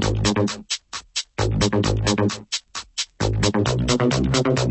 Thank you.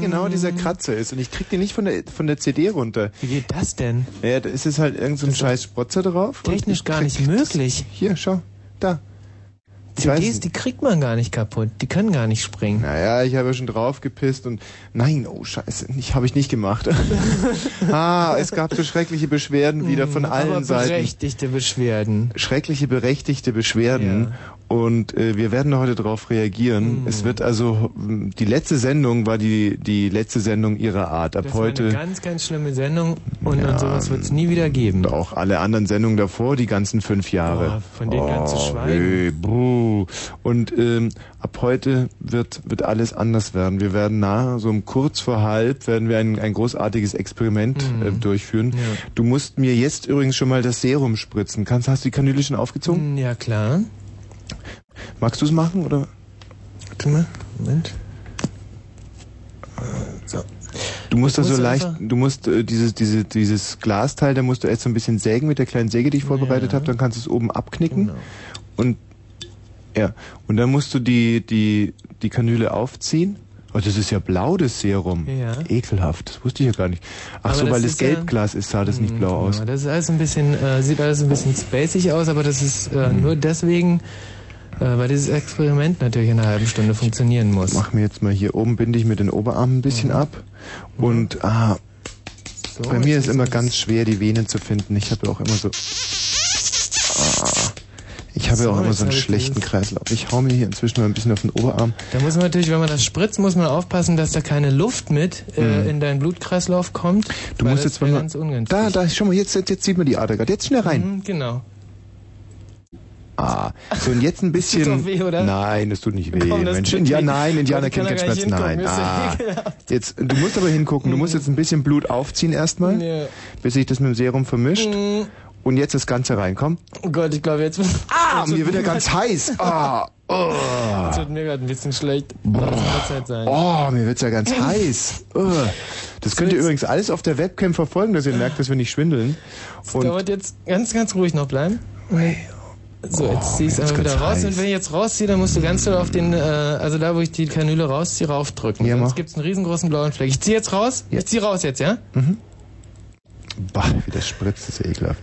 Hier genau dieser Kratzer ist und ich krieg den nicht von der, von der CD runter. Wie geht das denn? Naja, da ist es halt irgend so ein scheiß Spotzer drauf. Technisch gar nicht möglich. Hier, schau. Da. CDs, die kriegt man gar nicht kaputt. Die können gar nicht springen. Naja, ich habe ja schon drauf gepisst und nein, oh scheiße, ich habe ich nicht gemacht. ah, es gab so schreckliche Beschwerden wieder von allen Hm, Aber Seiten. berechtigte Beschwerden. Schreckliche berechtigte Beschwerden und äh, wir werden heute darauf reagieren. Hm. Es wird also die letzte Sendung war die die letzte Sendung ihrer Art. Ab Das war heute eine ganz, ganz schlimme Sendung und Ja, an sowas wird es nie wieder geben. und auch alle anderen Sendungen davor, die ganzen fünf Jahre. Boah, von denen ganz zu schweigen. weh. Und ähm, ab heute wird wird alles anders werden. Wir werden nahe, so um kurz vor halb, werden wir ein, ein großartiges Experiment äh, durchführen. Mhm. Ja. Du musst mir jetzt übrigens schon mal das Serum spritzen. Kannst, hast du die Kanüle schon aufgezogen? Ja, klar. Magst du es machen oder? Warte mal, Moment. So. Du musst das so leicht, du musst äh, dieses, diese, dieses Glasteil, da musst du erst so ein bisschen sägen mit der kleinen Säge, die ich vorbereitet Ja. habe, dann kannst du es oben abknicken Genau. und ja, und dann musst du die, die, die Kanüle aufziehen, Oh, das ist ja blau, das Serum. Ja. Ekelhaft, das wusste ich ja gar nicht. Ach Aber so, das weil es ist ja- Gelbglas ist, sah das nicht Mhm, blau genau. aus. Das ist alles ein bisschen, äh, sieht alles ein bisschen spacig aus, aber das ist äh, Mhm. nur deswegen, äh, weil dieses Experiment natürlich in einer halben Stunde funktionieren muss. Mach mir jetzt mal hier oben, binde ich mir den Oberarm ein bisschen Mhm. ab. Und ah, So, bei mir ist immer ganz schwer, die Venen zu finden. Ich habe ja auch immer so... Ah, ich habe ja So, auch immer so einen ich schlechten Kreislauf. Ich hau mir hier inzwischen mal ein bisschen auf den Oberarm. Da muss man natürlich, wenn man das spritzt, muss man aufpassen, dass da keine Luft mit äh, in deinen Blutkreislauf kommt. Mhm. Du musst jetzt mal... Da, da, schau mal, jetzt, jetzt, jetzt sieht man die Ader gerade. Jetzt schnell rein. Mhm, genau. Ah, so und jetzt ein bisschen. tut doch weh, oder? Nein, das tut nicht weh. Komm, das Mensch, tut ja, nein, Indianer da keinen Schmerz. Nein. Ah. Jetzt, du musst aber hingucken. Du musst jetzt ein bisschen Blut aufziehen erstmal, Ja. bis sich das mit dem Serum vermischt. Mhm. Und jetzt das Ganze reinkommen. Oh Gott, ich glaube jetzt. Ah, mir wird ja ganz heiß. Ah, oh. Das wird mir gerade ein bisschen schlecht. Sein. Oh, mir wird's ja ganz heiß. Oh. Das könnt ihr übrigens alles auf der Webcam verfolgen, dass ihr merkt, dass wir nicht schwindeln. Und dauert jetzt ganz, ganz ruhig noch bleiben. Dann- So, jetzt zieh ich es Oh, einfach wieder raus. heiß. Und wenn ich jetzt rausziehe, dann musst du ganz doll auf den, äh, also da, wo ich die Kanüle rausziehe, raufdrücken. Ja, Sonst mach. gibt's einen riesengroßen blauen Fleck. Ich zieh jetzt raus. Ja. Ich zieh raus jetzt, ja? bah, wie das spritzt, ist ja ekelhaft.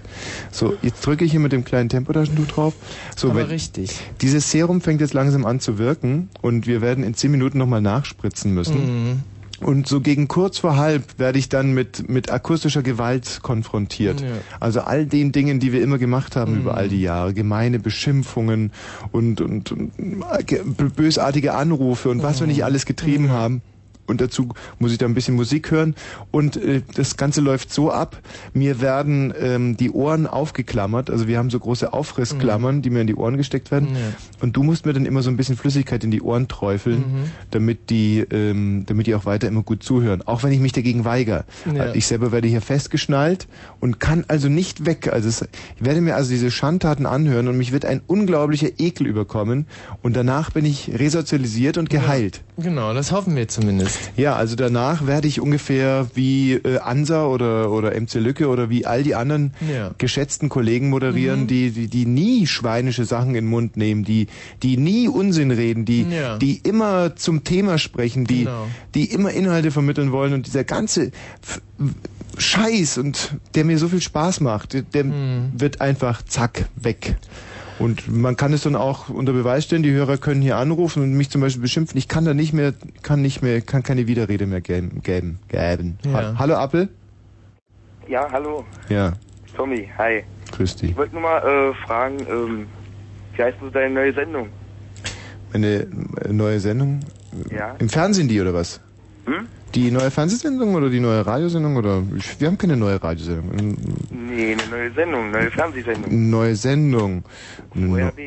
So, jetzt drücke ich hier mit dem kleinen Tempotaschentuch drauf. So, Aber wenn, richtig. Dieses Serum fängt jetzt langsam an zu wirken und wir werden in 10 Minuten nochmal nachspritzen müssen. Mhm. Und so gegen kurz vor halb werde ich dann mit, mit akustischer Gewalt konfrontiert. Ja. Also all den Dingen, die wir immer gemacht haben Mhm. über all die Jahre. Gemeine Beschimpfungen und, und, und äh, ge- bösartige Anrufe und was wir Mhm. nicht alles getrieben haben. Und dazu muss ich da ein bisschen Musik hören. Und äh, das Ganze läuft so ab, mir werden ähm, die Ohren aufgeklammert. Also wir haben so große Aufrissklammern, die mir in die Ohren gesteckt werden. Mhm. Ja. Und du musst mir dann immer so ein bisschen Flüssigkeit in die Ohren träufeln, Mhm. damit die, ähm, damit die auch weiter immer gut zuhören. Auch wenn ich mich dagegen weigere. Ja. Ich selber werde hier festgeschnallt und kann also nicht weg. Also es, ich werde mir also diese Schandtaten anhören und mich wird ein unglaublicher Ekel überkommen. Und danach bin ich resozialisiert und geheilt. Genau, das hoffen wir zumindest. Ja, also danach werde ich ungefähr wie äh, Ansa oder oder MC Lücke oder wie all die anderen Ja. geschätzten Kollegen moderieren, die, die die nie schweinische Sachen in den Mund nehmen, die die nie Unsinn reden, die Ja. die immer zum Thema sprechen, die Genau. die immer Inhalte vermitteln wollen und dieser ganze Scheiß und der mir so viel Spaß macht, der, der Hm. wird einfach zack weg. Und man kann es dann auch unter Beweis stellen, die Hörer können hier anrufen und mich zum Beispiel beschimpfen. Ich kann da nicht mehr, kann nicht mehr, kann keine Widerrede mehr geben. geben, geben. Ja. Ha Hallo Appel? Ja, hallo, Ja, Tommy, hi. grüß dich. Ich wollte nur mal äh, fragen, ähm, wie heißt so deine neue Sendung? Eine äh, neue Sendung? Ja. Im Fernsehen die oder was? Hm? Die neue Fernsehsendung oder die neue Radiosendung oder? Wir haben keine neue Radiosendung. Nee, eine neue Sendung, neue Fernsehsendung. neue Sendung. ORB.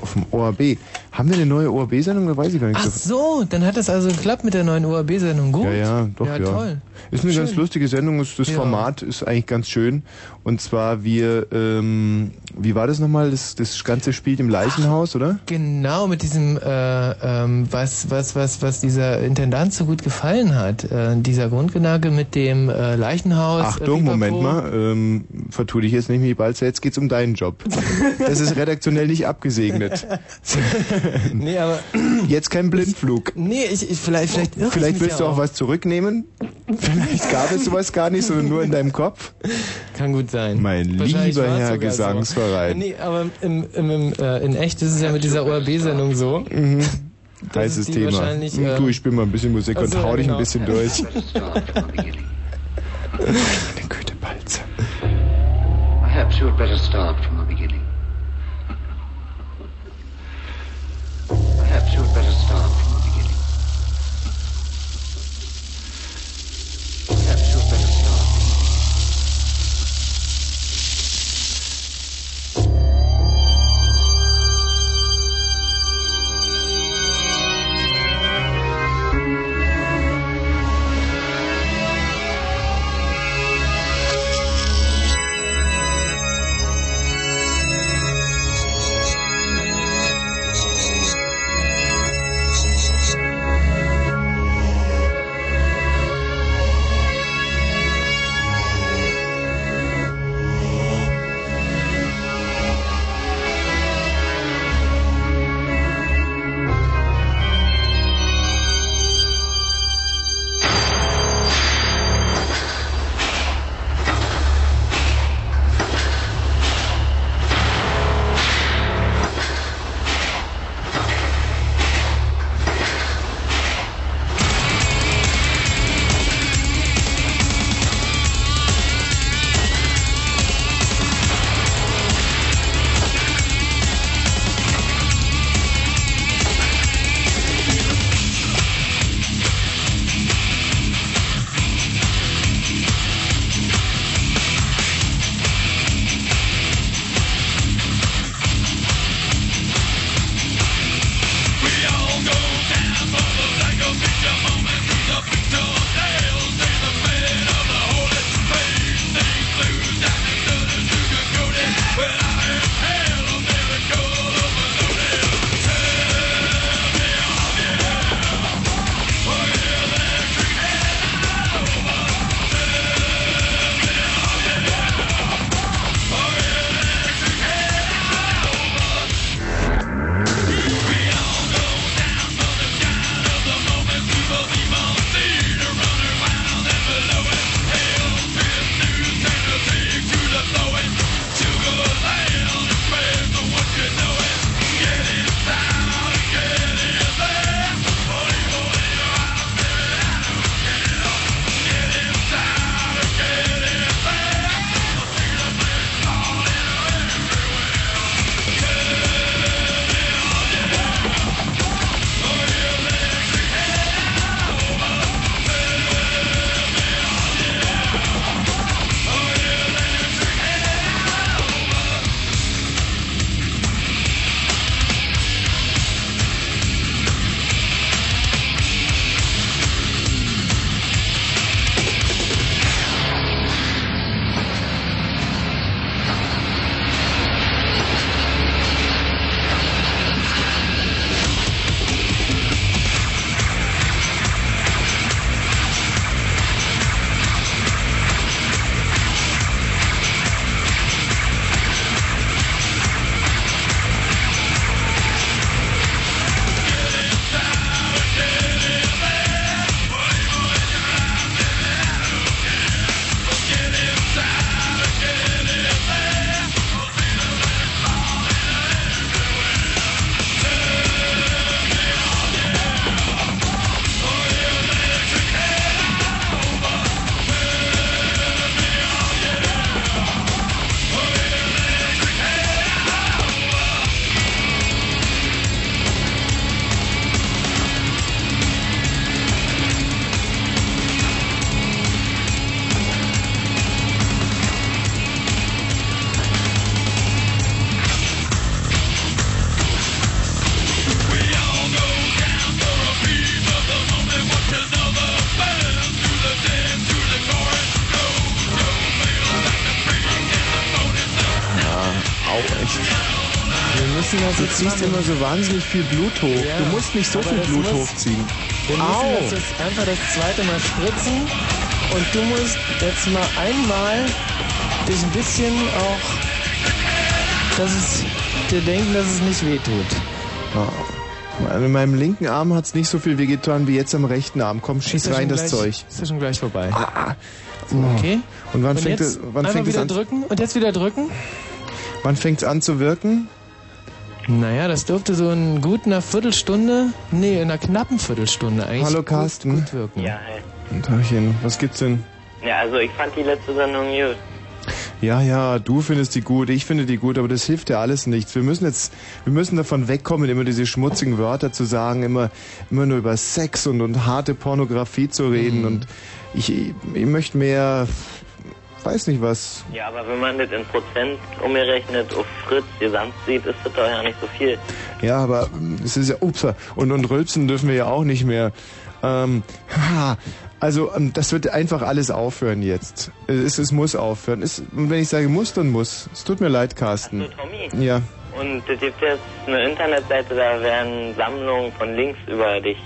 Auf dem ORB. Haben wir eine neue ORB-Sendung? Da weiß ich gar nicht. Ach so, dann hat das also geklappt mit der neuen ORB-Sendung. Gut. Ja, ja, doch, ja. ja. toll. Ist eine ganz Schön. lustige Sendung. ist- Das Ja. Format ist eigentlich ganz schön. Und zwar wir, ähm, wie war das nochmal? Das, das Ganze spielt im Leichenhaus, oder? Genau, mit diesem, äh, ähm, was, was, was, was dieser Intendant so gut gefallen hat. Äh, dieser Grundgedanke mit dem äh, Leichenhaus. Achtung, äh, Moment Pipapo. mal. Ähm, vertu dich jetzt nicht mit Balzer. Jetzt geht's um deinen Job. Das ist redaktionell nicht abgesegnet. Nee, aber, Jetzt kein Blindflug. nee, ich, ich vielleicht, vielleicht ich Vielleicht willst du ja auch was zurücknehmen? Vielleicht gab es sowas gar nicht, sondern nur in deinem Kopf. Kann gut sein. Mein lieber Herr Gesangsverein. So. Nee, aber im, im, im, äh, in echt ist es ja mit dieser ORB-Sendung so. Das Heißes Thema. Hm, äh, du, ich spiel mal ein bisschen Musik ach und hau ja, dich ein genau. bisschen durch. Better start from the beginning. Der Goethe Balzer. Perhaps you had better start from the beginning. Ziehst immer so wahnsinnig viel Blut hoch. Ja, du musst nicht so viel Blut muss- hochziehen. Wir müssen Au! das jetzt einfach das zweite Mal spritzen und du musst jetzt mal einmal dich ein bisschen auch, dass es dir denken, dass es nicht wehtut. Ja. In meinem linken Arm hat's nicht so viel wehgetan wie jetzt am rechten Arm. Komm, schieß rein das gleich, Zeug. Ist ja schon gleich vorbei. So. Okay. Und wann Und fängt es, wann einmal fängt es wieder an? drücken und jetzt wieder drücken. Wann fängt's an zu wirken? Naja, das dürfte so in gut einer Viertelstunde, nee, in einer knappen Viertelstunde eigentlich Hallo gut, Carsten. gut wirken. Ja, hi. Ein Tagchen. Was gibt's denn? Ja, also ich fand die letzte Sendung gut. Ja, ja, du findest die gut, ich finde die gut, aber das hilft ja alles nichts. Wir müssen jetzt, wir müssen davon wegkommen, immer diese schmutzigen Wörter zu sagen, immer, immer nur über Sex und, und harte Pornografie zu reden Mhm. und ich, ich möchte mehr, weiß nicht was. Ja, aber wenn man das in Prozent umgerechnet auf Fritz gesamt sieht, ist das doch ja nicht so viel. Ja, aber mm, es ist ja, ups, und, und rülpsen dürfen wir ja auch nicht mehr. Ähm, ha, also ähm, das wird einfach alles aufhören jetzt. Es, es muss aufhören. Es, und wenn ich sage muss, dann muss. Es tut mir leid, Carsten. So, Tommy. Ja. Und es gibt jetzt eine Internetseite, da werden Sammlungen von Links über dich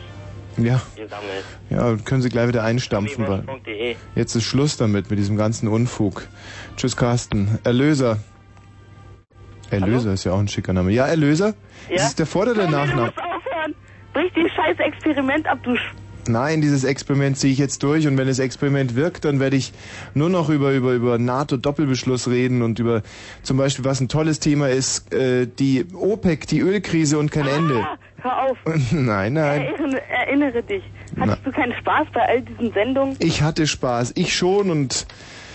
Ja, gesammelt. ja, können Sie gleich wieder einstampfen. Weil jetzt ist Schluss damit, mit diesem ganzen Unfug. Tschüss, Carsten. Erlöser. Erlöser ist ja auch ein schicker Name. Ja, Erlöser? Ja? Ist es der Vor- oder der du Nachname? musst aufhören. Brich dieses scheiß Experiment ab, du Sch Nein, dieses Experiment ziehe ich jetzt durch und wenn das Experiment wirkt, dann werde ich nur noch über, über, über NATO-Doppelbeschluss reden und über zum Beispiel, was ein tolles Thema ist, äh, die OPEC, die Ölkrise und kein Ende. Ah, hör auf. Nein, nein. Erinnere, erinnere dich. Hattest du keinen Spaß bei all diesen Sendungen? Ich hatte Spaß, ich schon und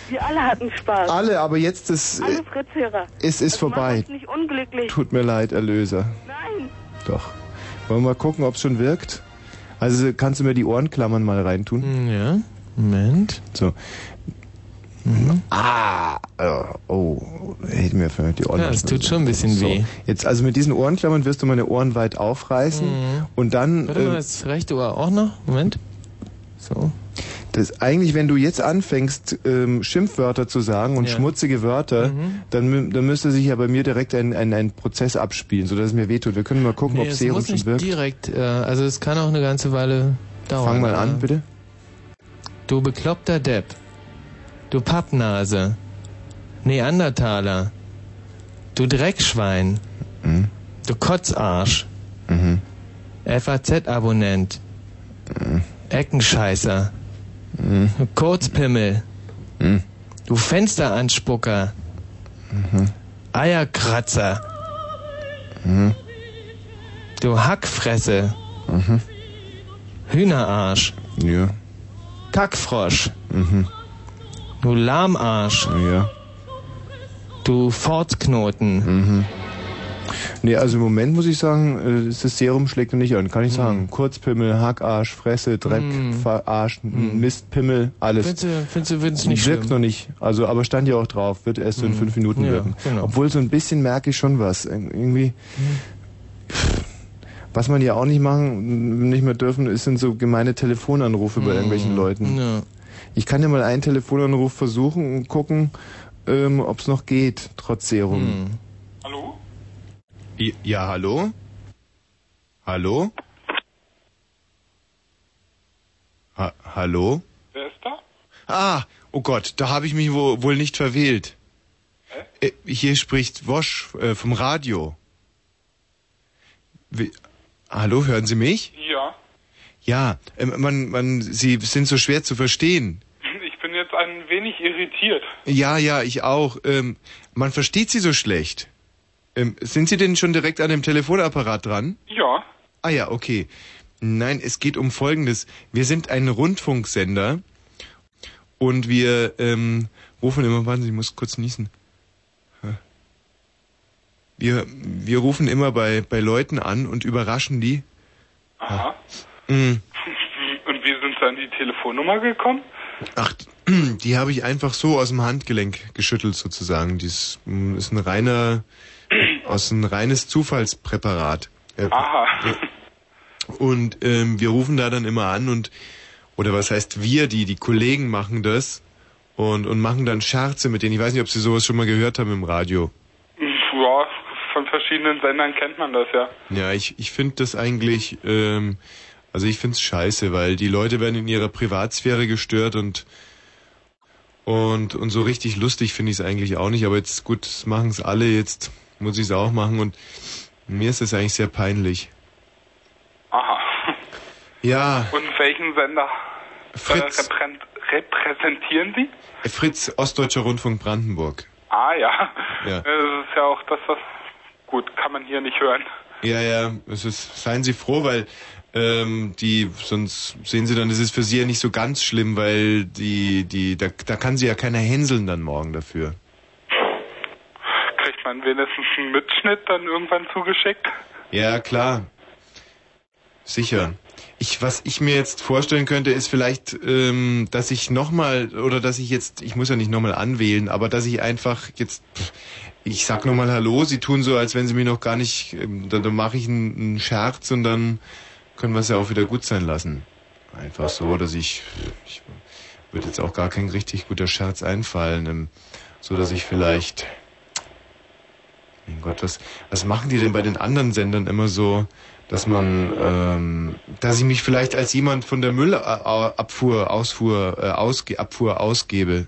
Wir alle hatten Spaß. alle, aber jetzt ist, Alle Fritzhörer. es ist vorbei. Uns nicht unglücklich. Tut mir leid, Erlöser. Nein. Doch. Wollen wir mal gucken, ob es schon wirkt? Also kannst du mir die Ohrenklammern mal reintun? Ja, Moment. So. Ah, äh, oh, hätte mir für die Ohren. Ja, es tut schon ein bisschen weh. Jetzt also mit diesen Ohrenklammern wirst du meine Ohren weit aufreißen Mhm. und dann Warte mal, äh, das rechte Ohr auch noch. Moment. So. das eigentlich, wenn du jetzt anfängst ähm, Schimpfwörter zu sagen und Ja. schmutzige Wörter, Mhm. dann, dann müsste sich ja bei mir direkt ein, ein, ein Prozess abspielen, sodass es mir wehtut. Wir können mal gucken, Nee, ob es Serum muss nicht wirkt. direkt, äh, also es kann auch eine ganze Weile dauern. Fang mal an, bitte. Du bekloppter Depp. Du Pappnase. Neandertaler. Du Dreckschwein. Mhm. Du Kotzarsch. Mhm. FAZ-Abonnent. Mhm. Eckenscheißer. Du Kurzpimmel. Mhm. Du Fensteranspucker. Eierkratzer. Mhm. Du Hackfresse. Hühnerarsch. Ja. Kackfrosch. Mhm. Du Lahmarsch. Ja. Du Fortknoten. Mhm. Nee, also im Moment muss ich sagen, äh, das Serum schlägt noch nicht an, kann ich Mhm. sagen. Kurzpimmel, Hackarsch, Fresse, Dreck, Arsch, Mistpimmel, alles. Findest du, findest du, nicht Wirkt schlimm? noch nicht. Also, aber stand ja auch drauf, wird erst so in Mhm. fünf Minuten Ja, wirken. genau. Obwohl so ein bisschen merke ich schon was. Ir- Irgendwie. Was man ja auch nicht machen, nicht mehr dürfen, ist sind so gemeine Telefonanrufe bei irgendwelchen Leuten. Mhm. Ja. Ich kann ja mal einen Telefonanruf versuchen und gucken, ähm, ob es noch geht, trotz Serum. Mhm. Hallo? Ja, hallo? Hallo? Ha hallo? Wer ist da? Ah, oh Gott, da habe ich mich wo, wohl nicht verwählt. Äh, hier spricht Wosch äh, vom Radio. Wie, hallo, hören Sie mich? Ja. Ja, ähm, man, man, Sie sind so schwer zu verstehen. Ich bin jetzt ein wenig irritiert. Ja, ja, ich auch. Ähm, man versteht Sie so schlecht. Ähm, sind Sie denn schon direkt an dem Telefonapparat dran? Ja. Ah ja, okay. Nein, es geht um Folgendes. Wir sind ein Rundfunksender und wir ähm, rufen immer, warten Sie, ich muss kurz niesen. Wir, wir rufen immer bei, bei Leuten an und überraschen die. Aha. Mm. Und wie sind Sie an die Telefonnummer gekommen? Ach, die habe ich einfach so aus dem Handgelenk geschüttelt sozusagen. Dies mm, ist ein reiner, aus ein reines Zufallspräparat. Aha. Und ähm, wir rufen da dann immer an und oder was heißt wir, die die Kollegen machen das und und machen dann Scherze mit denen. Ich weiß nicht, ob Sie sowas schon mal gehört haben im Radio. Ja, von verschiedenen Sendern kennt man das ja. Ja, ich, ich finde das eigentlich, ähm, also ich finde es scheiße, weil die Leute werden in ihrer Privatsphäre gestört und und, und so richtig lustig finde ich es eigentlich auch nicht, aber jetzt gut, das machen es alle, jetzt muss ich es auch machen und mir ist es eigentlich sehr peinlich. Aha. Ja, Und welchen Sender äh, Fritz. reprä- repräsentieren Sie? Fritz, Ostdeutscher Rundfunk Brandenburg. Ah ja. Ja. Das ist ja auch das, was gut kann man hier nicht hören. Ja, ja, es ist, seien Sie froh, weil ähm, die, sonst sehen Sie dann, es ist für Sie ja nicht so ganz schlimm, weil die, die, da, da kann Sie ja keiner hänseln dann morgen dafür. Kriegt man wenigstens einen Mitschnitt dann irgendwann zugeschickt? Ja, klar. Sicher. Ich, was ich mir jetzt vorstellen könnte, ist vielleicht, ähm, dass ich nochmal, oder dass ich jetzt, ich muss ja nicht nochmal anwählen, aber dass ich einfach jetzt, pff, ich sag nochmal Hallo, Sie tun so, als wenn Sie mich noch gar nicht, ähm, dann, dann mache ich einen, einen Scherz und dann können wir es ja auch wieder gut sein lassen. Einfach so, dass ich, ich würde jetzt auch gar kein richtig guter Scherz einfallen, ähm, so dass ich vielleicht, mein Gott, was, was machen die denn bei den anderen Sendern immer so, dass man, ähm, dass ich mich vielleicht als jemand von der Müllabfuhr, Ausfuhr, äh, ausge, Abfuhr ausgebe.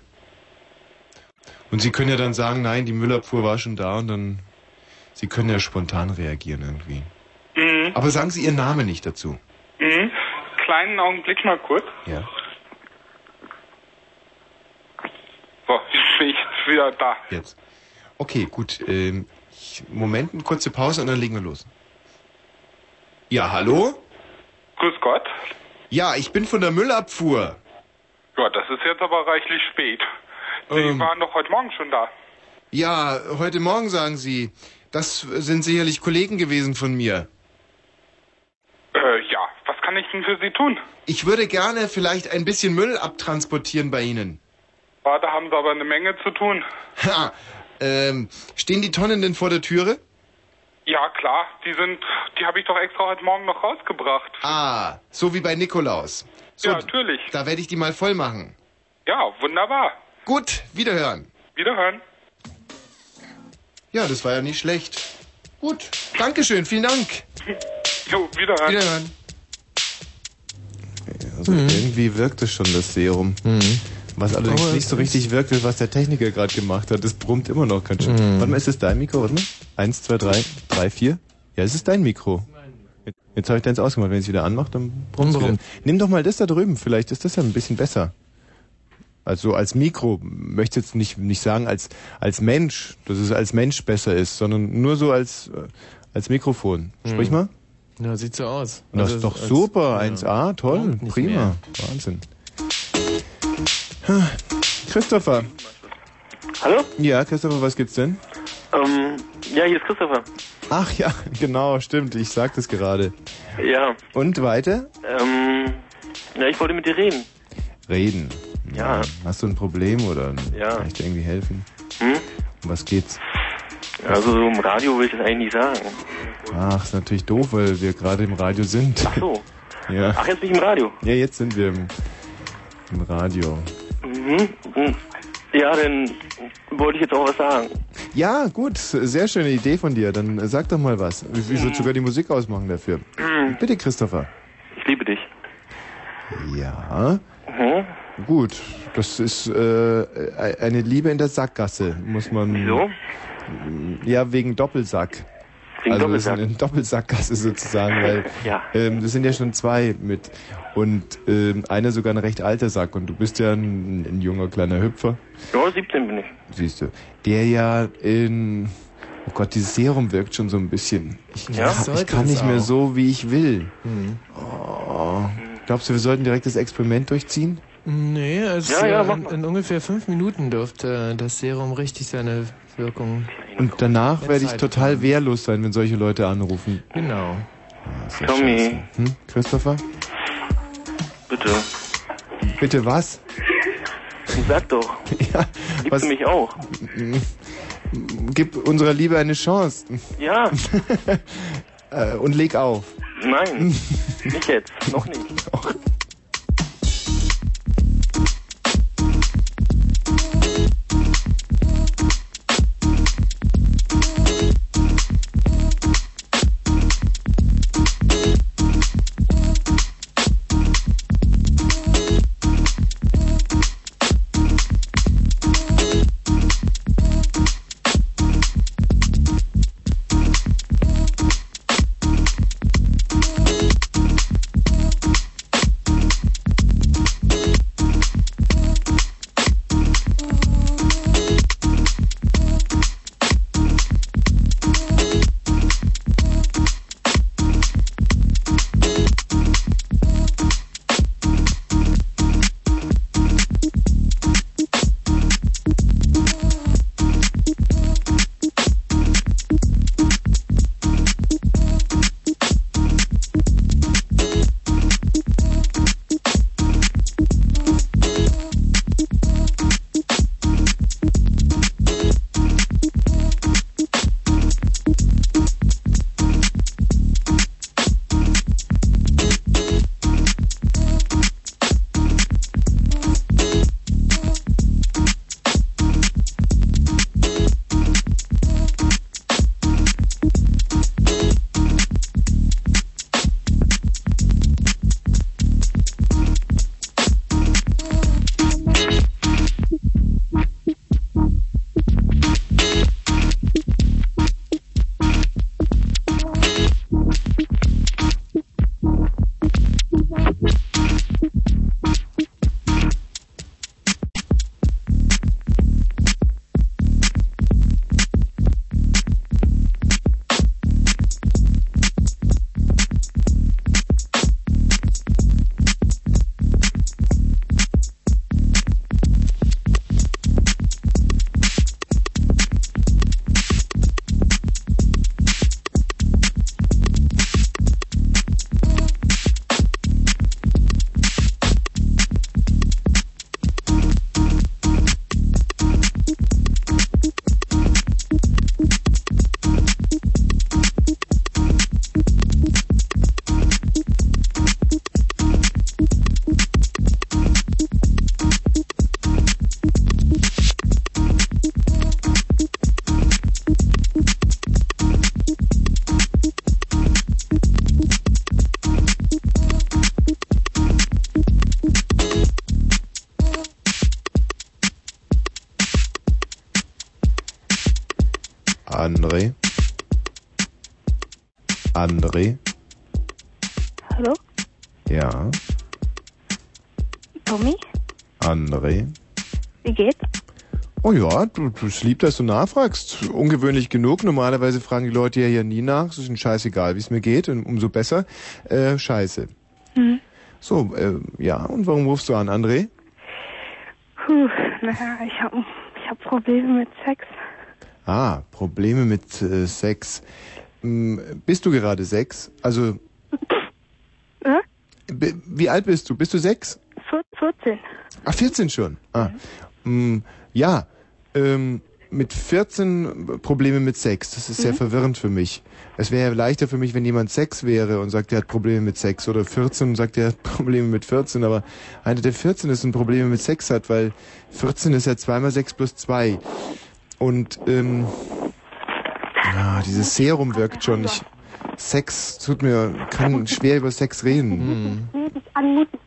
Und Sie können ja dann sagen, nein, die Müllabfuhr war schon da und dann, Sie können ja spontan reagieren irgendwie. Mhm. Aber sagen Sie Ihren Namen nicht dazu. Mhm. Kleinen Augenblick mal kurz. Ja. So, jetzt bin ich wieder da. Jetzt. Okay, gut. Ähm, ich, Moment, eine kurze Pause und dann legen wir los. Ja, hallo? Grüß Gott. Ja, ich bin von der Müllabfuhr. Ja, das ist jetzt aber reichlich spät. Sie Ähm. waren doch heute Morgen schon da. Ja, heute Morgen sagen Sie. Das sind sicherlich Kollegen gewesen von mir. Äh, ja. Was kann ich denn für Sie tun? Ich würde gerne vielleicht ein bisschen Müll abtransportieren bei Ihnen. Ja, da haben Sie aber eine Menge zu tun. Ha, ähm, stehen die Tonnen denn vor der Türe? Ja, klar. Die sind, die habe ich doch extra heute Morgen noch rausgebracht. Ah, so wie bei Nikolaus. So, ja, natürlich. da werde ich die mal voll machen. Ja, wunderbar. Gut, wiederhören. Wiederhören. Ja, das war ja nicht schlecht. Gut, Dankeschön, vielen Dank. Jo, wiederhören. Wiederhören. Also irgendwie wirkt es schon, das Serum. Was allerdings Aber nicht so richtig wirkt, ist, was der Techniker gerade gemacht hat. Das brummt immer noch ganz schön. Warte mal, ist das dein Mikro? Warte mal. Eins, zwei, drei, drei, vier. Ja, es ist dein Mikro. Jetzt, habe ich deins ausgemacht. Wenn ich es wieder anmache, dann brummt es wieder. Nimm doch mal das da drüben. Vielleicht ist das ja ein bisschen besser. Also als Mikro möchte ich jetzt nicht nicht sagen als als Mensch, dass es als Mensch besser ist, sondern nur so als äh, als Mikrofon. Sprich mal. Ja, sieht so aus. Das Also ist doch als- super, ja. 1A, toll, prima, mehr. Wahnsinn. Christopher. Hallo? Ja, Christopher, was gibt's denn? Ähm, ja, hier ist Christopher. Ach ja, genau, stimmt, ich sag das gerade. Ja, Und weiter? ähm, ja, ich wollte mit dir reden. Reden. Ja. Hast du ein Problem oder Ja. kann ich dir irgendwie helfen? Hm? Was geht's? Also so im Radio will ich das eigentlich nicht sagen. Ach, ist natürlich doof, weil wir gerade im Radio sind. Ach so. Ja. Ach, jetzt bin ich im Radio. Ja, jetzt sind wir im, im Radio. Mhm. Hm. Ja, dann wollte ich jetzt auch was sagen. Ja, gut, sehr schöne Idee von dir. Dann sag doch mal was. Wie Mhm. soll sogar die Musik ausmachen dafür? Bitte, Christopher. Ich liebe dich. Ja, Mhm. Gut. Das ist äh, eine Liebe in der Sackgasse, muss man. Wieso? Ja, wegen Doppelsack. Wegen also Doppelsack. das ist eine Doppelsackgasse sozusagen, weil Ja. ähm, das sind ja schon zwei mit und ähm, einer sogar ein recht alter Sack und du bist ja ein, ein junger kleiner Hüpfer, Ja, 17 bin ich. siehst du, der ja in oh Gott, dieses Serum wirkt schon so ein bisschen. Ich, Ja, ich kann nicht mehr so, wie ich will. Hm. Oh. Glaubst du, wir sollten direkt das Experiment durchziehen? Nee, es Ja, ja, äh, in, in ungefähr fünf Minuten dürfte das Serum richtig seine Wirkung. Und danach werde ich total haben. wehrlos sein, wenn solche Leute anrufen. Genau. Ja Tommy. scheiße. Hm? Christopher? Bitte. Bitte was? Sag doch. Ja, Liebst was? du mich auch? Gib unserer Liebe eine Chance. Ja. Äh, und leg auf. Nein. nicht jetzt. Noch nicht. Oh ja, du, du ist lieb, dass du nachfragst. Ungewöhnlich genug. Normalerweise fragen die Leute ja hier nie nach. Es ist ihnen scheißegal, wie es mir geht. Und umso besser. Äh, scheiße. Hm. So, äh, ja. Und warum rufst du an, André? Puh, naja, ich hab, ich hab Probleme mit Sex. Ah, Probleme mit äh, Sex. Hm, bist du gerade sechs? Also, Äh? wie alt bist du? Bist du sechs? Vier- 14. Ach, 14 schon. Ah. Mm, ja, ähm, mit 14 Probleme mit Sex. Das ist sehr Mhm. verwirrend für mich. Es wäre leichter für mich, wenn jemand Sex wäre und sagt, er hat Probleme mit Sex. Oder 14 und sagt, er hat Probleme mit 14. Aber einer, der 14 ist und Probleme mit Sex hat, weil 14 ist ja 2 mal 6 plus 2. Und, ähm, ja, dieses Serum wirkt schon. Ich, Sex tut mir, kann schwer über Sex reden. Anmutig,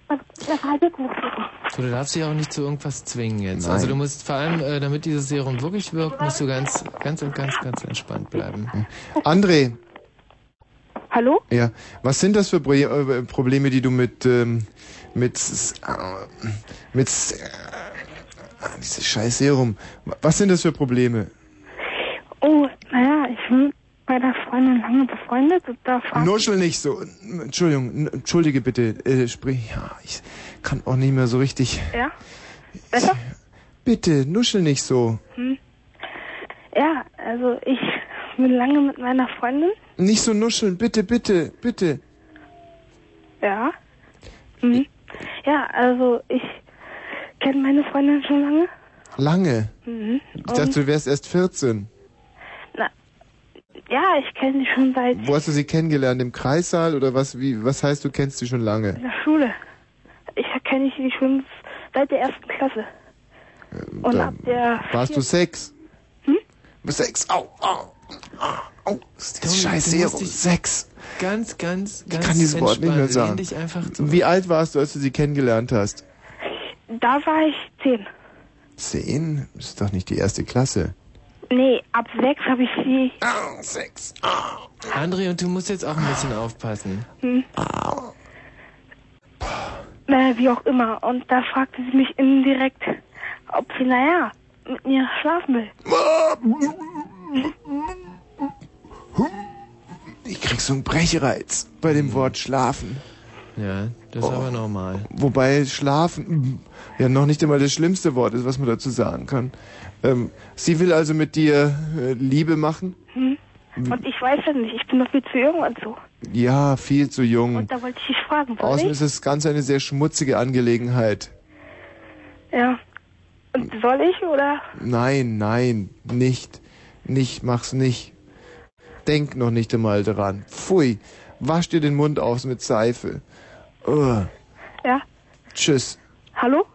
mich Du darfst dich auch nicht zu irgendwas zwingen jetzt. Nein. Also du musst vor allem, äh, damit dieses Serum wirklich wirkt, musst du ganz, ganz und ganz, ganz entspannt bleiben. André, Hallo? Ja, was sind das für Pro äh, Probleme, die du mit ähm, mit äh, mit äh, dieses scheiß Serum. Was sind das für Probleme? Oh, naja, ich bin mit meiner Freundin lange befreundet und da Nuschel nicht so. Entschuldigung, entschuldige bitte. Äh, sprich, ja, ich kann auch nicht mehr so richtig. Ja? Besser? Bitte, nuschel nicht so. Hm. Ja, also ich bin lange mit meiner Freundin. Nicht so nuscheln, bitte, bitte, bitte. Ja. Mhm. Ja, also ich kenne meine Freundin schon lange. Lange. Mhm. Ich dachte, du wärst erst 14. na, ja, ich kenne sie schon seit Wo hast du sie kennengelernt? Im Kreissaal oder was? Wie? Was heißt, du kennst sie schon lange? der Schule. Ich kenne sie schon seit der ersten Klasse. Und Da ab der Warst du Sex? Hm? Sex, au, au. Das ist dieses Tommy, scheiß Serum. dich Sex. Ganz, ganz, Ich ganz kann dieses Wort nicht mehr sagen. Wie alt warst du, als du sie kennengelernt hast? Da war ich zehn. Zehn? Das ist doch nicht die erste Klasse. Nee, ab sechs habe ich sie. Ah, Sex. André, und du musst jetzt auch ein bisschen aufpassen. Hm. Naja, wie auch immer. Und da fragte sie mich indirekt, ob sie, naja, mit mir schlafen will. Ich krieg so einen Brechreiz bei dem Wort schlafen. Ja, das ist Oh. aber normal. Wobei schlafen ja noch nicht einmal das schlimmste Wort ist, was man dazu sagen kann. Ähm, sie will also mit dir äh, Liebe machen? Hm? Und ich weiß ja nicht, ich bin noch viel zu jung und so. Ja, viel zu jung. Und da wollte ich dich fragen, soll Außerdem ist es ganz eine sehr schmutzige Angelegenheit. Ja. Und soll ich oder? Nein, nein, nicht. Nicht, mach's nicht. Denk noch nicht einmal dran. Pfui, wasch dir den Mund aus mit Seife. Ugh. Ja. Tschüss. Hallo?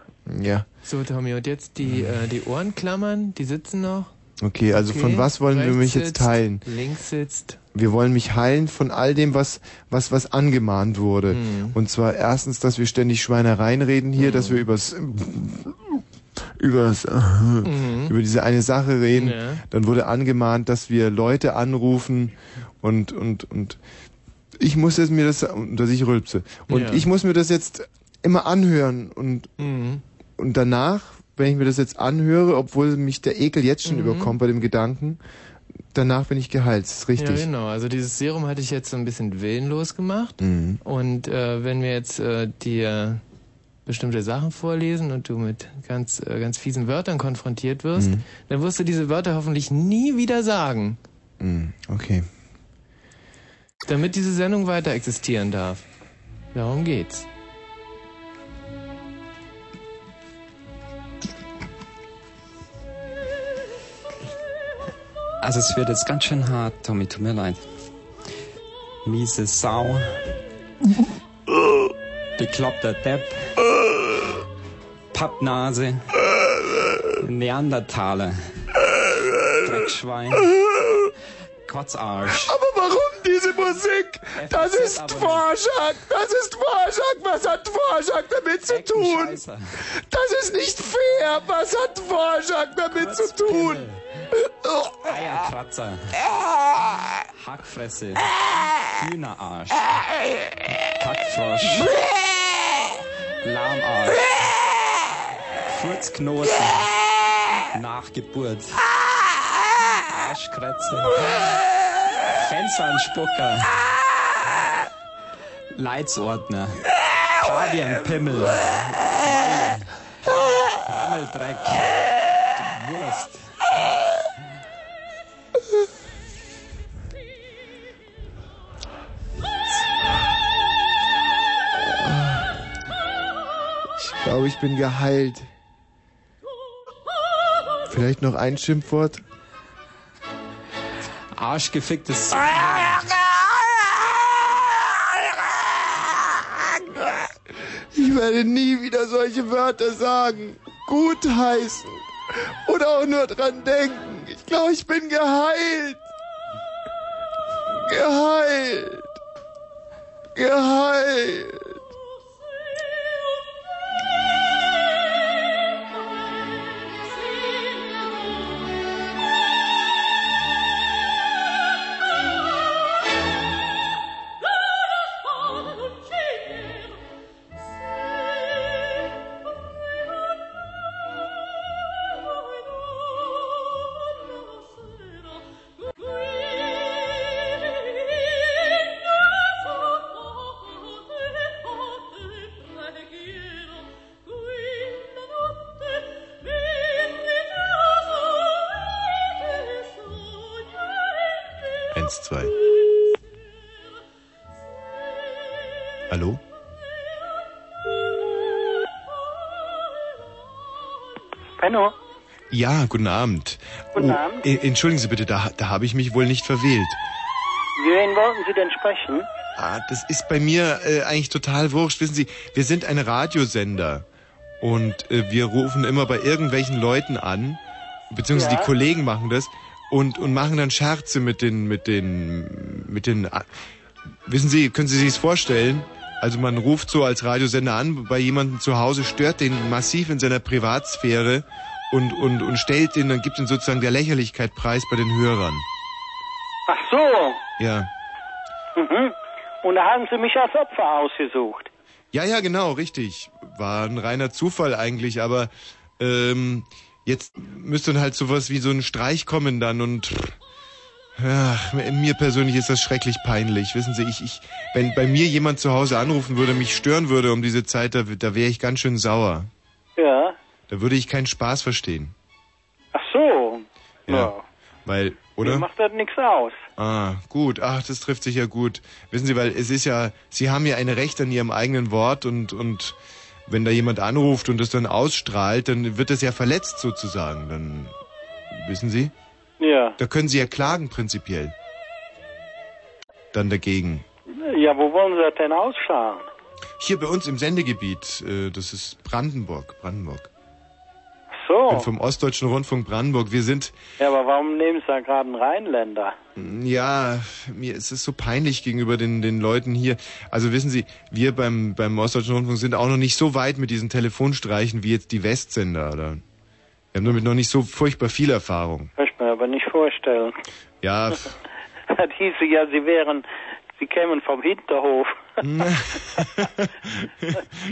Ja. So, Tommy, und jetzt die, äh, die Ohrenklammern, die sitzen noch. Okay, also Okay, von was wollen wir rechts mich jetzt sitzt, heilen? Links sitzt. Wir wollen mich heilen von all dem, was, was, was angemahnt wurde. Mhm. Und zwar erstens, dass wir ständig Schweinereien reden hier, dass wir übers, übers, über diese eine Sache reden. Mhm. Ja. Dann wurde angemahnt, dass wir Leute anrufen und, und, und ich muss jetzt mir das, dass ich rülpse. Und Ja. ich muss mir das jetzt immer anhören und, Mhm. und danach, wenn ich mir das jetzt anhöre, obwohl mich der Ekel jetzt schon Mhm. überkommt bei dem Gedanken, danach bin ich geheilt. Ist richtig. Ja, genau. Also dieses Serum hatte ich jetzt so ein bisschen willenlos gemacht. Mhm. Und äh, wenn wir jetzt äh, dir bestimmte Sachen vorlesen und du mit ganz, äh, ganz fiesen Wörtern konfrontiert wirst, Mhm. dann wirst du diese Wörter hoffentlich nie wieder sagen, Mhm. Okay. damit diese Sendung weiter existieren darf. Darum geht's. Also es wird jetzt ganz schön hart, Tommy, tut mir leid. Miese Sau. Bekloppter Depp. Pappnase. Neandertaler. Dreckschwein. Kotzarsch. Aber warum diese Musik? Das ist. Vorschlag, das ist Vorschlag. Was hat Vorschlag damit zu tun? Das ist nicht fair. Was hat Vorschlag damit zu tun? Eierkratzer. Hackfresse. Hühnerarsch. Kackfrosch. Lahmarsch. Furzknoten. Nachgeburt. Arschkratzer. Fensternspucker. Leitsordner. Pavianpimmel. Qualle. Rammeldreck. Wurst. Ich glaube, ich bin geheilt. Vielleicht noch ein Schimpfwort? Arschgeficktes. Ich werde nie wieder solche Wörter sagen. Gutheißen. Oder auch nur dran denken. Ich glaube, ich bin geheilt. Geheilt. Geheilt. Ja, guten Abend. Guten oh, Abend. äh, Entschuldigen Sie bitte, da, da habe ich mich wohl nicht verwählt. wen wollten Sie denn sprechen? Ah, das ist bei mir äh, eigentlich total wurscht. Wissen Sie, wir sind ein Radiosender und äh, wir rufen immer bei irgendwelchen Leuten an, beziehungsweise Ja. die Kollegen machen das und und machen dann Scherze mit den mit den mit den. ah, Wissen Sie, können Sie sich das vorstellen? Also man ruft so als Radiosender an bei jemandem zu Hause, stört den massiv in seiner Privatsphäre und und und stellt den, dann gibt ihn sozusagen der Lächerlichkeit preis bei den Hörern. Ach so. Ja. Mhm. Und da haben Sie mich als Opfer ausgesucht. Ja, ja, genau, richtig. War ein reiner Zufall eigentlich, aber ähm, jetzt müsste dann halt sowas wie so ein Streich kommen dann und ach, mir persönlich ist das schrecklich peinlich. Wissen Sie, ich, ich, wenn bei mir jemand zu Hause anrufen würde, mich stören würde um diese Zeit, da, da wäre ich ganz schön sauer. Ja. Da würde ich keinen Spaß verstehen. Ach so. Ja. Weil, Mir oder? macht das nichts aus. Ah, gut. Ach, das trifft sich ja gut. Wissen Sie, weil es ist ja, Sie haben ja ein Recht an Ihrem eigenen Wort und, und wenn da jemand anruft und das dann ausstrahlt, dann wird das ja verletzt sozusagen. Dann, wissen Sie? Ja. Da können Sie ja klagen prinzipiell. Dann dagegen. Ja, wo wollen Sie das denn ausschauen? Hier bei uns im Sendegebiet, äh, das ist Brandenburg, Brandenburg. Ach Ich bin so. vom Ostdeutschen Rundfunk Brandenburg. Wir sind, Ja, aber warum nehmen Sie da gerade einen Rheinländer? Ja, mir ist es so peinlich gegenüber den, den Leuten hier. Also wissen Sie, wir beim, beim Ostdeutschen Rundfunk sind auch noch nicht so weit mit diesen Telefonstreichen wie jetzt die Westsender. Oder? Wir haben damit noch nicht so furchtbar viel Erfahrung. Kann ich mir aber nicht vorstellen. Ja, Das hieße ja, Sie wären, Sie kämen vom Hinterhof.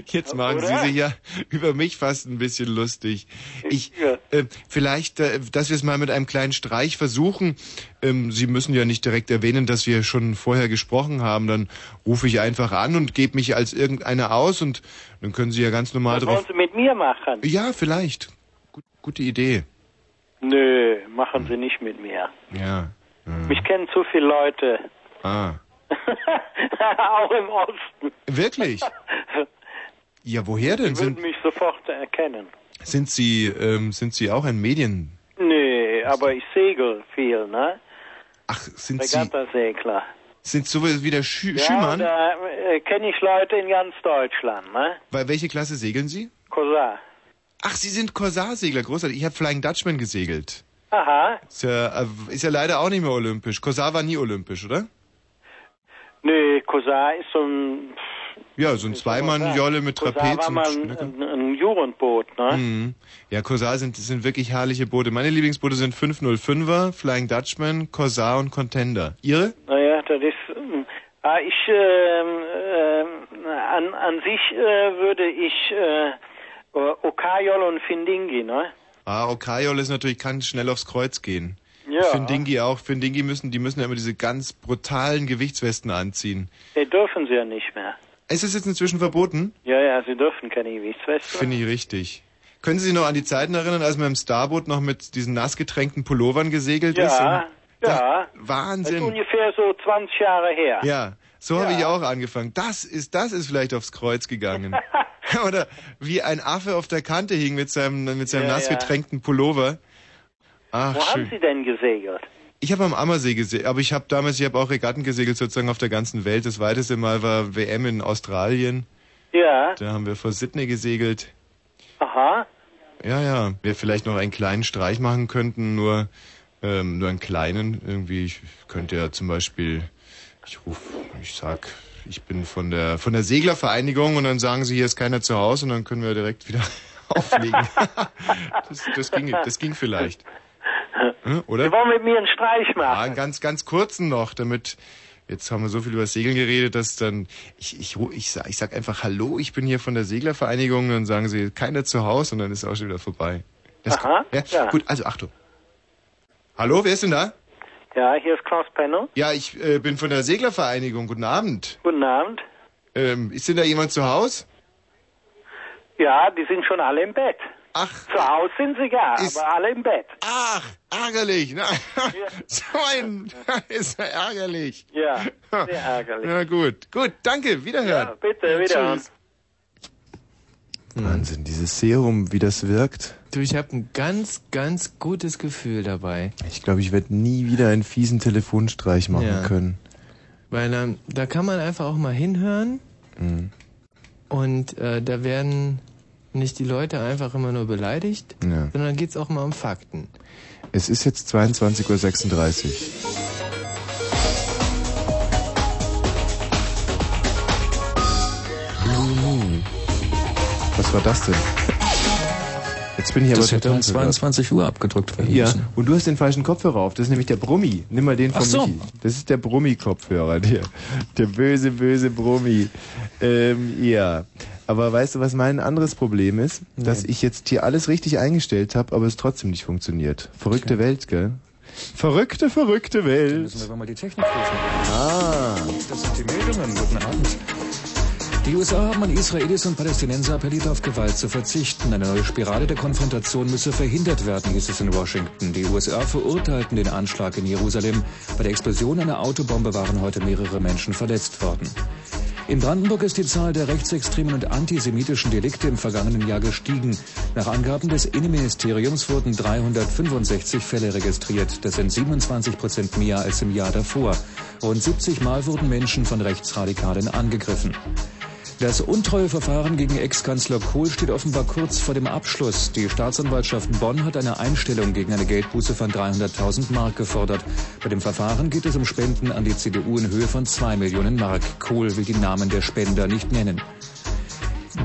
jetzt machen Sie Oder? sich ja über mich fast ein bisschen lustig. Ich, äh, vielleicht, äh, dass wir es mal mit einem kleinen Streich versuchen. Ähm, Sie müssen ja nicht direkt erwähnen, dass wir schon vorher gesprochen haben. Dann rufe ich einfach an und gebe mich als irgendeiner aus und dann können Sie ja ganz normal Was drauf. wollen Sie mit mir machen? Ja, vielleicht. Gut, gute Idee. Nö, machen Sie nicht mit mir. Ja. Hm. Mich kennen zu viele Leute. Ah. Auch im Osten. Wirklich? Ja, woher denn? Sie würden Sind, mich sofort erkennen. sind Sie, ähm, sind Sie auch ein Medien? Nee, aber ich segel viel, ne? Ach, sind Sie, Regattasegler. sind sowas wie der Schü Ja, Schümann? da äh, kenne ich Leute in ganz Deutschland, ne? Bei welche Klasse segeln Sie? Cousin. Ach, Sie sind Corsarsegler, großartig. Ich habe Flying Dutchman gesegelt. Aha. Ist ja, äh, ist ja leider auch nicht mehr olympisch. Corsar war nie olympisch, oder? Nee, Cousin ist so ein, Ja, so ein Zweimann-Jolle mit Trapez war und mal ein, ein, ein Jugendboot, ne? Mhm. Ja, Corsar sind, sind wirklich herrliche Boote. Meine Lieblingsboote sind 505er, Flying Dutchman, Corsar und Contender. Ihre? Naja, das ist. ähm, ah, ich ähm, ähm, an, an sich äh, würde ich äh, Okayol und Findingi, ne? Ah, Okayol ist natürlich, kann schnell aufs Kreuz gehen. Ja. Findingi auch. Findingi müssen, die müssen ja immer diese ganz brutalen Gewichtswesten anziehen. Die dürfen sie ja nicht mehr. Ist es jetzt inzwischen verboten? Ja, ja, sie dürfen keine Gewichtsweste. Finde ich richtig. Können Sie sich noch an die Zeiten erinnern, als man im Starboot noch mit diesen nassgetränkten Pullovern gesegelt ist? Ja, ja. Das ist Wahnsinn. ungefähr so 20 Jahre her. Ja, so habe Ja. ich auch angefangen. Das ist, das ist vielleicht aufs Kreuz gegangen. Oder wie ein Affe auf der Kante hing mit seinem, mit seinem Ja, nassgetränkten Pullover. Ach, Wo haben schön. Sie denn gesegelt? Ich habe am Ammersee gesegelt, aber ich habe damals, ich habe auch Regatten gesegelt sozusagen auf der ganzen Welt. Das weiteste Mal war WM in Australien. Ja. Da haben wir vor Sydney gesegelt. Aha. Ja, ja. Wir vielleicht noch einen kleinen Streich machen könnten, nur, ähm, nur einen kleinen. Irgendwie, ich könnte ja zum Beispiel, ich ruf, ich sag, ich bin von der, von der Seglervereinigung und dann sagen sie, hier ist keiner zu Hause und dann können wir direkt wieder auflegen. das, das ging, das ging vielleicht. Hm, Oder? Sie wollen mit mir einen Streich Ja, machen. einen ganz, ganz kurzen noch, damit, jetzt haben wir so viel über Segeln geredet, dass dann, ich, ich, ich, sag, ich sag einfach Hallo, ich bin hier von der Seglervereinigung, dann sagen sie, keiner zu Hause und dann ist auch schon wieder vorbei. Das Aha, ja? ja. Gut, also Achtung. Hallo, wer ist denn da? Ja, hier ist Klaus Penno. Ja, ich äh, bin von der Seglervereinigung. Guten Abend. Guten Abend. Ähm, ist denn da jemand zu Hause? Ja, die sind schon alle im Bett. Ach. Zu Hause sind sie ja, Ist- aber alle im Bett. Ach, ärgerlich. Na, so ein, ist ja ärgerlich. Ja, sehr ärgerlich. Na gut, gut, danke, wiederhören. Ja, bitte, wiederhören. Tschüss. Wahnsinn, dieses Serum, wie das wirkt. Du, ich habe ein ganz, ganz gutes Gefühl dabei. Ich glaube, ich werde nie wieder einen fiesen Telefonstreich machen Ja. können. Weil ähm, da kann man einfach auch mal hinhören Mhm. und äh, da werden nicht die Leute einfach immer nur beleidigt, Ja. sondern geht's auch mal um Fakten. Es ist jetzt 22.36 Uhr. Blue Moon. Was war das denn? Jetzt bin ich aber Das hätte total um 22 Uhr abgedrückt werden Ja, müssen. und du hast den falschen Kopfhörer auf. Das ist nämlich der Brummi. Nimm mal den von Ach so. Michi. Das ist der Brummi-Kopfhörer, der, der böse, böse Brummi. Ähm, ja. Aber weißt du, was mein anderes Problem ist? Dass ich jetzt hier alles richtig eingestellt habe, aber es trotzdem nicht funktioniert. Verrückte Welt, gell? Verrückte, verrückte Welt. Müssen wir mal die Technik prüfen. Ah. Das sind die Meldungen. Guten Abend. Die USA haben an Israelis und Palästinenser appelliert, auf Gewalt zu verzichten. Eine neue Spirale der Konfrontation müsse verhindert werden, hieß es in Washington. Die USA verurteilten den Anschlag in Jerusalem. Bei der Explosion einer Autobombe waren heute mehrere Menschen verletzt worden. In Brandenburg ist die Zahl der rechtsextremen und antisemitischen Delikte im vergangenen Jahr gestiegen. Nach Angaben des Innenministeriums wurden 365 Fälle registriert. Das sind 27 Prozent mehr als im Jahr davor. Rund 70 Mal wurden Menschen von Rechtsradikalen angegriffen. Das Untreueverfahren gegen Ex-Kanzler Kohl steht offenbar kurz vor dem Abschluss. Die Staatsanwaltschaft Bonn hat eine Einstellung gegen eine Geldbuße von 300.000 Mark gefordert. Bei dem Verfahren geht es um Spenden an die CDU in Höhe von 2 Millionen Mark. Kohl will die Namen der Spender nicht nennen.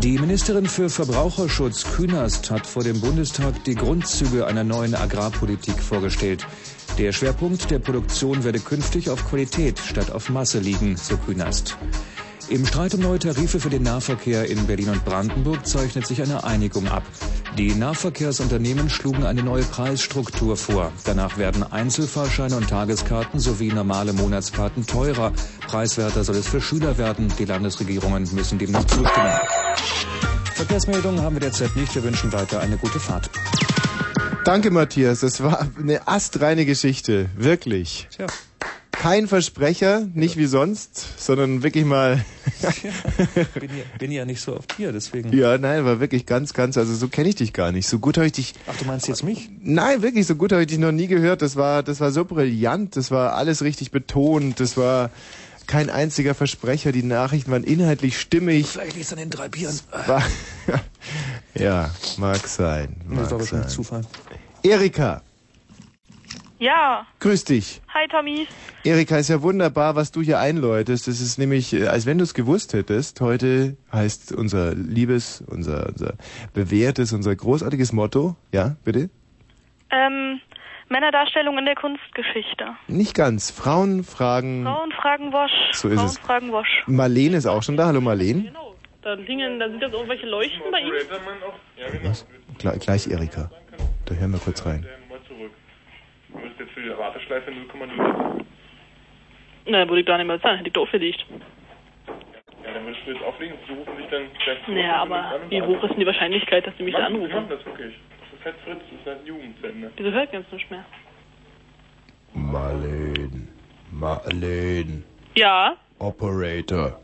Die Ministerin für Verbraucherschutz Künast hat vor dem Bundestag die Grundzüge einer neuen Agrarpolitik vorgestellt. Der Schwerpunkt der Produktion werde künftig auf Qualität statt auf Masse liegen, so Künast. Im Streit um neue Tarife für den Nahverkehr in Berlin und Brandenburg zeichnet sich eine Einigung ab. Die Nahverkehrsunternehmen schlugen eine neue Preisstruktur vor. Danach werden Einzelfahrscheine und Tageskarten sowie normale Monatskarten teurer. Preiswerter soll es für Schüler werden. Die Landesregierungen müssen dem noch zustimmen. Verkehrsmeldungen haben wir derzeit nicht. Wir wünschen weiter eine gute Fahrt. Danke, Matthias. Das war eine astreine Geschichte. Wirklich. Tja. Kein Versprecher, nicht wie sonst, sondern wirklich mal. bin, ja, bin ja nicht so oft hier, deswegen. Ja, nein, war wirklich ganz, ganz, also so kenne ich dich gar nicht. So gut habe ich dich. Ach, du meinst jetzt mich? Nein, wirklich, so gut habe ich dich noch nie gehört. Das war, das war so brillant, das war alles richtig betont, das war kein einziger Versprecher, die Nachrichten waren inhaltlich stimmig. Vielleicht liegt es an den drei Bieren. War, ja, mag sein. Mag Das war sein. Zufall. Erika. Ja. Grüß dich. Hi, Tommy. Erika, ist ja wunderbar, was du hier einläutest. Das ist nämlich, äh, als wenn du es gewusst hättest, heute heißt unser liebes, unser, unser bewährtes, unser großartiges Motto. Ja, bitte? Ähm, Männerdarstellung in der Kunstgeschichte. Nicht ganz. Frauen fragen. Frauen fragen Wosch. So ist Frauen es. fragen Wosch. Marlene ist auch schon da. Hallo Marlene. Da liegen, da sind jetzt irgendwelche Leuchten bei ihm. Was? Gle gleich Erika. Da hören wir kurz rein. Mal zurück. Du bist jetzt für die Warteschleife 0,0. Na, würde ich gar nicht mehr sagen, hätte ich da aufgelegt. Ja, dann würdest du jetzt auflegen, sie rufen dich dann gleich zurück. Naja, aber wie hoch ist denn die Wahrscheinlichkeit, dass sie mich da Machen, Sie anrufen? machen das wirklich. Das ist halt Fritz, das ist halt ein Jugendsender. Wieso hört ganz nicht mehr? Marlene. Marlene. Ja? Operator.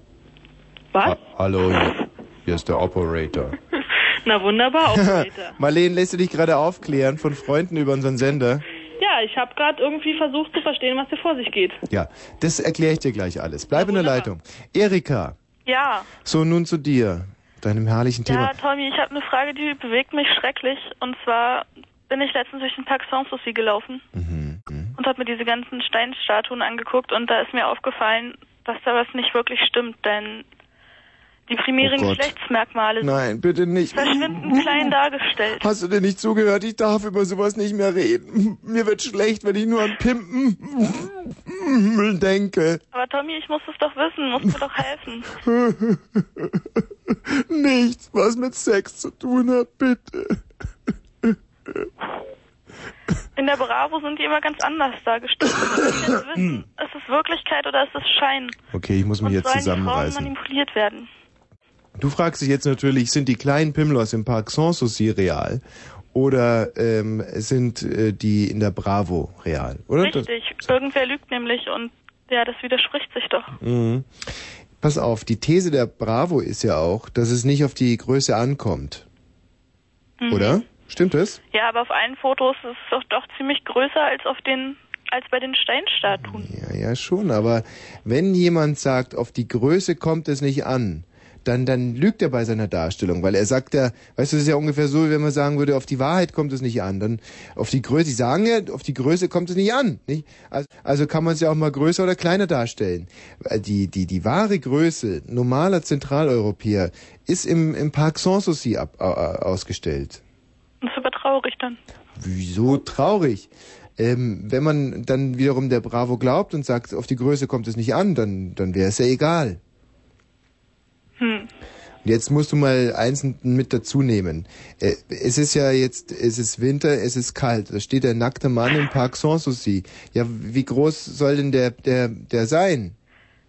Was? Ha hallo, hier, hier ist der Operator. Na wunderbar, Operator. Marlene, lässt du dich gerade aufklären von Freunden über unseren Sender? Ja, ich habe gerade irgendwie versucht zu verstehen, was hier vor sich geht. Ja, das erkläre ich dir gleich alles. Bleib in der Leitung. Erika, Ja. so nun zu dir, deinem herrlichen Thema. Ja, Tommy, ich habe eine Frage, die bewegt mich schrecklich. Und zwar bin ich letztens durch den Park Sanssouci gelaufen Mhm, und habe mir diese ganzen Steinstatuen angeguckt und da ist mir aufgefallen, dass da was nicht wirklich stimmt, denn die primären Oh. Geschlechtsmerkmale Nein, bitte nicht. verschwindend klein dargestellt. Hast du denn nicht zugehört? Ich darf über sowas nicht mehr reden. Mir wird schlecht, wenn ich nur an Pimpen denke. Aber Tommy, ich muss es doch wissen, musst mir doch helfen. Nichts, was mit Sex zu tun hat, bitte. In der Bravo sind die immer ganz anders dargestellt. Ich jetzt wissen, ist es Wirklichkeit oder ist es Schein? Okay, ich muss mich Und jetzt die Frauen zusammenreißen. manipuliert werden? Du fragst dich jetzt natürlich, sind die kleinen Pimmlos im Park Sanssouci real? Oder ähm, sind äh, die in der Bravo real? Oder? Richtig. Irgendwer lügt nämlich und ja, das widerspricht sich doch. Mhm. Pass auf, die These der Bravo ist ja auch, dass es nicht auf die Größe ankommt. Mhm. Oder? Stimmt das? Ja, aber auf allen Fotos ist es doch, doch ziemlich größer als auf den als bei den Steinstatuen. Ja, ja, schon, aber wenn jemand sagt, auf die Größe kommt es nicht an, dann, dann lügt er bei seiner Darstellung, weil er sagt ja, weißt du, das ist ja ungefähr so, wie wenn man sagen würde, auf die Wahrheit kommt es nicht an, dann auf die Größe, die sagen ja, auf die Größe kommt es nicht an, nicht? Also, also kann man es ja auch mal größer oder kleiner darstellen. Die, die, die wahre Größe normaler Zentraleuropäer ist im, im Park Sanssouci ab, ausgestellt. Das ist aber traurig dann. Wieso traurig? Ähm, wenn man dann wiederum der Bravo glaubt und sagt, auf die Größe kommt es nicht an, dann, dann wäre es ja egal. Hm. Und jetzt musst du mal eins mit dazu nehmen. Äh, es ist ja jetzt, es ist Winter, es ist kalt. Da steht der nackte Mann im Park Sanssouci. Ja, wie groß soll denn der, der, der sein?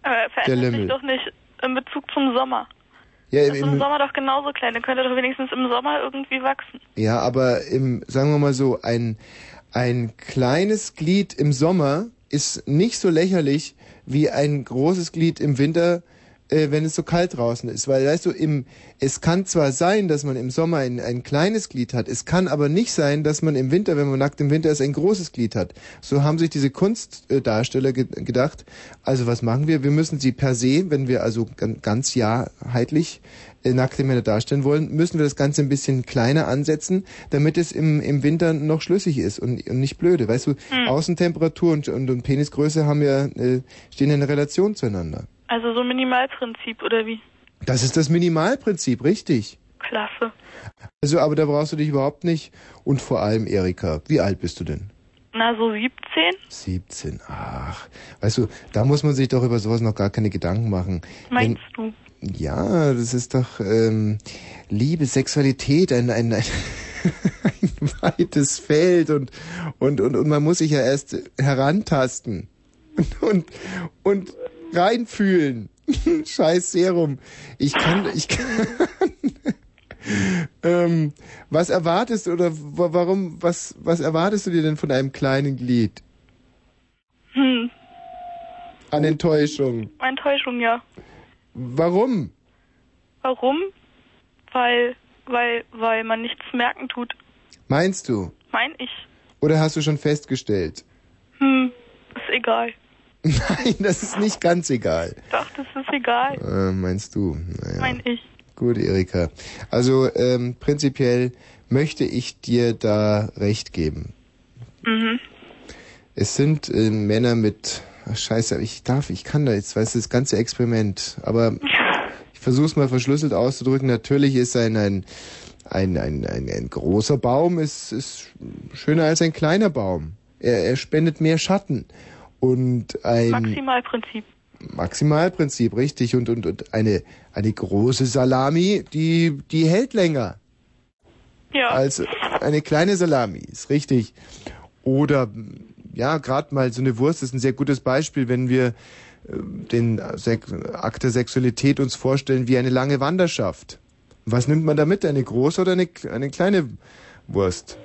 Aber er Der verändert sich Lümmel. doch nicht im Bezug zum Sommer. Ja, Das ist im im, Sommer doch genauso klein. Dann könnte doch wenigstens im Sommer irgendwie wachsen. ja, aber im, sagen wir mal so, ein, ein kleines Glied im Sommer ist nicht so lächerlich wie ein großes Glied im Winter, äh, wenn es so kalt draußen ist. Weil, weißt du, im, es kann zwar sein, dass man im Sommer ein, ein kleines Glied hat, es kann aber nicht sein, dass man im Winter, wenn man nackt im Winter ist, ein großes Glied hat. So haben sich diese Kunstdarsteller ge gedacht, also was machen wir? Wir müssen sie per se, wenn wir also gan- ganz jahrheitlich äh, nackte Männer darstellen wollen, müssen wir das Ganze ein bisschen kleiner ansetzen, damit es im, im Winter noch schlüssig ist und, und nicht blöde. Weißt du, Hm. Außentemperatur und, und, und Penisgröße haben ja, äh, stehen ja in Relation zueinander. Also so ein Minimalprinzip oder wie? Das ist das Minimalprinzip, richtig. Klasse. Also, aber da brauchst du dich überhaupt nicht. Und vor allem, Erika, wie alt bist du denn? Na, so 17? 17. Ach, weißt du, da muss man sich doch über sowas noch gar keine Gedanken machen. Meinst du? Ja, das ist doch ähm, Liebe, Sexualität, ein, ein, ein, ein weites Feld und, und, und, und man muss sich ja erst herantasten und, und reinfühlen. Scheiß Serum. Ich kann, ich kann. ähm, was erwartest du oder wa- warum, was, was erwartest du dir denn von einem kleinen Glied? Hm, An Enttäuschung. Enttäuschung, ja. Warum? Warum? Weil, weil, weil man nichts merken tut. Meinst du? Mein ich. Oder hast du schon festgestellt? Hm, ist egal. Nein, das ist nicht ganz egal. Doch, das ist egal. Äh, meinst du? Naja. Mein ich. Gut, Erika. Also ähm, prinzipiell möchte ich dir da recht geben. Mhm. Es sind äh, Männer mit. Ach, scheiße, ich darf, ich kann da jetzt, weißt du, das ganze Experiment. Aber ich versuche es mal verschlüsselt auszudrücken. Natürlich ist ein, ein, ein, ein, ein, ein großer Baum ist, ist schöner als ein kleiner Baum. Er, er spendet mehr Schatten. Und ein. Maximalprinzip. Maximalprinzip, richtig. Und, und, und eine, eine große Salami, die, die hält länger Ja. als eine kleine Salami, ist richtig. Oder, ja, gerade mal so eine Wurst ist ein sehr gutes Beispiel, wenn wir äh, den Sek Akt der Sexualität uns vorstellen wie eine lange Wanderschaft. Was nimmt man da mit? Eine große oder eine, eine kleine Wurst?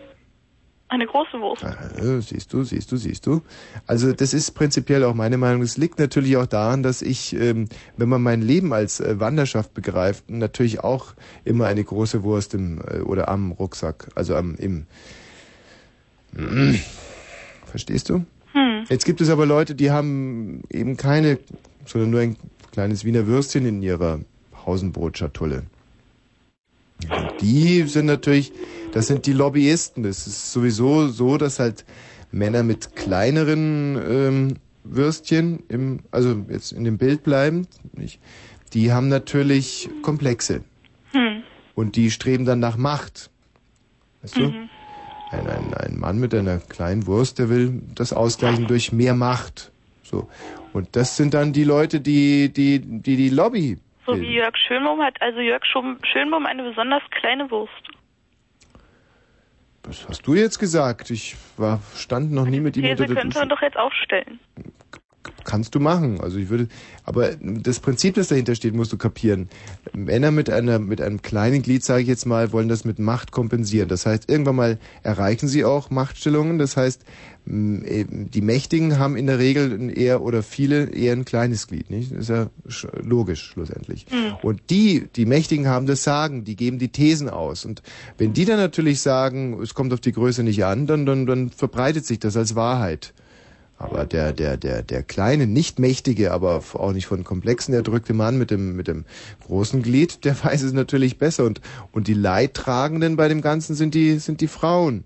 Eine große Wurst. Äh, siehst du, siehst du, siehst du. Also das ist prinzipiell auch meine Meinung. Es liegt natürlich auch daran, dass ich, ähm, wenn man mein Leben als äh, Wanderschaft begreift, natürlich auch immer eine große Wurst im äh, oder am Rucksack, also am im. Verstehst du? Hm. Jetzt gibt es aber Leute, die haben eben keine, sondern nur ein kleines Wiener Würstchen in ihrer Pausenbrotschatulle. Die sind natürlich, das sind die Lobbyisten. Das ist sowieso so, dass halt Männer mit kleineren ähm, Würstchen, im, also jetzt in dem Bild bleibend, nicht, die haben natürlich Komplexe. Hm. Und die streben dann nach Macht. Weißt du? Mhm. Ein, ein, ein Mann mit einer kleinen Wurst, der will das ausgleichen durch mehr Macht. So. Und das sind dann die Leute, die die, die, die Lobby. So wie Jörg Schönbaum hat also Jörg Schönbaum eine besonders kleine Wurst. Was hast du jetzt gesagt? Ich war, stand noch nie mit ihm These unter der könnte man doch jetzt aufstellen. Kannst du machen. Also ich würde, aber das Prinzip, das dahinter steht, musst du kapieren. Männer mit einer, mit einem kleinen Glied, sage ich jetzt mal, wollen das mit Macht kompensieren. Das heißt, irgendwann mal erreichen sie auch Machtstellungen. Das heißt, die Mächtigen haben in der Regel eher oder viele eher ein kleines Glied, nicht? Das ist ja sch- logisch schlussendlich. Mhm. Und die, die Mächtigen haben das Sagen, die geben die Thesen aus. Und wenn die dann natürlich sagen, es kommt auf die Größe nicht an, dann, dann, dann verbreitet sich das als Wahrheit. Aber der, der, der, der kleine, nicht mächtige, aber auch nicht von Komplexen erdrückte Mann mit dem, mit dem großen Glied, der weiß es natürlich besser. Und, und die Leidtragenden bei dem Ganzen sind die, sind die Frauen.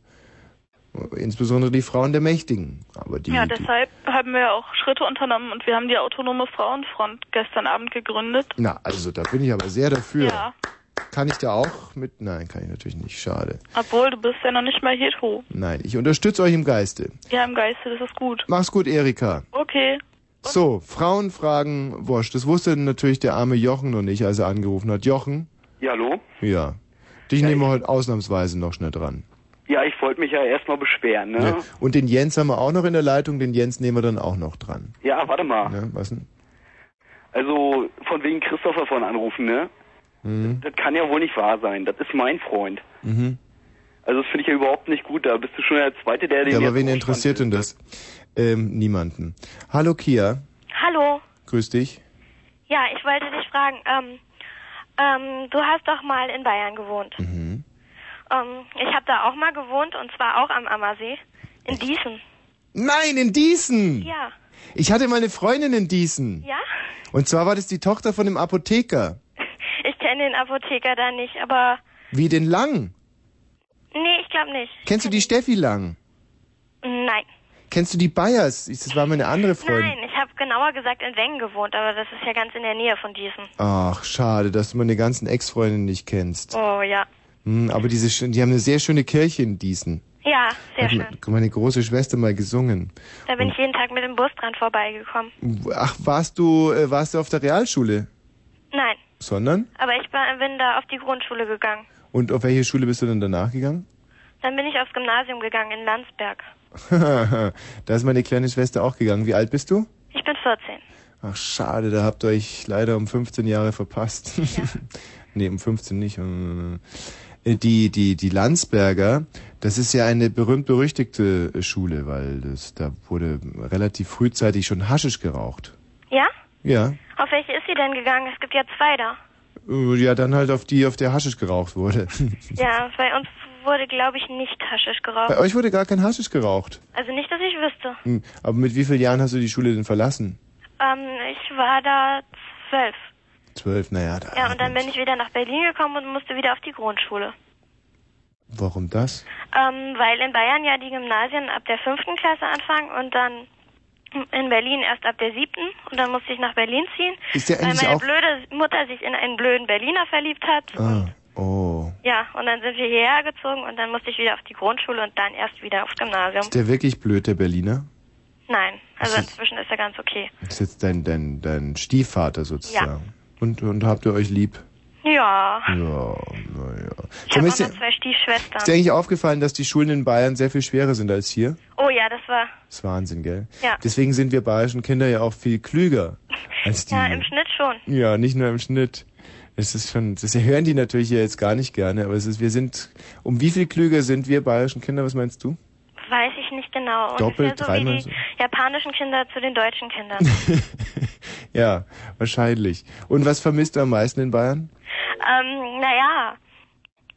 Insbesondere die Frauen der Mächtigen. Aber die, ja, die deshalb haben wir auch Schritte unternommen und wir haben die Autonome Frauenfront gestern Abend gegründet. na, also da bin ich aber sehr dafür. Ja, Kann ich da auch mit? Nein, kann ich natürlich nicht. Schade. obwohl du bist ja noch nicht mal hetero. Nein, ich unterstütze euch im Geiste. Ja, im Geiste, das ist gut. Mach's gut, Erika. Okay. So, Frauen fragen Wosch. Das wusste natürlich der arme Jochen noch nicht, als er angerufen hat. Jochen? Ja, hallo? Ja. Dich nehmen wir heute ausnahmsweise noch schnell dran. Ja, ich wollte mich ja erstmal beschweren, ne? Ja. Und den Jens haben wir auch noch in der Leitung, den Jens nehmen wir dann auch noch dran. Ja, warte mal. Ne? Was denn? Also, von wegen Christopher von anrufen, ne? Mhm. Das kann ja wohl nicht wahr sein. Das ist mein Freund. Mhm. Also, das finde ich ja überhaupt nicht gut. Da bist du schon der Zweite, der den Ja, aber jetzt wen interessiert denn das? Ähm, niemanden. Hallo Kia, Hallo. grüß dich. Ja, ich wollte dich fragen, ähm, ähm, du hast doch mal in Bayern gewohnt. Mhm. Ähm, ich habe da auch mal gewohnt und zwar auch am Ammersee. In Diesen. Nein, in Diesen! Ja. Ich hatte mal eine Freundin in Diesen. Ja? Und zwar war das die Tochter von dem Apotheker. Kenne den Apotheker da nicht, aber Wie den Lang. nee, ich glaube nicht. Kennst du die Steffi Lang? Nein. Kennst du die Bayers? Das war meine andere Freundin. Nein, ich habe genauer gesagt in Wengen gewohnt, aber das ist ja ganz in der Nähe von Diesen. Ach, schade, dass du meine ganzen Ex-Freundinnen nicht kennst. Oh ja. Hm, aber diese, die haben eine sehr schöne Kirche in Diesen. Ja, sehr Hat schön. me- meine große Schwester mal gesungen. Da bin ich jeden Tag mit dem Bus dran vorbeigekommen. Ach, warst du, äh, warst du auf der Realschule? Nein, Sondern? aber ich bin bin da auf die Grundschule gegangen. Und auf welche Schule bist du denn danach gegangen? Dann bin ich aufs Gymnasium gegangen in Landsberg. da ist meine kleine Schwester auch gegangen. Wie alt bist du? Ich bin 14. Ach, schade, da habt ihr euch leider um 15 Jahre verpasst. nee, um 15 nicht. Äh, Die, die, die Landsberger, das ist ja eine berühmt-berüchtigte äh, Schule, weil das, da wurde relativ frühzeitig schon Haschisch geraucht. Ja? Ja. Auf welche ist sie denn gegangen? Es gibt ja zwei da. Äh, Ja, dann halt auf die, auf der Haschisch geraucht wurde. Ja, bei uns wurde, glaube ich, nicht Haschisch geraucht. Bei euch wurde gar kein Haschisch geraucht. Also nicht, dass ich wüsste. Hm, Aber mit wie vielen Jahren hast du die Schule denn verlassen? Ähm, ich war da zwölf. Zwölf, naja, da. Ja, und dann bin ich wieder nach Berlin gekommen und musste wieder auf die Grundschule. Warum das? Ähm, weil in Bayern ja die Gymnasien ab der fünften Klasse anfangen und dann in Berlin erst ab der siebten und dann musste ich nach Berlin ziehen, Ist der weil eigentlich meine auch- blöde Mutter sich in einen blöden Berliner verliebt hat. Ah, oh. Ja, und dann sind wir hierher gezogen und dann musste ich wieder auf die Grundschule und dann erst wieder aufs Gymnasium. Ist der wirklich blöd, der Berliner? Nein, also ist- inzwischen ist er ganz okay. Ist jetzt dein, dein, dein Stiefvater sozusagen. Und, und habt ihr euch lieb? Ja, Ja, naja. ich habe auch noch zwei Stiefschwestern. Ist dir eigentlich aufgefallen, dass die Schulen in Bayern sehr viel schwerer sind als hier? Oh ja, das war, Das ist Wahnsinn, gell? Ja. Deswegen sind wir bayerischen Kinder ja auch viel klüger als die. ja, im Schnitt schon. Ja, nicht nur im Schnitt. Es ist schon, das hören die natürlich hier jetzt gar nicht gerne, aber es ist, wir sind, um wie viel klüger sind wir bayerischen Kinder, was meinst du? Weiß ich nicht genau. Doppelt, so wie dreimal die so. japanischen Kinder zu den deutschen Kindern. Ja, wahrscheinlich. Und was vermisst du am meisten in Bayern? Ähm, naja,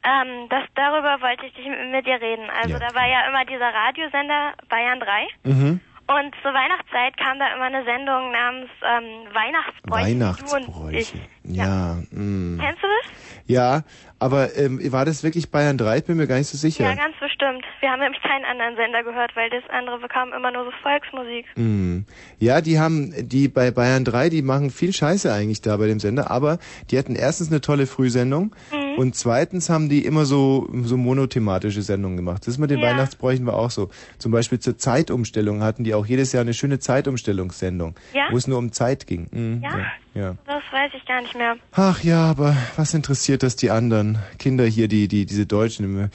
ähm, das, darüber wollte ich dich mit, dir reden. Also Ja. da war ja immer dieser Radiosender Bayern 3 Mhm. und zur Weihnachtszeit kam da immer eine Sendung namens ähm, Weihnachtsbräuche. Weihnachtsbräuche. Ja, mm. Kennst du das? ja, aber ähm, war das wirklich Bayern 3? Ich bin mir gar nicht so sicher. Ja, ganz bestimmt. Wir haben nämlich keinen anderen Sender gehört, weil das andere bekam immer nur so Volksmusik. Mm. Ja, die haben, die bei Bayern 3, die machen viel Scheiße eigentlich da bei dem Sender, aber die hatten erstens eine tolle Frühsendung Mhm. Und zweitens haben die immer so, so monothematische Sendungen gemacht. Das mit den Ja. Weihnachtsbräuchen war auch so. Zum Beispiel zur Zeitumstellung hatten die auch jedes Jahr eine schöne Zeitumstellungssendung, Ja? wo es nur um Zeit ging. Mm, Ja? ja. ja. Das weiß ich gar nicht mehr. Ach ja, aber was interessiert das die anderen Kinder hier, die, die, diese Deutschen?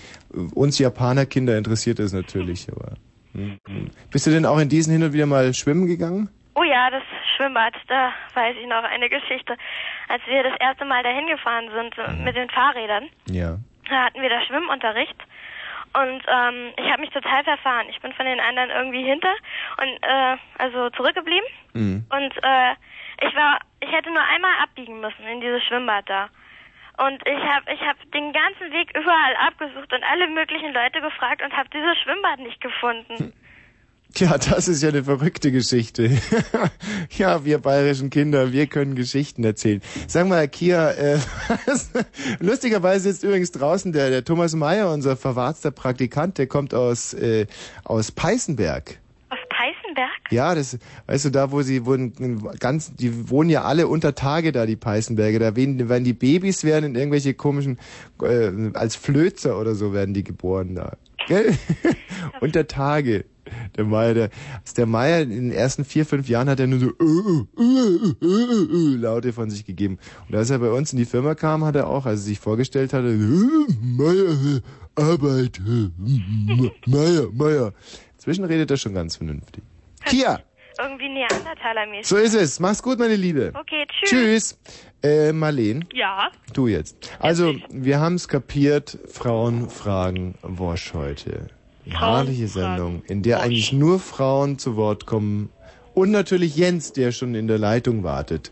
Uns Japaner-Kinder interessiert das natürlich, aber. hm, hm. Bist du denn auch in diesen hin und wieder mal schwimmen gegangen? Oh ja, das Schwimmbad, da weiß ich noch eine Geschichte. Als wir das erste Mal dahin gefahren sind äh, mit den Fahrrädern, Ja. da hatten wir da Schwimmunterricht. Und ähm, ich habe mich total verfahren. Ich bin von den anderen irgendwie hinter und äh, also zurückgeblieben. Mhm. Und äh, ich war, ich hätte nur einmal abbiegen müssen in dieses Schwimmbad da. Und ich habe ich hab den ganzen Weg überall abgesucht und alle möglichen Leute gefragt und habe dieses Schwimmbad nicht gefunden. Tja, das ist ja eine verrückte Geschichte. ja, wir bayerischen Kinder, wir können Geschichten erzählen. Sag mal, Kia, äh, lustigerweise ist übrigens draußen der, der Thomas Mayer, unser verwahrter Praktikant, der kommt aus, äh, aus Peißenberg. Aus Peißenberg? Ja, das, weißt du, da wo sie wurden ganz, die wohnen ja alle unter Tage da, die Peißenberger. Da werden, werden die Babys werden in irgendwelche komischen, äh, als Flözer oder so werden die geboren da. Gell? unter Tage. Der Meier, der, der Meier in den ersten vier, fünf Jahren hat er nur so äh, äh, äh, äh, äh, Laute von sich gegeben. Und als er bei uns in die Firma kam, hat er auch, als er sich vorgestellt hatte, äh, Meier, äh, Arbeit, M- Meier, Meier. Inzwischen redet er schon ganz vernünftig. Kia, Irgendwie Neandertaler-mäßig. so ist es. Mach's gut, meine Liebe. Okay, tschüss. Tschüss. Äh, Marleen, Ja. du jetzt. Also, wir haben's kapiert, Frauen fragen Wosch heute. Herrliche Sendung, in der eigentlich nur Frauen zu Wort kommen. Und natürlich Jens, der schon in der Leitung wartet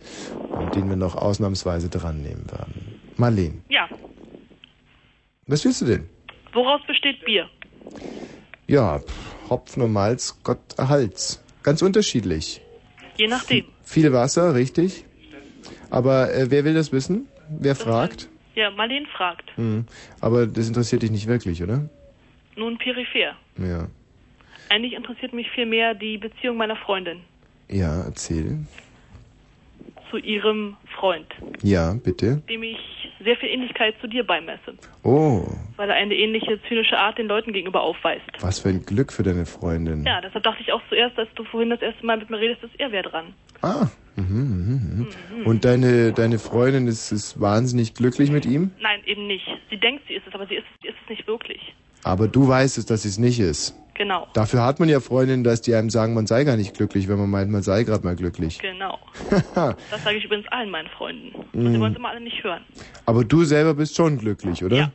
und den wir noch ausnahmsweise dran nehmen werden. Marleen, Ja. was willst du denn? Woraus besteht Bier? Ja, pff, Hopfen und Malz, Gott erhalt's. Ganz unterschiedlich. Je nachdem. Viel Wasser, richtig. Aber äh, wer will das wissen? Wer fragt? Ja, Marlene fragt. Hm. Aber das interessiert dich nicht wirklich, oder? Nun peripher. Ja. Eigentlich interessiert mich viel mehr die Beziehung meiner Freundin Ja, erzähl. zu ihrem Freund, Ja, bitte. dem ich sehr viel Ähnlichkeit zu dir beimesse, Oh, weil er eine ähnliche zynische Art den Leuten gegenüber aufweist. was für ein Glück für deine Freundin. Ja, deshalb dachte ich auch zuerst, als du vorhin das erste Mal mit mir redest, dass er wäre dran. Ah. Mhm, mhm, mhm. Und deine, deine Freundin ist, ist wahnsinnig glücklich mit ihm? Nein, eben nicht. Sie denkt, sie ist es, aber sie ist, sie ist es nicht wirklich. Aber du weißt es, dass sie es nicht ist. Genau. Dafür hat man ja Freundinnen, dass die einem sagen, man sei gar nicht glücklich, wenn man meint, man sei gerade mal glücklich. Genau. Das sage ich übrigens allen meinen Freunden. Und Mm. sie wollen es immer alle nicht hören. Aber du selber bist schon glücklich, oder? Ja.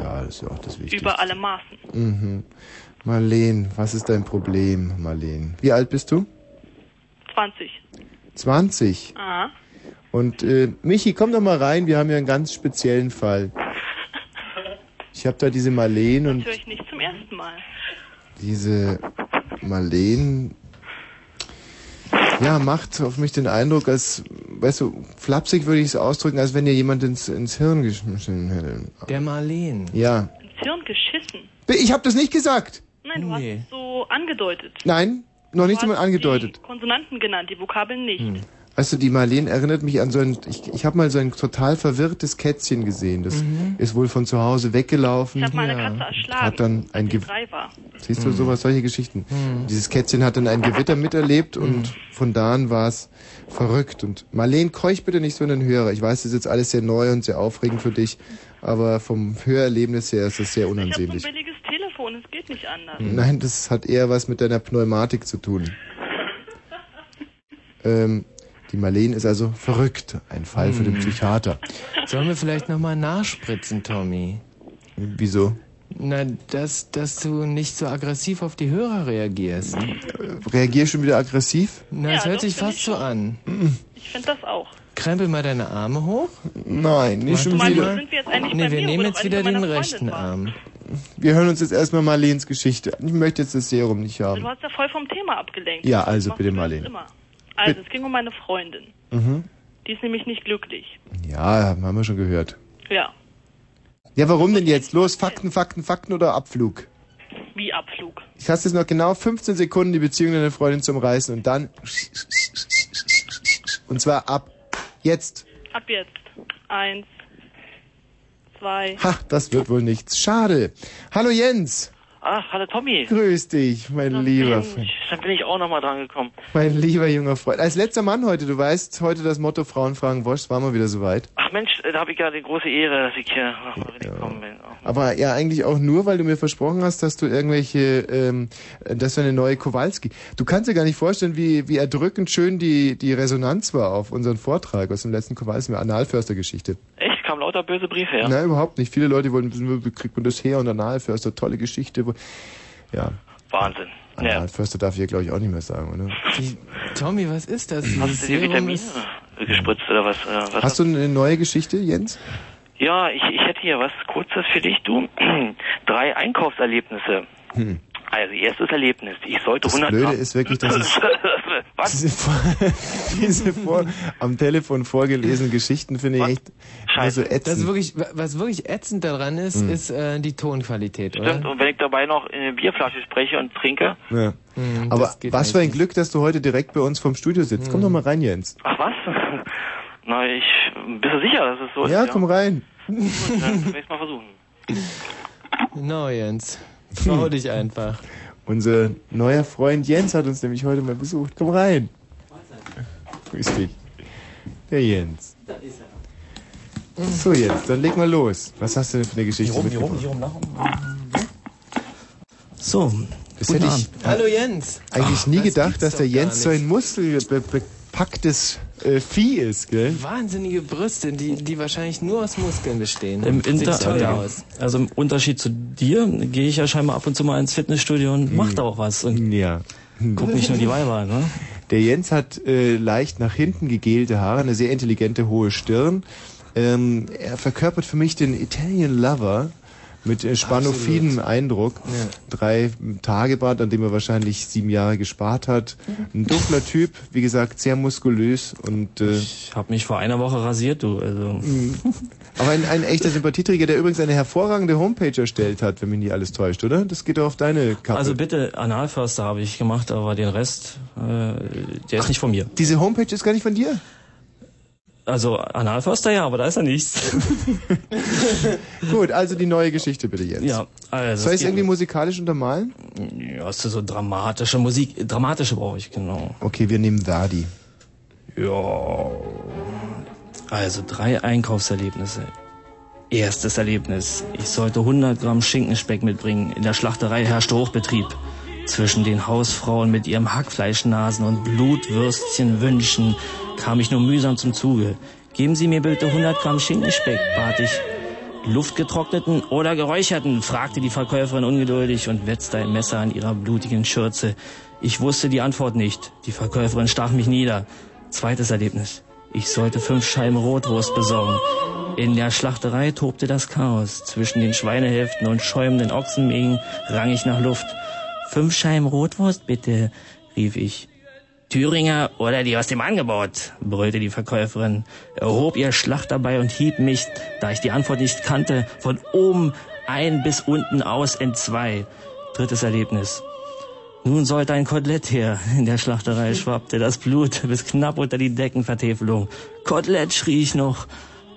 Ja, das ist ja auch das Wichtigste. Über alle Maßen. Mhm. Marleen, was ist dein Problem, Marleen? Wie alt bist du? 20. 20. Aha. Und äh, Michi, komm doch mal rein, wir haben ja einen ganz speziellen Fall. Ich habe da diese Marleen und Höre ich nicht zum ersten Mal. diese Marleen, ja, macht auf mich den Eindruck, als, weißt du, flapsig würde ich es ausdrücken, als wenn dir jemand ins, ins Hirn geschmissen hätte. Der Marleen. Ja. Ins Hirn geschissen. Ich habe das nicht gesagt. Nein, du hast es so angedeutet. Nein, noch nicht Du einmal hast angedeutet. Die Konsonanten genannt, die Vokabeln nicht. Hm. Weißt du, die Marlene erinnert mich an so ein, ich, ich habe mal so ein total verwirrtes Kätzchen gesehen. Das Mhm. ist wohl von zu Hause weggelaufen. Ich habe meine Katze erschlagen, Hat dann ein Ge drei war. Siehst du Mhm. sowas, solche Geschichten. Mhm. Dieses Kätzchen hat dann ein Gewitter miterlebt und von da an war es verrückt. Und Marlene, keuch bitte nicht so in den Hörer. Ich weiß, das ist jetzt alles sehr neu und sehr aufregend für dich, aber vom Hörerlebnis her ist das sehr Ich habe so ein unansehnlich. billiges Telefon, es geht nicht anders. Nein, das hat eher was mit deiner Pneumatik zu tun. ähm, die Marlene ist also verrückt. Ein Fall für den Hm. Psychiater. Sollen wir vielleicht nochmal nachspritzen, Tommy? Wieso? Na, dass, dass du nicht so aggressiv auf die Hörer reagierst. Reagier schon wieder aggressiv? Na, es Ja, hört doch, sich find fast so an. Ich finde das auch. Krempel mal deine Arme hoch. Nein, nicht schon du, wieder. sind wir jetzt eigentlich Nee, bei wir mir, nehmen jetzt wieder bei den meiner rechten Arm. Wir hören uns jetzt erstmal Marleens Geschichte an. Ich möchte jetzt das Serum nicht haben. Du hast ja voll vom Thema abgelenkt. Ja, Das also bitte, du Marlene. Immer. Also, es ging um meine Freundin. Mhm. Die ist nämlich nicht glücklich. Ja, haben wir schon gehört. Ja, Ja, warum denn jetzt? Los, Fakten, Fakten, Fakten oder Abflug? wie Abflug. Ich hast jetzt noch genau 15 Sekunden, die Beziehung deiner Freundin zum Reißen und dann. Und zwar ab jetzt. Ab jetzt. Eins, zwei. Ha, das wird wohl nichts. Schade. Hallo Jens. Ah, hallo Tommy. Grüß dich, mein lieber Freund. Dann bin ich auch nochmal dran gekommen. Mein lieber junger Freund. Als letzter Mann heute, du weißt, heute das Motto Frauen fragen Wosch, war mal wieder soweit. Ach Mensch, äh, da habe ich ja die große Ehre, dass ich hier noch mal gekommen bin. Aber ja, eigentlich auch nur, weil du mir versprochen hast, dass du irgendwelche, ähm, dass du eine neue Kowalski. Du kannst dir gar nicht vorstellen, wie, wie erdrückend schön die, die Resonanz war auf unseren Vortrag aus dem letzten Kowalski, Analförster-Geschichte. Echt? Lauter böse Briefe, ja? Nein, überhaupt nicht. Viele Leute wollten wissen, wie kriegt man das her und Analförster, tolle Geschichte. Wo- Ja, Wahnsinn. Ja. Analförster darf ich ja, glaube ich, auch nicht mehr sagen, oder? Tommy, was ist das? Hast du dir Vitamine ist- gespritzt oder was? Äh, was Hast du eine neue Geschichte, Jens? Ja, ich, ich hätte hier was Kurzes für dich, du. Drei Einkaufserlebnisse. Hm. Also, erstes Erlebnis. Ich sollte Das 100 Blöde Gramm... ist wirklich, dass es was? diese, vor, diese vor, am Telefon vorgelesenen Geschichten finde ich echt also Das ätzend. wirklich, was wirklich ätzend daran ist, Hm. ist äh, die Tonqualität, oder? Stimmt, und wenn ich dabei noch in eine Bierflasche spreche und trinke... Ja. Hm, Aber das was für ein. Glück, dass du heute direkt bei uns vom Studio sitzt. Komm doch mal rein, Jens. Ach was? Na, ich... Bist du sicher, dass es so ist? Ja, komm rein. Gut, dann will ich mal versuchen. No, Jens. Trau dich einfach. Unser neuer Freund Jens hat uns nämlich heute mal besucht. Komm rein. Grüß dich. Der Jens. So, Jens, dann leg mal los. Was hast du denn für eine Geschichte mitgebracht? So, Das guten hätte ich. Hallo Jens. eigentlich Ach, nie das gedacht, dass der Jens so ein muskelbepacktes äh, Vieh ist, gell? Wahnsinnige Brüste, die, die wahrscheinlich nur aus Muskeln bestehen. Im Inter toll ja. aus. Also im Unterschied zu dir gehe ich ja scheinbar ab und zu mal ins Fitnessstudio und mach da auch was. Und Ja. guck nicht nur die Weiber, ne? Der Jens hat äh, leicht nach hinten gegelte Haare, eine sehr intelligente hohe Stirn. Ähm, er verkörpert für mich den Italian Lover mit äh, spanophilen Eindruck. Drei Tagebart, an dem er wahrscheinlich sieben Jahre gespart hat. Ein dunkler Typ, wie gesagt, sehr muskulös und äh, Ich habe mich vor einer Woche rasiert, du. Also aber ein, ein echter Sympathieträger, der übrigens eine hervorragende Homepage erstellt hat, wenn mich nicht alles täuscht, oder? Das geht doch auf deine Kappe. Also bitte, Analförster habe ich gemacht, aber den Rest, äh, der ist nicht von mir. Diese Homepage ist gar nicht von dir? Also Analförster ja, aber da ist ja nichts. Gut, also die neue Geschichte bitte jetzt. Ja, also Soll ich es irgendwie musikalisch untermalen? Ja, hast du so dramatische Musik, dramatische brauche ich, genau. Okay, wir nehmen Verdi. Ja. Also drei Einkaufserlebnisse. Erstes Erlebnis. Ich sollte 100 Gramm Schinkenspeck mitbringen. In der Schlachterei herrschte Hochbetrieb. Zwischen den Hausfrauen mit ihrem Hackfleischnasen und Blutwürstchenwünschen kam ich nur mühsam zum Zuge. Geben Sie mir bitte 100 Gramm Schinkenspeck, bat ich. Luftgetrockneten oder geräucherten? fragte die Verkäuferin ungeduldig und wetzte ein Messer an ihrer blutigen Schürze. Ich wusste die Antwort nicht. Die Verkäuferin stach mich nieder. Zweites Erlebnis. Ich sollte fünf Scheiben Rotwurst besorgen. In der Schlachterei tobte das Chaos. Zwischen den Schweinehälften und schäumenden Ochsenmägen rang ich nach Luft. Fünf Scheiben Rotwurst bitte, rief ich. Thüringer oder die aus dem Angebot, brüllte die Verkäuferin, erhob ihr Schlachterbei und hieb mich, da ich die Antwort nicht kannte, von oben ein bis unten aus N2. Drittes Erlebnis. Nun sollte ein Kotelett her. In der Schlachterei schwappte das Blut bis knapp unter die Deckenvertäfelung. Kotelett schrie ich noch.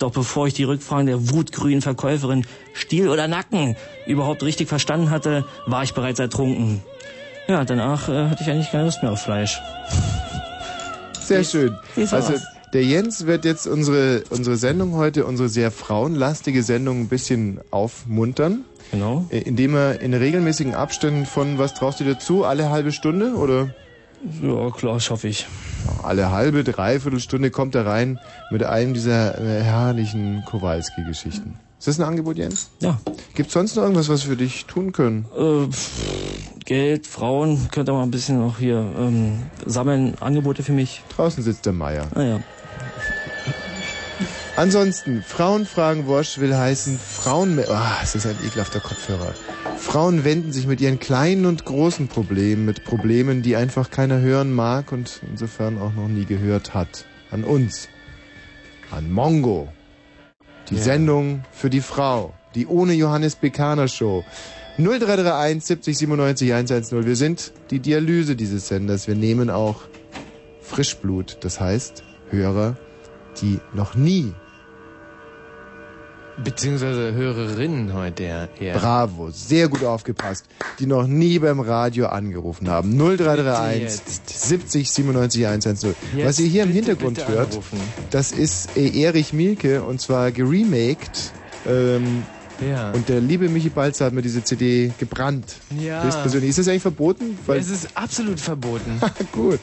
Doch bevor ich die Rückfragen der wutgrünen Verkäuferin Stiel oder Nacken überhaupt richtig verstanden hatte, war ich bereits ertrunken. Ja, danach äh, hatte ich eigentlich keine Lust mehr auf Fleisch. Sehr schön. Also der Jens wird jetzt unsere, unsere Sendung heute, unsere sehr frauenlastige Sendung ein bisschen aufmuntern. Genau. Äh, Indem er in regelmäßigen Abständen von, was traust du dir zu, alle halbe Stunde oder? Ja, klar, schaffe ich. Alle halbe, dreiviertel Stunde kommt er rein mit einem dieser äh, herrlichen Kowalski-Geschichten. Ist das ein Angebot, Jens? Ja. Gibt sonst noch irgendwas, was wir für dich tun können? Äh, pff, Geld, Frauen, könnt ihr mal ein bisschen noch hier ähm, sammeln, Angebote für mich. Draußen sitzt der Meier. Ah ja. Ansonsten, Frauen fragen Wosch will heißen, Frauen... Ah, es ist ein ekelhafter Kopfhörer. Frauen wenden sich mit ihren kleinen und großen Problemen, mit Problemen, die einfach keiner hören mag und insofern auch noch nie gehört hat, an uns. An Mongo. Die Sendung für die Frau. Die ohne Johannes Bekaner Show. 0331 70 97 110. Wir sind die Dialyse dieses Senders. Wir nehmen auch Frischblut. Das heißt, Hörer, die noch nie Beziehungsweise Hörerinnen heute eher. eher. Bravo, sehr gut aufgepasst. Die noch nie beim Radio angerufen haben. 0331 70 97 110. Jetzt Was ihr hier im bitte, Hintergrund bitte hört, anrufen. das ist äh, Erich Mielke und zwar geremaked. Ähm, Ja. Und der liebe Michi Balzer hat mir diese CD gebrannt. Ja. Ist das eigentlich verboten? Weil es ist absolut verboten. gut.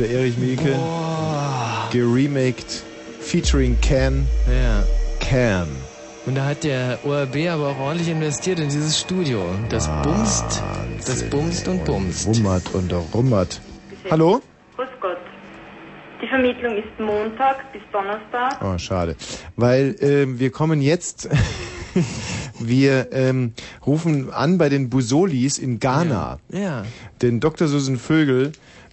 Dieser Erich Mielke. Geremaked. Featuring Can. Ja. Can. Und da hat der ORB aber auch ordentlich investiert in dieses Studio. Das bumst, das bumst und bumst. Rummert und rummert. Hallo? Grüß Gott. Die Vermittlung ist Montag bis Donnerstag. Oh, schade. Weil ähm, wir kommen jetzt, wir ähm, rufen an bei den Busolis in Ghana. Ja. Den Dr. Susan Vögel,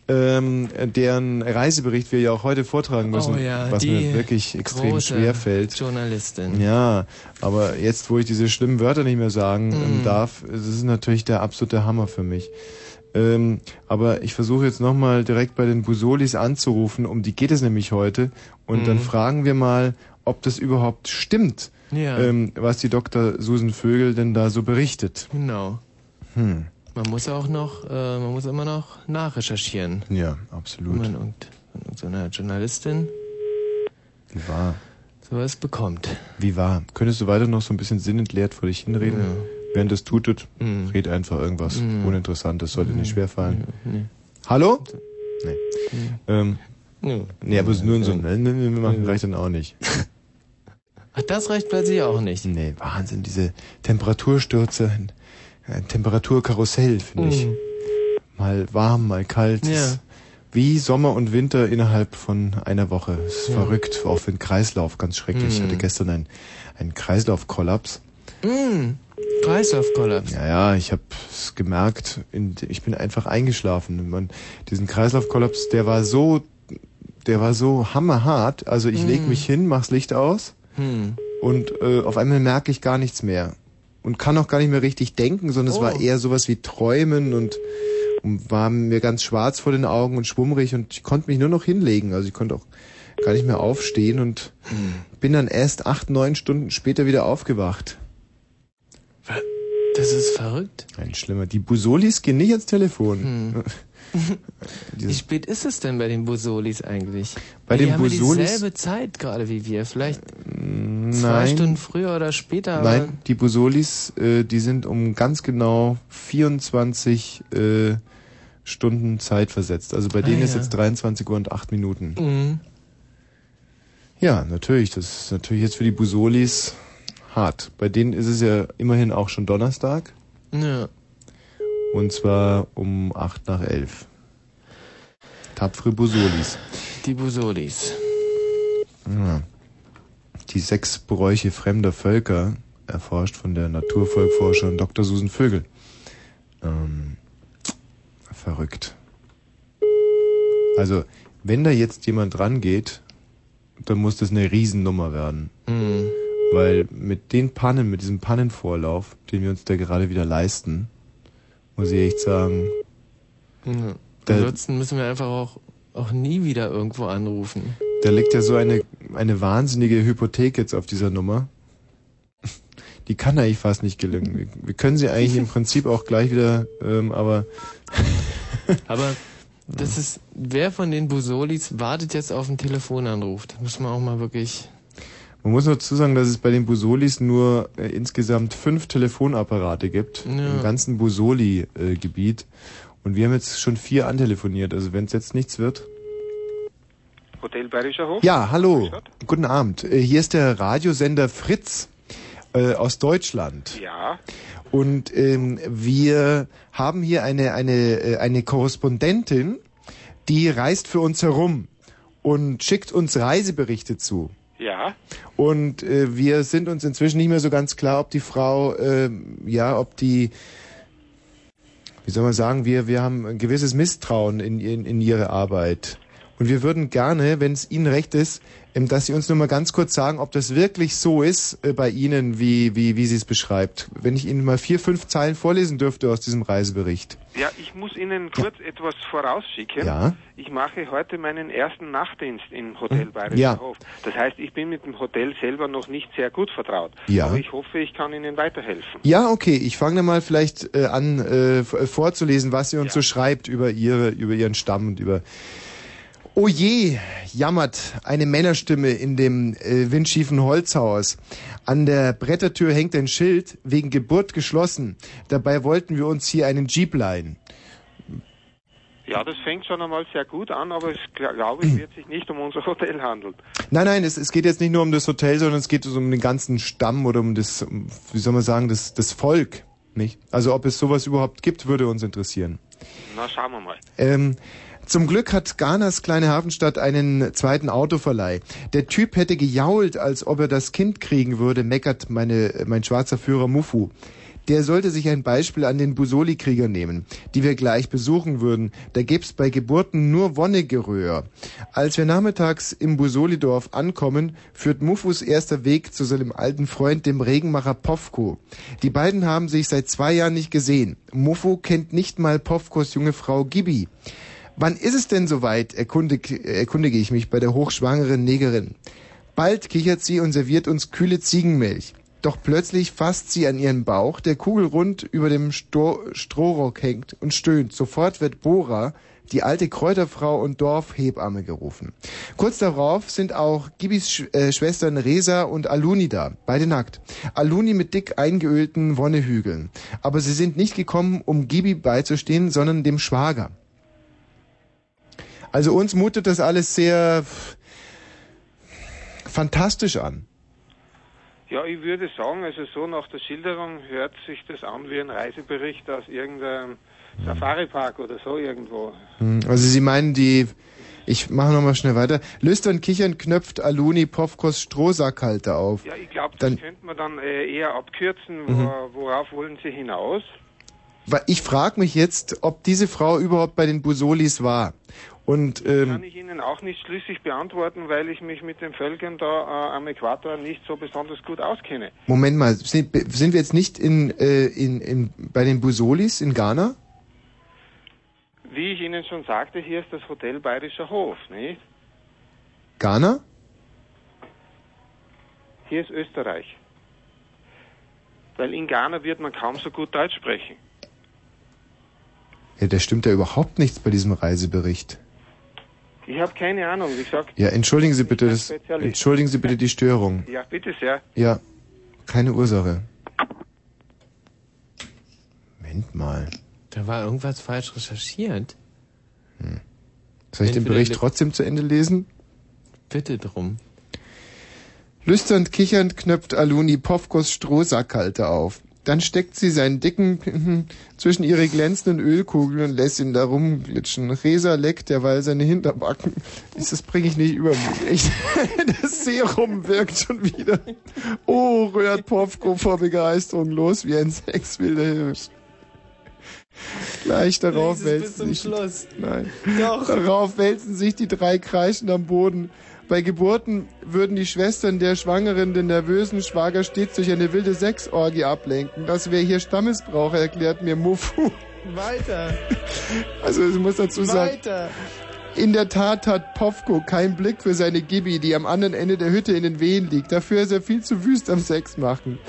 ähm, deren Reisebericht wir ja auch heute vortragen müssen, Oh ja, was mir wirklich extrem schwer fällt. Journalistin. Ja, aber jetzt, wo ich diese schlimmen Wörter nicht mehr sagen Mm. darf, es ist natürlich der absolute Hammer für mich. Ähm, aber ich versuche jetzt nochmal direkt bei den Busolis anzurufen, um die geht es nämlich heute. Und dann Mhm. fragen wir mal, ob das überhaupt stimmt, Ja. ähm, was die Dr. Susan Vögel denn da so berichtet. Genau. Hm. Man muss auch noch, äh, man muss immer noch nachrecherchieren. Ja, absolut. Wenn man und, wenn so eine Journalistin Wie war? sowas bekommt. Wie war? Könntest du weiter noch so ein bisschen sinnentleert vor dich hinreden? Ja. Während das tutet, Mhm. red einfach irgendwas Mhm. Uninteressantes, sollte nicht schwerfallen. Nee. Hallo? Nee. Mhm. Ähm, Ja. nee, aber es ist nur in so ein, ne, ne, wir machen reicht dann auch nicht. Ach, das reicht plötzlich auch nicht. Nee, Wahnsinn, diese Temperaturstürze, ein, Temperaturkarussell, finde ich. Mhm. Mal warm, mal kalt. Ja. Ist Wie Sommer und Winter innerhalb von einer Woche. Das ist Ja. verrückt, auch für den Kreislauf, ganz schrecklich. Ich Mhm. hatte gestern einen, einen Kreislaufkollaps. Mm, Kreislaufkollaps. Ja, ja, ich habe es gemerkt. In, ich bin einfach eingeschlafen. Man, diesen Kreislaufkollaps, der war so, der war so hammerhart. Also ich leg Mhm. mich hin, mach's Licht aus Hm. und äh, auf einmal merke ich gar nichts mehr und kann auch gar nicht mehr richtig denken, sondern es Oh. war eher sowas wie Träumen und, und war mir ganz schwarz vor den Augen und schwummrig und ich konnte mich nur noch hinlegen. Also ich konnte auch gar nicht mehr aufstehen und Hm. bin dann erst acht, neun Stunden später wieder aufgewacht. Das ist verrückt. Ein schlimmer. Die Busolis gehen nicht ans Telefon. Hm. Wie spät ist es denn bei den Busolis eigentlich? Bei die den haben ja Busolis- dieselbe Zwei gerade wie wir. Vielleicht zwei Nein. Stunden früher oder später. Nein, die Busolis, äh, die sind um ganz genau 24 äh, Stunden Zeit versetzt. Also bei Ah, denen ist ja. jetzt 23 Uhr und 8 Minuten. Mhm. Ja, natürlich. Das ist natürlich jetzt für die Busolis hart. Bei denen ist es ja immerhin auch schon Donnerstag. Ja. Und zwar um 8 nach 11. Tapfere Busolis. Die Busolis. Ja. Die sechs Bräuche fremder Völker, erforscht von der Naturvolkforscherin Dr. Susan Vögel. Ähm, verrückt. Also, wenn da jetzt jemand rangeht, dann muss das eine Riesennummer werden. Mhm. Weil mit den Pannen, mit diesem Pannenvorlauf, den wir uns da gerade wieder leisten, muss ich echt sagen, Ja. Ansonsten müssen wir einfach auch, auch nie wieder irgendwo anrufen. Da liegt ja so eine, eine wahnsinnige Hypothek jetzt auf dieser Nummer. Die kann eigentlich fast nicht gelingen. Wir, wir können sie eigentlich im Prinzip auch gleich wieder, ähm, aber Aber das ist, wer von den Busolis wartet jetzt auf einen Telefonanruf? Da muss man auch mal wirklich. Man muss noch dazu sagen, dass es bei den Busolis nur äh, insgesamt fünf Telefonapparate gibt Ja. im ganzen Busoli-Gebiet. Und wir haben jetzt schon vier antelefoniert. Also wenn es jetzt nichts wird. Hotel Bayerischer Hof? Ja, hallo. Guten Abend. Äh, Hier ist der Radiosender Fritz äh, aus Deutschland. Ja. Und ähm, wir haben hier eine, eine, äh, eine Korrespondentin, die reist für uns herum und schickt uns Reiseberichte zu. Ja. Und äh, wir sind uns inzwischen nicht mehr so ganz klar, ob die Frau, ähm, ja, ob die, wie soll man sagen, wir, wir haben ein gewisses Misstrauen in, in, in ihre Arbeit. Und wir würden gerne, wenn es Ihnen recht ist, dass Sie uns nur mal ganz kurz sagen, ob das wirklich so ist äh, bei Ihnen, wie, wie, wie Sie es beschreibt. Wenn ich Ihnen mal vier, fünf Zeilen vorlesen dürfte aus diesem Reisebericht. Ja, ich muss Ihnen kurz etwas vorausschicken. Ja. Ich mache heute meinen ersten Nachtdienst im Hotel Bayerischer Hm? Ja. Hof. Das heißt, ich bin mit dem Hotel selber noch nicht sehr gut vertraut. Ja. Aber ich hoffe, ich kann Ihnen weiterhelfen. Ja, okay. Ich fange dann mal vielleicht äh, an äh, vorzulesen, was sie uns so schreibt über ihre, über ihren Stamm und über. Oh je, jammert eine Männerstimme in dem äh, windschiefen Holzhaus. An der Brettertür hängt ein Schild, wegen Geburt geschlossen. Dabei wollten wir uns hier einen Jeep leihen. Ja, das fängt schon einmal sehr gut an, aber es gl- glaube ich, wird sich nicht um unser Hotel handeln. Nein, nein, es, es geht jetzt nicht nur um das Hotel, sondern es geht um den ganzen Stamm oder um das, um, wie soll man sagen, das, das Volk, nicht? Also ob es sowas überhaupt gibt, würde uns interessieren. Na, schauen wir mal. Ähm, zum Glück hat Ghanas kleine Hafenstadt einen zweiten Autoverleih. Der Typ hätte gejault, als ob er das Kind kriegen würde, meckert meine, mein schwarzer Führer Mufu. Der sollte sich ein Beispiel an den Busoli-Krieger nehmen, die wir gleich besuchen würden. Da gibt's bei Geburten nur Wonnegeröhr. Als wir nachmittags im Busoli-Dorf ankommen, führt Mufus erster Weg zu seinem alten Freund, dem Regenmacher Povko. Die beiden haben sich seit zwei Jahren nicht gesehen. Mufu kennt nicht mal Povkos junge Frau Gibi. Wann ist es denn soweit, erkundig, erkundige ich mich bei der hochschwangeren Negerin. Bald kichert sie und serviert uns kühle Ziegenmilch. Doch plötzlich fasst sie an ihren Bauch, der kugelrund über dem Sto Strohrock hängt und stöhnt. Sofort wird Bora, die alte Kräuterfrau und Dorfhebamme gerufen. Kurz darauf sind auch Gibis Sch äh, Schwestern Resa und Aluni da, beide nackt. Aluni mit dick eingeölten Wonnehügeln. Aber sie sind nicht gekommen, um Gibi beizustehen, sondern dem Schwager. Also uns mutet das alles sehr fantastisch an. Ja, ich würde sagen, also so nach der Schilderung hört sich das an wie ein Reisebericht aus irgendeinem Safari-Park oder so irgendwo. Hm, Also Sie meinen die, ich mache nochmal schnell weiter. Lüstern, kichern, knöpft Aluni Povkos Strohsackhalter auf. Ja, ich glaube, das Dann, könnte man dann äh, eher abkürzen. Mhm. Worauf wollen Sie hinaus? Ich frage mich jetzt, ob diese Frau überhaupt bei den Busolis war. Und Kann ähm, ich Ihnen auch nicht schlüssig beantworten, weil ich mich mit den Völkern da äh, am Äquator nicht so besonders gut auskenne. Moment mal, sind, sind wir jetzt nicht in, äh, in, in, bei den Busolis in Ghana? Wie ich Ihnen schon sagte, hier ist das Hotel Bayerischer Hof, nicht? Ghana? Hier ist Österreich. Weil in Ghana wird man kaum so gut Deutsch sprechen. Ja, da stimmt ja überhaupt nichts bei diesem Reisebericht. Ich habe keine Ahnung, wie gesagt. Ja, entschuldigen Sie bitte das, entschuldigen Sie bitte die Störung. Ja, bitte sehr. Ja, keine Ursache. Moment mal. Da war irgendwas falsch recherchiert. Soll ich den Bericht trotzdem zu Ende lesen? Bitte drum. Lüsternd kichernd knöpft Aluni Povkos Strohsackhalter auf. Dann steckt sie seinen dicken zwischen ihre glänzenden Ölkugeln und lässt ihn da rumglitschen. Resa leckt derweil seine Hinterbacken. Das bringe ich nicht über mich. Echt. Das Serum wirkt schon wieder. Oh, rührt Povko vor Begeisterung los wie ein sexwilder Hirsch. Gleich darauf wälzen sich, Schluss. nein, Doch. darauf wälzen sich die drei kreischend am Boden. Bei Geburten würden die Schwestern der Schwangeren den nervösen Schwager stets durch eine wilde Sexorgie ablenken. Das wäre hier Stammesbrauch, erklärt mir Mufu. Weiter. Also ich muss dazu sagen, Weiter. in der Tat hat Povko keinen Blick für seine Gibi, die am anderen Ende der Hütte in den Wehen liegt. Dafür ist er viel zu wüst am Sex machen.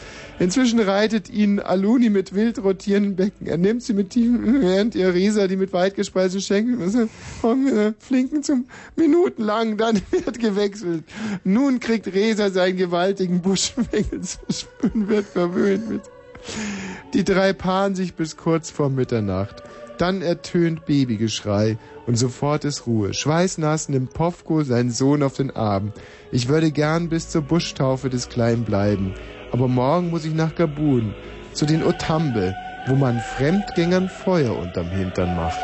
Inzwischen reitet ihn Aluni mit wild rotierenden Becken. Er nimmt sie mit tiefen, während ihr Resa, die mit weit gespeisten Schenkeln, vom flinken zum minutenlang, dann wird gewechselt. Nun kriegt Resa seinen gewaltigen Buschwengel zu spüren, wird verwöhnt mit. Die drei paaren sich bis kurz vor Mitternacht. Dann ertönt Babygeschrei und sofort ist Ruhe. Schweißnass nimmt Povko seinen Sohn auf den Arm. Ich würde gern bis zur Buschtaufe des Kleinen bleiben. Aber morgen muss ich nach Gabun, zu den Otambe, wo man Fremdgängern Feuer unterm Hintern macht.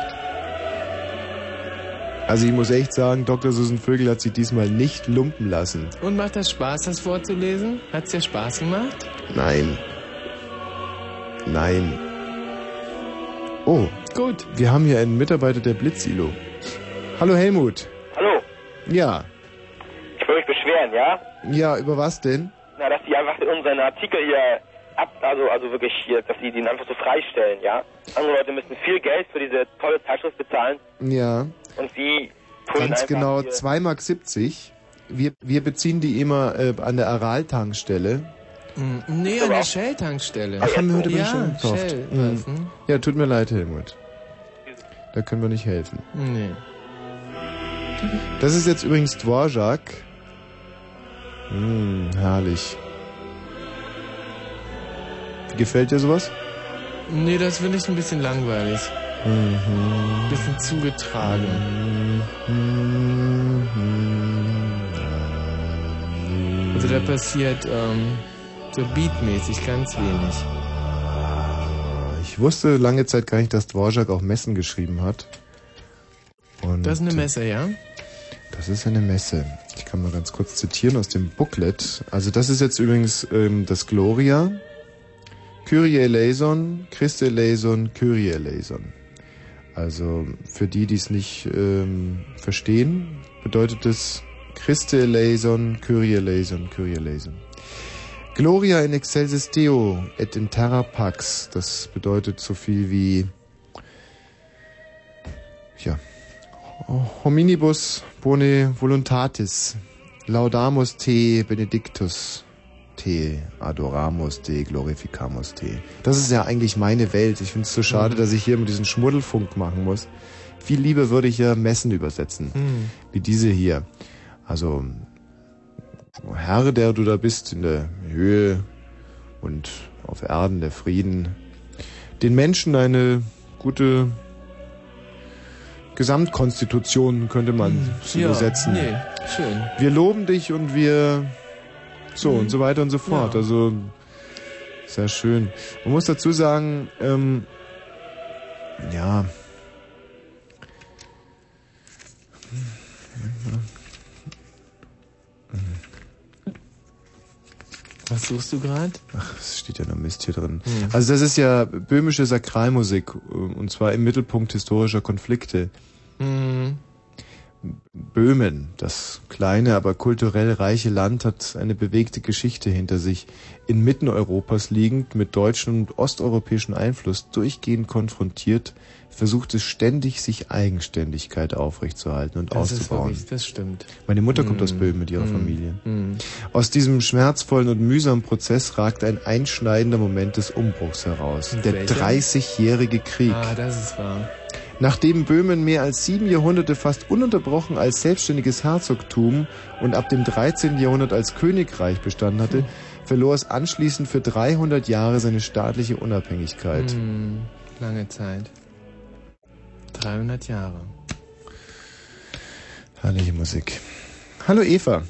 Also ich muss echt sagen, Dr. Susan Vögel hat sich diesmal nicht lumpen lassen. Und macht das Spaß, das vorzulesen? Hat's dir Spaß gemacht? Nein. Nein. Oh. Gut. Wir haben hier einen Mitarbeiter der Blitzilo. Hallo Helmut. Hallo, Ja. ich will mich beschweren, ja? Ja, über was denn? Die einfach unseren Artikel hier ab, also, also wirklich hier, dass sie den einfach so freistellen, ja? Andere Leute müssen viel Geld für diese tolle Zeitschrift bezahlen Ja. und sie tun Ganz genau hier, 2,70 Mark. Wir, wir beziehen die immer äh, an der Aral-Tankstelle. Mm, Nee, an der Shell-Tankstelle. Ach, haben wir heute ja, schon gekauft. Shell. Hm. Was, hm? Ja, tut mir leid, Helmut. Da können wir nicht helfen. Nee. Das ist jetzt übrigens Dvorak. Hm, herrlich. Gefällt dir sowas? Nee, das finde ich ein bisschen langweilig. Mhm. Bisschen zugetragen. Also da passiert ähm, so beatmäßig ganz wenig. Ich wusste lange Zeit gar nicht, dass Dvorak auch Messen geschrieben hat. Und Das ist eine Messe, ja? Das ist eine Messe. Ich kann mal ganz kurz zitieren aus dem Booklet. Also das ist jetzt übrigens ähm, das Gloria. Kyrie eleison, Christe eleison, Kyrie eleison. Also für die, die es nicht ähm, verstehen, bedeutet es Christe eleison, Kyrie eleison, Kyrie eleison. Gloria in excelsis Deo et in terra pax. Das bedeutet so viel wie ja, hominibus bone voluntatis, laudamus te benedictus te, adoramus te, glorificamus te. Das ist ja eigentlich meine Welt. Ich finde es so schade, Mhm. dass ich hier mit diesem Schmuddelfunk machen muss. Viel lieber würde ich ja Messen übersetzen, Mhm. wie diese hier. Also, Herr, der du da bist, in der Höhe und auf Erden der Frieden, den Menschen eine gute Gesamtkonstitution könnte man es Hm. Ja, übersetzen. nee, schön. Wir loben dich und wir so und so weiter und so fort. Ja. Also sehr schön. Man muss dazu sagen, ähm, ja. Was suchst du gerade? Ach, es steht ja noch Mist hier drin. Hm. Also das ist ja böhmische Sakralmusik und zwar im Mittelpunkt historischer Konflikte. Mhm. Böhmen, das kleine, aber kulturell reiche Land, hat eine bewegte Geschichte hinter sich. Inmitten Europas liegend, mit deutschen und osteuropäischen Einfluss durchgehend konfrontiert, versucht es ständig, sich Eigenständigkeit aufrechtzuerhalten und Das ist auszubauen. wirklich, das stimmt. Meine Mutter kommt Mhm. aus Böhmen mit ihrer Mhm. Familie. Mhm. Aus diesem schmerzvollen und mühsamen Prozess ragt ein einschneidender Moment des Umbruchs heraus. Und Der welcher? 30-jährige Krieg. Ah, das ist wahr. Nachdem Böhmen mehr als sieben Jahrhunderte fast ununterbrochen als selbstständiges Herzogtum und ab dem 13. Jahrhundert als Königreich bestanden hatte, verlor es anschließend für 300 Jahre seine staatliche Unabhängigkeit. Mhm. Lange Zeit. 300 Jahre. Herrliche Musik. Hallo Eva.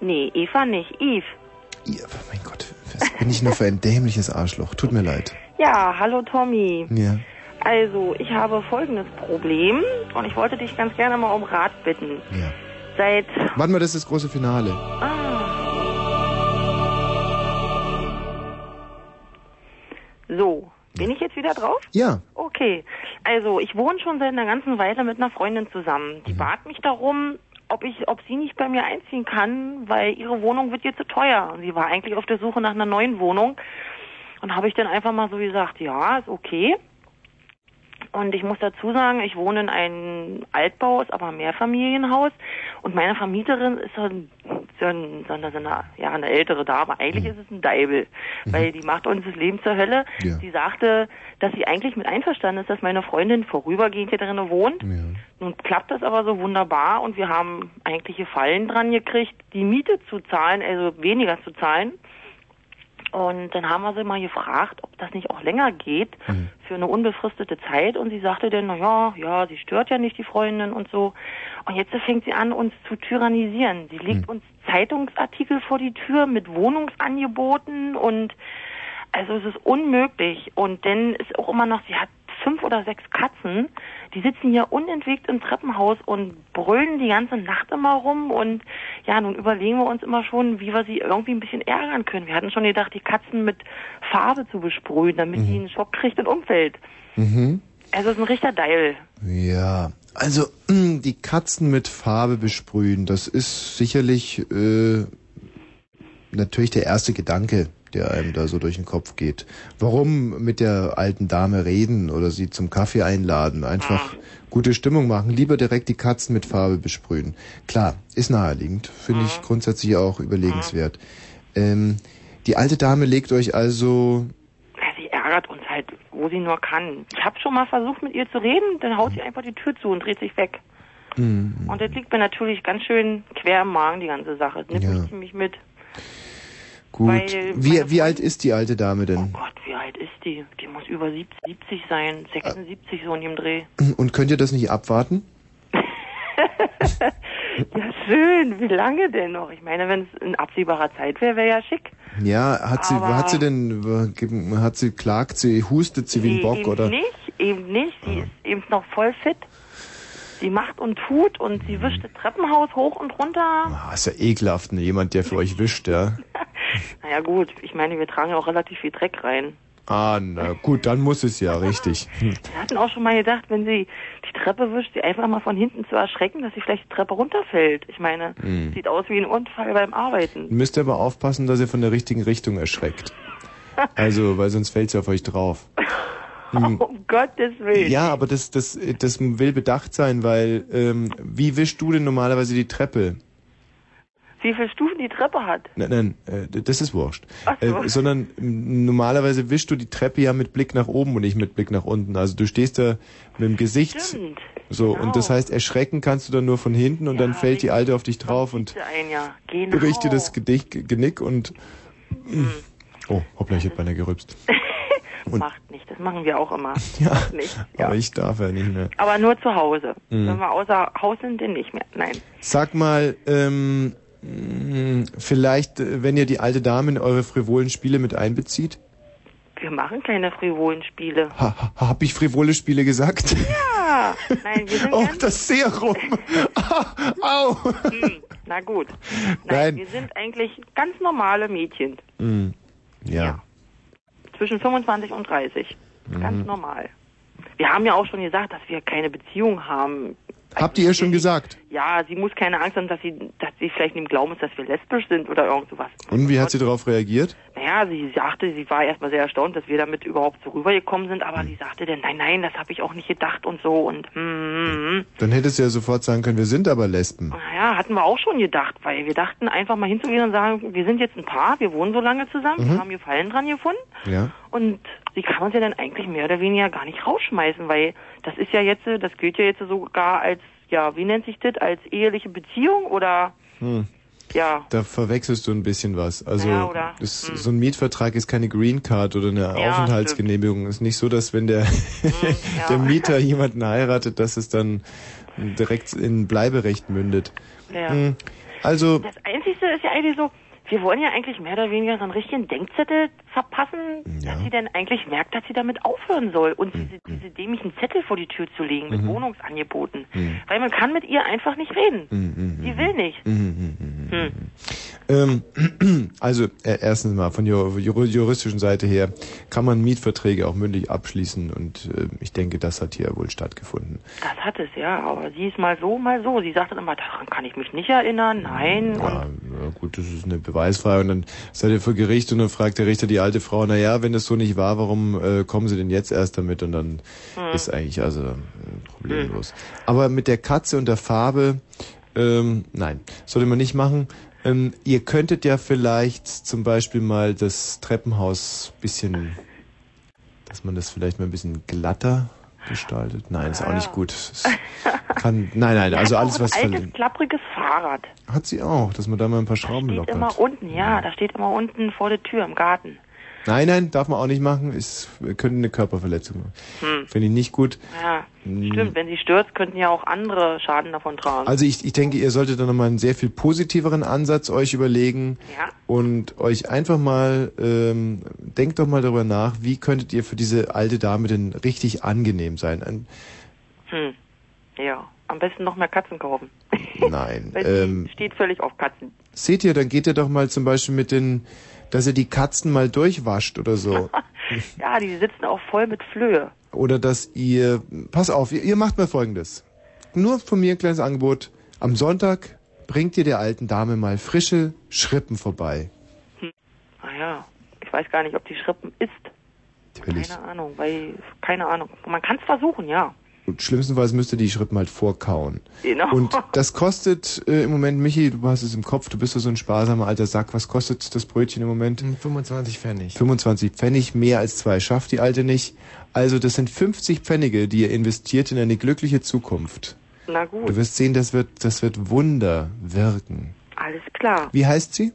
Nee, Eva nicht, Eve. Eva, mein Gott, was bin ich nur für ein dämliches Arschloch? Tut mir leid. Ja, hallo Tommy. Ja. Also, ich habe folgendes Problem und ich wollte dich ganz gerne mal um Rat bitten. Ja. Seit. Warte mal, das ist das große Finale. So, bin ich jetzt wieder drauf? Ja. Okay. Also, ich wohne schon seit einer ganzen Weile mit einer Freundin zusammen. Die bat mich darum, ob ich, ob sie nicht bei mir einziehen kann, weil ihre Wohnung wird ihr zu teuer. Und sie war eigentlich auf der Suche nach einer neuen Wohnung. Und habe ich dann einfach mal so gesagt, ja, ist okay. Und ich muss dazu sagen, ich wohne in einem Altbau, ist aber ein Mehrfamilienhaus. Und meine Vermieterin ist so, ein, so, ein, so, eine, so eine, ja, eine ältere Dame. Eigentlich ist es ein Deibel, weil die macht uns das Leben zur Hölle. Ja. Sie sagte, dass sie eigentlich mit einverstanden ist, dass meine Freundin vorübergehend hier drinnen wohnt. Nun klappt das aber so wunderbar und wir haben eigentlich Gefallen dran gekriegt, die Miete zu zahlen, also weniger zu zahlen. Und dann haben wir sie mal gefragt, ob das nicht auch länger geht für eine unbefristete Zeit. Und sie sagte dann, na ja, ja, sie stört ja nicht die Freundin und so. Und jetzt fängt sie an, uns zu tyrannisieren. Sie legt uns Zeitungsartikel vor die Tür mit Wohnungsangeboten und also es ist unmöglich. Und dann ist auch immer noch, sie hat fünf oder sechs Katzen, die sitzen hier unentwegt im Treppenhaus und brüllen die ganze Nacht immer rum. Und ja, nun überlegen wir uns immer schon, wie wir sie irgendwie ein bisschen ärgern können. Wir hatten schon gedacht, die Katzen mit Farbe zu besprühen, damit die einen Schock kriegt und umfällt. Mhm. Also es ist ein richtiger Deil. Ja, also die Katzen mit Farbe besprühen, das ist sicherlich äh, natürlich der erste Gedanke, der einem da so durch den Kopf geht. Warum mit der alten Dame reden oder sie zum Kaffee einladen? Einfach gute Stimmung machen. Lieber direkt die Katzen mit Farbe besprühen. Klar, ist naheliegend. Finde ich grundsätzlich auch überlegenswert. Ähm, die alte Dame legt euch also sie ärgert uns halt, wo sie nur kann. Ich habe schon mal versucht, mit ihr zu reden, dann haut sie einfach die Tür zu und dreht sich weg. Und das liegt mir natürlich ganz schön quer im Magen, die ganze Sache. Das nimmt Ja. mich ziemlich mit. Gut. Wie, wie alt ist die alte Dame denn? Gott, wie alt ist die? Die muss über 70, 70 sein, 76 so in dem Dreh. Und könnt ihr das nicht abwarten? Ja, schön. Wie lange denn noch? Ich meine, wenn es in absehbarer Zeit wäre, wäre ja schick. Ja, hat sie, Aber- hat sie denn, hat sie, klagt sie, hustet sie wie ein Bock eben oder? nicht, eben nicht. Sie ist eben noch voll fit. Sie macht und tut und sie wischt das Treppenhaus hoch und runter. Ah, ist ja ekelhaft, ne? jemand, der für euch wischt, ja. Naja gut, ich meine, wir tragen ja auch relativ viel Dreck rein. Ah, na gut, dann muss es ja, richtig. Hm. Wir hatten auch schon mal gedacht, wenn sie die Treppe wischt, sie einfach mal von hinten zu erschrecken, dass sie vielleicht die Treppe runterfällt. Ich meine, Hm. sieht aus wie ein Unfall beim Arbeiten. Müsst ihr aber aufpassen, dass ihr von der richtigen Richtung erschreckt. Also, weil sonst fällt sie auf euch drauf. Hm. Um Gottes Willen. Ja, aber das, das, das will bedacht sein, weil, ähm, wie wischst du denn normalerweise die Treppe? Wie viele Stufen die Treppe hat. Nein, nein, äh, das ist wurscht. Ach so. Äh, sondern m, normalerweise wischst du die Treppe ja mit Blick nach oben und nicht mit Blick nach unten. Also du stehst da mit dem Gesicht Stimmt. so genau. und das heißt, erschrecken kannst du dann nur von hinten und dann fällt die Alte auf dich drauf und Ein Jahr. Genau. bricht dir das Gedicht, Genick und oh, hoppla, ich hab beinahe gerübst. Und- Macht nicht, das machen wir auch immer. Ja, nicht. aber ich darf ja nicht mehr. Aber nur zu Hause. Mhm. Wenn wir außer Haus sind, dann nicht mehr. Nein. Sag mal, ähm, vielleicht, äh, wenn ihr die alte Dame in eure frivolen Spiele mit einbezieht? Wir machen keine frivolen Spiele. Ha, ha, hab ich frivole Spiele gesagt? Ja. Nein, wir sind Oh, ganz... das Serum. Au. Hm, na gut. Nein, Nein. wir sind eigentlich ganz normale Mädchen. Hm, ja. Zwischen 25 und 30. Ganz Mhm. normal. Wir haben ja auch schon gesagt, dass wir keine Beziehung haben. Habt ihr ihr schon gesagt? Ja, sie muss keine Angst haben, dass sie, dass sie vielleicht dem Glauben ist, dass wir lesbisch sind oder irgend sowas. Und wie hat sie darauf reagiert? Naja, sie sagte, sie war erstmal sehr erstaunt, dass wir damit überhaupt so rübergekommen sind, aber sie sagte dann, nein, nein, das habe ich auch nicht gedacht und so und hm, hm, hm. Dann hättest du ja sofort sagen können, wir sind aber Lesben. Naja, hatten wir auch schon gedacht, weil wir dachten einfach mal hinzugehen und sagen, wir sind jetzt ein Paar, wir wohnen so lange zusammen, Mhm. wir haben Gefallen dran gefunden Ja. und sie kann uns ja dann eigentlich mehr oder weniger gar nicht rausschmeißen, weil das ist ja jetzt, das gilt ja jetzt sogar als, ja, wie nennt sich das, als eheliche Beziehung oder, Hm. ja, Da verwechselst du ein bisschen was. Also Ja, das, Hm. so ein Mietvertrag ist keine Green Card oder eine Ja, Aufenthaltsgenehmigung. Ist nicht so, dass wenn der, der Mieter jemanden heiratet, dass es dann direkt in Bleiberecht mündet. Ja. Hm. Also Das Einzige ist ja eigentlich so, wir wollen ja eigentlich mehr oder weniger so einen richtigen Denkzettel verpassen, dass sie denn eigentlich merkt, dass sie damit aufhören soll und diese, diese dämlichen Zettel vor die Tür zu legen mit Mhm. Wohnungsangeboten. Weil man kann mit ihr einfach nicht reden. Sie will nicht. Hm. Ähm, also äh, erstens mal von der jur- juristischen Seite her kann man Mietverträge auch mündlich abschließen und äh, ich denke, das hat hier wohl stattgefunden. Das hat es, ja, aber sie ist mal so, mal so. Sie sagt dann immer, daran kann ich mich nicht erinnern, nein. Ja, ja, gut, das ist eine Beweisfrage und dann seid ihr vor Gericht und dann fragt der Richter die alte Frau, na ja, wenn das so nicht war, warum äh, kommen Sie denn jetzt erst damit? Und dann Hm. ist eigentlich also äh, problemlos. Aber mit der Katze und der Farbe, ähm, nein, sollte man nicht machen. Ähm, ihr könntet ja vielleicht zum Beispiel mal das Treppenhaus bisschen, dass man das vielleicht mal ein bisschen glatter gestaltet. Nein, ist auch nicht gut. Es kann, nein, nein, also alles was ein altes, klappriges Fahrrad. Hat sie auch, dass man da mal ein paar Schrauben Steht lockert. immer unten, ja, da steht immer unten vor der Tür im Garten. Nein, nein, darf man auch nicht machen. Ist, könnte eine Körperverletzung machen. Hm. Finde ich nicht gut. Ja, Hm. stimmt. Wenn sie stürzt, könnten ja auch andere Schaden davon tragen. Also ich, ich denke, ihr solltet da nochmal einen sehr viel positiveren Ansatz euch überlegen Ja. und euch einfach mal, ähm, denkt doch mal darüber nach, wie könntet ihr für diese alte Dame denn richtig angenehm sein? Ein, Hm. Ja, am besten noch mehr Katzen kaufen. nein. Ähm, steht völlig auf Katzen. seht ihr, dann geht ihr doch mal zum Beispiel mit den, dass ihr die Katzen mal durchwascht oder so. Ja, die sitzen auch voll mit Flöhe. Oder dass ihr, pass auf, ihr, ihr macht mal folgendes. Nur von mir ein kleines Angebot. Am Sonntag bringt ihr der alten Dame mal frische Schrippen vorbei. Naja, ich weiß gar nicht, ob die Schrippen isst. Natürlich. Keine Ahnung, weil, keine Ahnung. Man kann es versuchen, ja. Und schlimmstenfalls müsst ihr die Schrippen halt vorkauen. Genau. Und das kostet äh, im Moment, Michi, du hast es im Kopf, du bist ja so ein sparsamer alter Sack. Was kostet das Brötchen im Moment? 25 Pfennig. 25 Pfennig, mehr als zwei schafft die alte nicht. Also das sind 50 Pfennige, die ihr investiert in eine glückliche Zukunft. Na gut, Du wirst sehen, das wird, das wird Wunder wirken. alles klar. Wie heißt sie?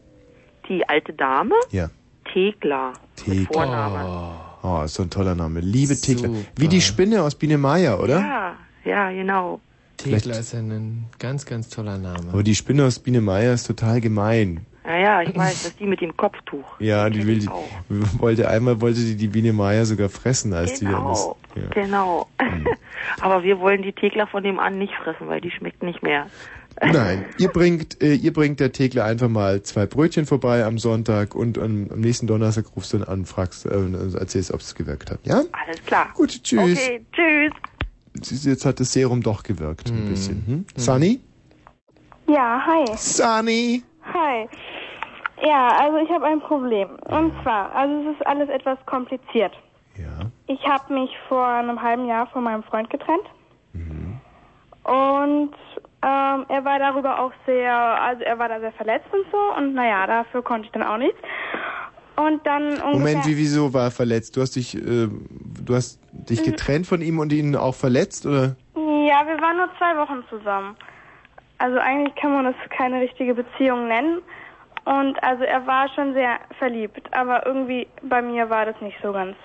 Die alte Dame, Ja. Thekla. Mit Vornamen. Oh, ist so ein toller Name. Liebe Thekla. Wie die Spinne aus Biene Meier, oder? Ja, ja, genau. Thekla ist ja ein ganz, ganz toller Name. Aber die Spinne aus Biene Meier ist total gemein. Naja, ich weiß, dass die mit dem Kopftuch. Ja, die will die, wollte einmal wollte die die Biene Meier sogar fressen, als die dann ist. Genau, Ja. genau. Aber wir wollen die Thekla von dem an nicht fressen, weil die schmeckt nicht mehr. Nein, ihr bringt, äh, ihr bringt der Thekla einfach mal zwei Brötchen vorbei am Sonntag und am, am nächsten Donnerstag rufst du dann an, fragst, äh, und erzählst, ob es gewirkt hat. Ja? Alles klar. Gut, tschüss. Okay, tschüss. Siehst du, Jetzt hat das Serum doch gewirkt, ein bisschen. Hm? Sunny? Ja, hi. Sunny. Hi. Ja, also ich habe ein Problem. Und zwar, also es ist alles etwas kompliziert. Ja. Ich habe mich vor einem halben Jahr von meinem Freund getrennt. Und ähm, er war darüber auch sehr, also er war da sehr verletzt und so. Und naja, dafür konnte ich dann auch nichts. Und dann. Moment, wie, wieso war er verletzt? Du hast dich, äh, du hast dich Mhm. getrennt von ihm und ihn auch verletzt, oder? Ja, wir waren nur zwei Wochen zusammen. Also eigentlich kann man das keine richtige Beziehung nennen. Und also er war schon sehr verliebt, aber irgendwie bei mir war das nicht so ganz.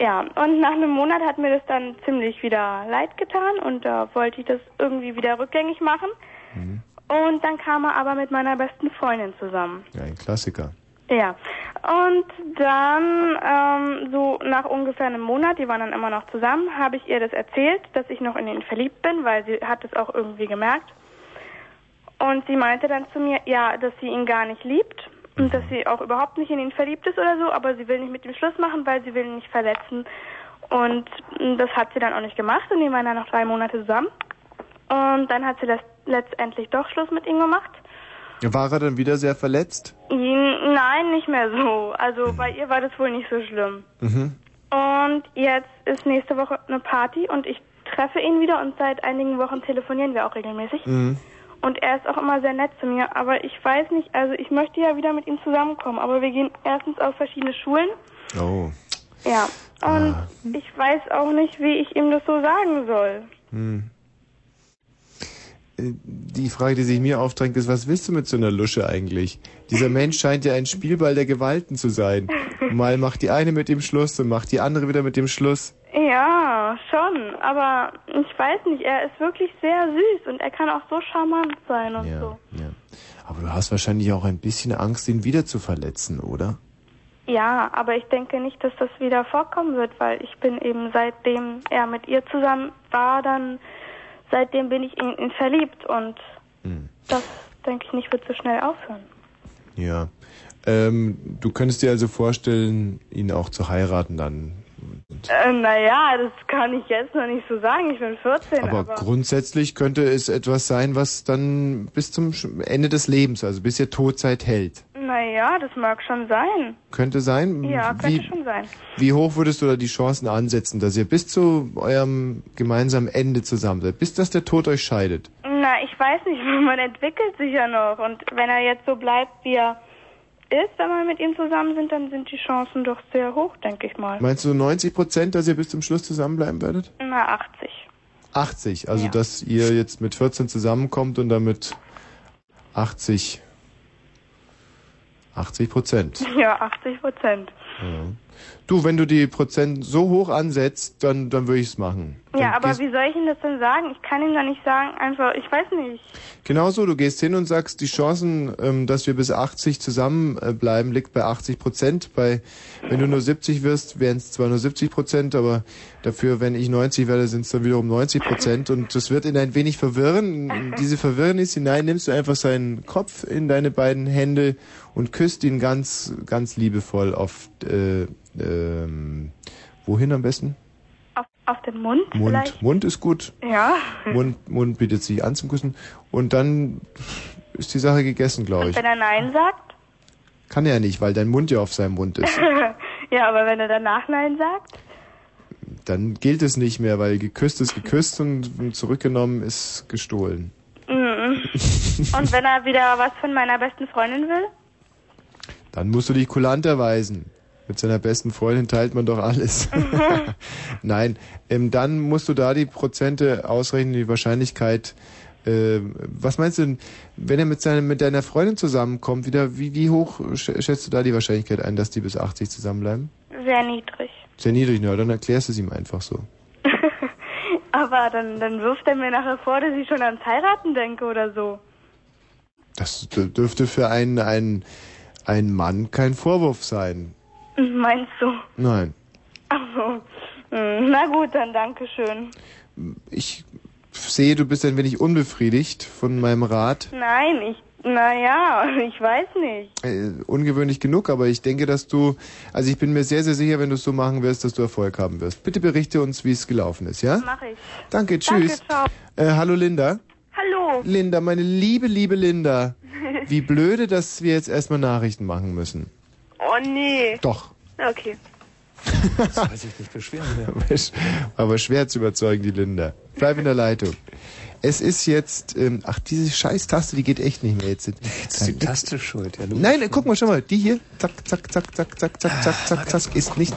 Ja, und nach einem Monat hat mir das dann ziemlich wieder leid getan und da wollte ich das irgendwie wieder rückgängig machen. Und dann kam er aber mit meiner besten Freundin zusammen. Ja, ein Klassiker. Ja, und dann ähm, so nach ungefähr einem Monat, die waren dann immer noch zusammen, habe ich ihr das erzählt, dass ich noch in ihn verliebt bin, weil sie hat es auch irgendwie gemerkt. Und sie meinte dann zu mir, ja, dass sie ihn gar nicht liebt und dass sie auch überhaupt nicht in ihn verliebt ist oder so, aber sie will nicht mit ihm Schluss machen, weil sie will ihn nicht verletzen. Und mm, das hat sie dann auch nicht gemacht und die waren dann noch drei Monate zusammen. Und dann hat sie das letztendlich doch Schluss mit ihm gemacht. War er dann wieder sehr verletzt? Nein, nicht mehr so. Also bei ihr war das wohl nicht so schlimm. Mhm. Und jetzt ist nächste Woche eine Party und ich treffe ihn wieder und seit einigen Wochen telefonieren wir auch regelmäßig. Mhm. Und er ist auch immer sehr nett zu mir, aber ich weiß nicht, also ich möchte ja wieder mit ihm zusammenkommen, aber wir gehen erstens auf verschiedene Schulen. Oh. Ja. Und ich weiß auch nicht, wie ich ihm das so sagen soll. Hm. Äh, Die Frage, die sich mir aufdrängt, ist, was willst du mit so einer Lusche eigentlich? Dieser Mensch scheint ja ein Spielball der Gewalten zu sein. Mal macht die eine mit dem Schluss und macht die andere wieder mit dem Schluss. Ja, schon, aber ich weiß nicht, er ist wirklich sehr süß und er kann auch so charmant sein und so. Aber du hast wahrscheinlich auch ein bisschen Angst, ihn wieder zu verletzen, oder? Ja, aber ich denke nicht, dass das wieder vorkommen wird, weil ich bin eben seitdem er mit ihr zusammen war, dann seitdem bin ich in ihn verliebt und Hm. das denke ich nicht wird so schnell aufhören. Ja. Ähm, du könntest dir also vorstellen, ihn auch zu heiraten dann. Äh, naja, das kann ich jetzt noch nicht so sagen, ich bin 14, Aber, aber, grundsätzlich könnte es etwas sein, was dann bis zum Ende des Lebens, also bis ihr Todzeit hält. naja, das mag schon sein. Könnte sein? Ja, könnte wie, schon sein. Wie hoch würdest du da die Chancen ansetzen, dass ihr bis zu eurem gemeinsamen Ende zusammen seid? Bis dass der Tod euch scheidet? Na, ich weiß nicht, man entwickelt sich ja noch und wenn er jetzt so bleibt, wie er ist, wenn wir mit ihm zusammen sind, dann sind die Chancen doch sehr hoch, denke ich mal. Meinst du 90 Prozent, dass ihr bis zum Schluss zusammenbleiben werdet? Na, 80. 80, also dass ihr jetzt mit 14 zusammenkommt und damit 80, 80 Prozent. Ja, 80 Prozent. Ja. Du, wenn du die Prozent so hoch ansetzt, dann, dann würde ich es machen. Ja, aber wie soll ich ihm das denn sagen? Ich kann ihm da nicht sagen, einfach, ich weiß nicht. Genauso, du gehst hin und sagst, die Chancen, ähm, dass wir bis 80 zusammenbleiben, äh, liegt bei 80 Prozent. Bei, wenn du nur 70 wirst, wären es zwar nur 70 Prozent, aber dafür, wenn ich 90 werde, sind es dann wiederum 90 Prozent. Und das wird ihn ein wenig verwirren. In diese Verwirrnis hinein nimmst du einfach seinen Kopf in deine beiden Hände und küsst ihn ganz, ganz liebevoll auf, äh, ähm, wohin am besten? Auf, auf den Mund, Mund. vielleicht? Mund ist gut. Ja. Mund, Mund bietet sich an zum Küssen. Und dann ist die Sache gegessen, glaube Und ich. wenn er Nein sagt? Kann er nicht, weil dein Mund ja auf seinem Mund ist. ja, aber wenn er danach Nein sagt? Dann gilt es nicht mehr, weil geküsst ist geküsst und zurückgenommen ist gestohlen. Mhm. Und wenn er wieder was von meiner besten Freundin will? Dann musst du dich kulant erweisen. Mit seiner besten Freundin teilt man doch alles. Nein, ähm, dann musst du da die Prozente ausrechnen, die Wahrscheinlichkeit, Äh, was meinst du denn, wenn er mit, seiner, mit deiner Freundin zusammenkommt, wieder, wie, wie hoch sch- schätzt du da die Wahrscheinlichkeit ein, dass die bis 80 zusammenbleiben? Sehr niedrig. Sehr niedrig, na, dann erklärst du es ihm einfach so. Aber dann, dann wirft er mir nachher vor, dass ich schon ans Heiraten denke oder so. Das dürfte für einen, einen, einen Mann kein Vorwurf sein. Meinst du? Nein. Ach so. Hm, Na gut, dann danke schön. Ich sehe, du bist ein wenig unbefriedigt von meinem Rat. Nein, ich, naja, ich weiß nicht. Äh, ungewöhnlich genug, aber ich denke, dass du, also ich bin mir sehr, sehr sicher, wenn du es so machen wirst, dass du Erfolg haben wirst. Bitte berichte uns, wie es gelaufen ist, ja? Mach ich. Danke, tschüss. Danke, ciao. Äh, hallo Linda. Hallo. Linda, meine liebe, liebe Linda. Wie blöde, dass wir jetzt erstmal Nachrichten machen müssen. Oh nee. Doch. Okay. Das weiß ich nicht beschweren. Aber schwer zu überzeugen, die Linda. Bleib in der Leitung. Es ist jetzt, ähm, ach, diese scheiß Taste, die geht echt nicht mehr. Jetzt, Jetzt ist die Taste schuld. Ja. Nein, guck mal, schau mal, die hier, zack, zack, zack, zack, zack, zack, zack, zack, zack, ist nicht.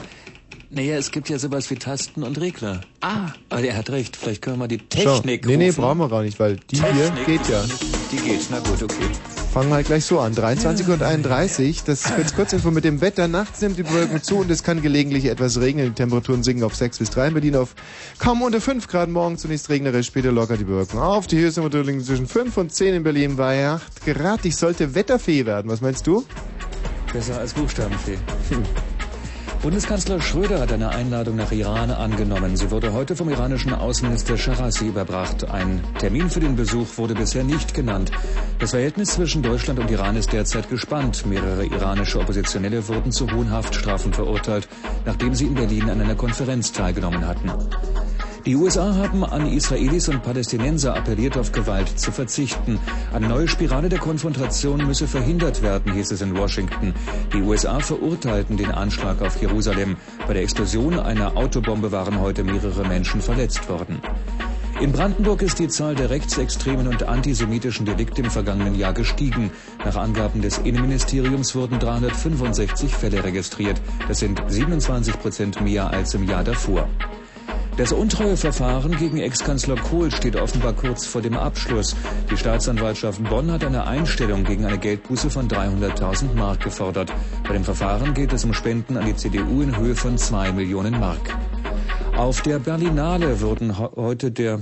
Naja, es gibt ja sowas wie Tasten und Regler. Ah. Aber er hat recht, vielleicht können wir mal die Technik nee, nee, rufen. brauchen wir gar nicht, weil die hier Technik geht ja. Die geht, na gut, okay. Fangen wir halt gleich so an. 23 und 31, das ist jetzt kurz Info mit dem Wetter. Nachts nimmt die Bewölkung zu und es kann gelegentlich etwas regnen. Die Temperaturen sinken auf 6 bis 3 in Berlin auf kaum unter 5 Grad. Morgen zunächst regnerisch, später lockert die Bewölkung auf. Die Höchsttemperaturen liegen zwischen 5 und 10 in Berlin bei 8 Grad. Ich sollte Wetterfee werden. Was meinst du? Besser als Buchstabenfee. Bundeskanzler Schröder hat eine Einladung nach Iran angenommen. Sie wurde heute vom iranischen Außenminister Sharassi überbracht. Ein Termin für den Besuch wurde bisher nicht genannt. Das Verhältnis zwischen Deutschland und Iran ist derzeit gespannt. Mehrere iranische Oppositionelle wurden zu hohen Haftstrafen verurteilt, nachdem sie in Berlin an einer Konferenz teilgenommen hatten. Die USA haben an Israelis und Palästinenser appelliert, auf Gewalt zu verzichten. Eine neue Spirale der Konfrontation müsse verhindert werden, hieß es in Washington. Die USA verurteilten den Anschlag auf Jerusalem. Bei der Explosion einer Autobombe waren heute mehrere Menschen verletzt worden. In Brandenburg ist die Zahl der rechtsextremen und antisemitischen Delikte im vergangenen Jahr gestiegen. Nach Angaben des Innenministeriums wurden 365 Fälle registriert. Das sind 27 Prozent mehr als im Jahr davor. Das Untreueverfahren gegen Ex-Kanzler Kohl steht offenbar kurz vor dem Abschluss. Die Staatsanwaltschaft Bonn hat eine Einstellung gegen eine Geldbuße von 300.000 Mark gefordert. Bei dem Verfahren geht es um Spenden an die CDU in Höhe von 2 Millionen Mark. Auf der Berlinale wurden heute der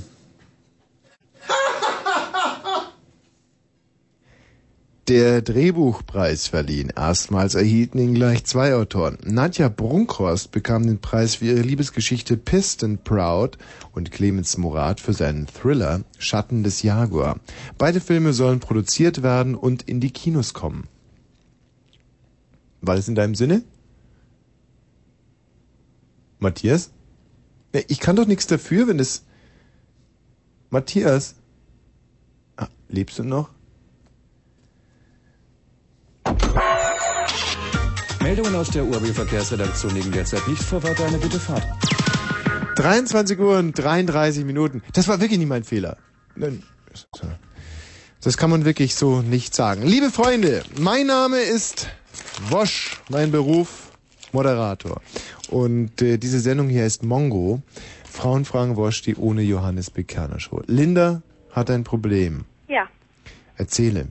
Der Drehbuchpreis verliehen. Erstmals erhielten ihn gleich zwei Autoren. Nadja Brunkhorst bekam den Preis für ihre Liebesgeschichte and Proud und Clemens Murat für seinen Thriller Schatten des Jaguar. Beide Filme sollen produziert werden und in die Kinos kommen. War das in deinem Sinne? Matthias? Ich kann doch nichts dafür, wenn es... Matthias? Ah, lebst du noch? Meldungen aus der URB-Verkehrsredaktion liegen derzeit nicht vor. Weiter eine gute Fahrt. 23 Uhr und 33 Minuten. Das war wirklich nicht mein Fehler. Das kann man wirklich so nicht sagen. Liebe Freunde, mein Name ist Wosch, mein Beruf Moderator. Und äh, diese Sendung hier ist Mongo. Frauen fragen Wosch, die ohne Johannes Bekerner Show. Linda hat ein Problem. Ja. Erzähle.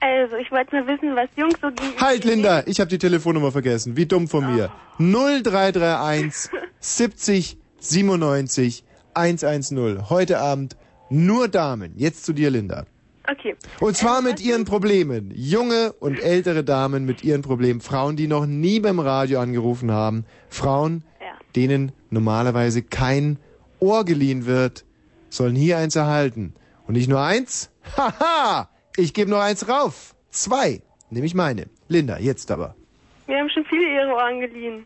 Also, ich wollte nur wissen, was Jungs so gegen... Halt, Linda, ich habe die Telefonnummer vergessen. Wie dumm von mir. 0331 70 97 110. Heute Abend nur Damen. Jetzt zu dir, Linda. Okay. Und zwar mit ihren Problemen. Junge und ältere Damen mit ihren Problemen. Frauen, die noch nie beim Radio angerufen haben. Frauen, denen normalerweise kein Ohr geliehen wird, sollen hier eins erhalten. Und nicht nur eins. Haha! Ich gebe noch eins rauf. Zwei. Nämlich meine. Linda, jetzt aber. Wir haben schon viele ihre Ohren geliehen.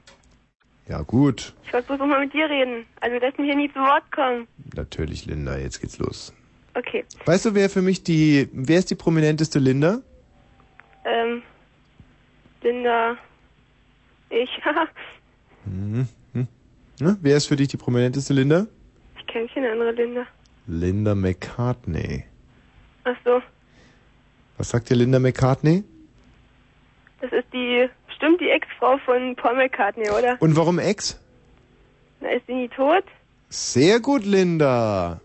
Ja gut. Ich wollte bloß noch mal mit dir reden. Also, lass mich hier nie zu Wort kommen. Natürlich, Linda. Jetzt geht's los. Okay. Weißt du, wer für mich die... Wer ist die prominenteste Linda? Ähm, Linda, ich, Hm, hm. Ne? Wer ist für dich die prominenteste Linda? ich kenne keine andere Linda. Linda McCartney. Ach so, Was sagt dir Linda McCartney? das ist die, bestimmt die Ex-Frau von Paul McCartney, oder? Und warum Ex? Na, ist sie nie tot? Sehr gut, Linda.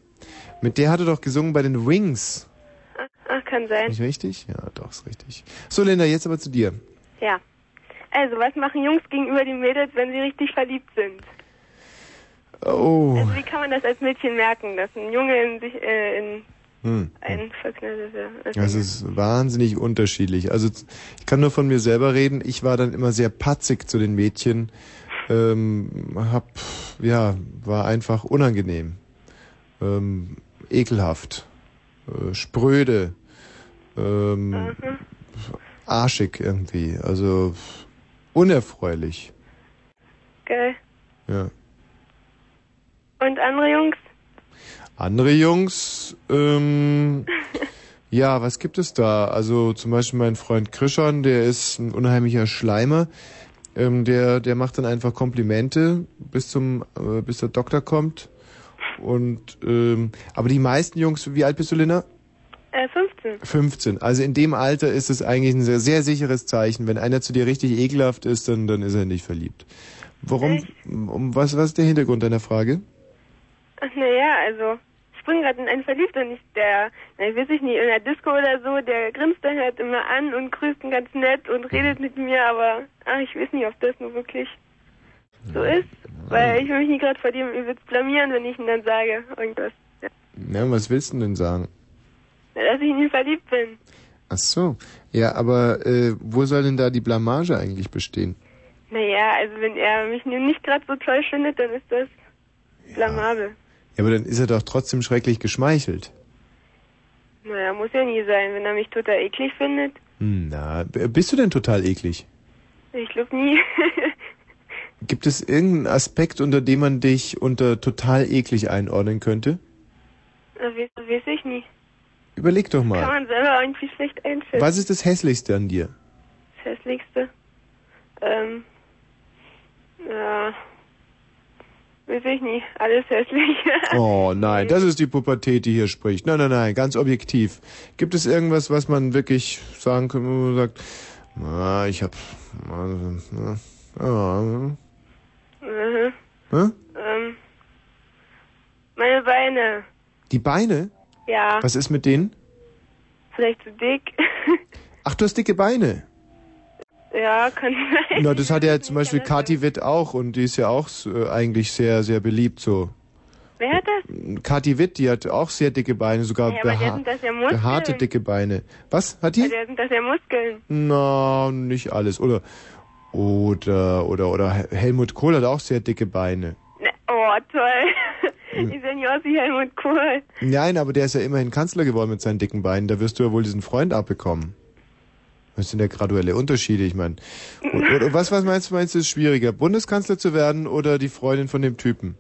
Mit der hat er doch gesungen bei den Wings. Ach, kann sein. Nicht richtig? Ja, doch, ist richtig. So, Linda, jetzt aber zu dir. Ja. Also, was machen Jungs gegenüber den Mädels, wenn sie richtig verliebt sind? Oh. Also, wie kann man das als Mädchen merken, dass ein Junge in sich, äh, in Hm. ist? Das ist wahnsinnig unterschiedlich. Also ich kann nur von mir selber reden. Ich war dann immer sehr patzig zu den Mädchen. Ähm, hab, ja, war einfach unangenehm. Ähm, ekelhaft. Äh, spröde. Ähm, arschig irgendwie. Also unerfreulich. Geil. Ja. Und andere Jungs? Andere Jungs, ähm, ja, was gibt es da? Also zum Beispiel mein Freund Krischan, der ist ein unheimlicher Schleimer. Ähm, der, der macht dann einfach Komplimente bis zum, äh, bis der Doktor kommt. Und ähm, aber die meisten Jungs, wie alt bist du, Linda? Äh, 15. 15. Also in dem Alter ist es eigentlich ein sehr, sehr sicheres Zeichen. Wenn einer zu dir richtig ekelhaft ist, dann, dann ist er nicht verliebt. Warum? Um was, was ist der Hintergrund deiner Frage? Naja, also, ich bin gerade in einen verliebt und ich, der, na, ich weiß ich nicht, in der Disco oder so, der grinst dann halt immer an und grüßt ihn ganz nett und redet mit mir, aber, ach, ich weiß nicht, ob das nur wirklich so ist, weil ich will mich nicht gerade vor dem übelst blamieren, wenn ich ihm dann sage, irgendwas, ja, Ja, was willst du denn sagen? dass ich in ihn verliebt bin. Ach so. Ja, aber äh, wo soll denn da die Blamage eigentlich bestehen? Naja, also wenn er mich nun nicht gerade so toll findet, dann ist das blamabel. Ja, aber dann ist er doch trotzdem schrecklich geschmeichelt. Naja, muss ja nie sein, wenn er mich total eklig findet. Hm, Na, b- bist du denn total eklig? Ich glaube nie. Gibt es irgendeinen Aspekt, unter dem man dich unter total eklig einordnen könnte? Das weiß, das weiß ich nie. Überleg doch Kann mal. man selber irgendwie schlecht einschätzen. Was ist das Hässlichste an dir? Das Hässlichste? Ähm, ja, weiß ich nie. Alles hässlich. Oh nein, das ist die Pubertät, die hier spricht. Nein, nein, nein, ganz objektiv. Gibt es irgendwas, was man wirklich sagen kann, wo man sagt, na, ich hab... äh, ah, mhm. hä? ähm, meine Beine. Die Beine? Ja, Was ist mit denen? vielleicht zu dick. Ach, du hast dicke Beine. Ja, kann sein. Na, das hat ja zum Beispiel Kathi Witt auch und die ist ja auch äh, eigentlich sehr, sehr beliebt so. Wer hat das? Kathi Witt, die hat auch sehr dicke Beine, sogar Ja, beha sind ja behaarte dicke Beine. Was? Hat die? Ja, sind das ja Muskeln. Na, nicht alles. Oder, oder, oder, oder Helmut Kohl hat auch sehr dicke Beine. Ne, oh, toll. Die ja aus wie Helmut Kohl. Nein, aber der ist ja immerhin Kanzler geworden mit seinen dicken Beinen. Da wirst du ja wohl diesen Freund abbekommen. Was sind ja graduelle Unterschiede? Ich meine, was, was meinst du, meinst du, ist schwieriger, Bundeskanzler zu werden oder die Freundin von dem Typen?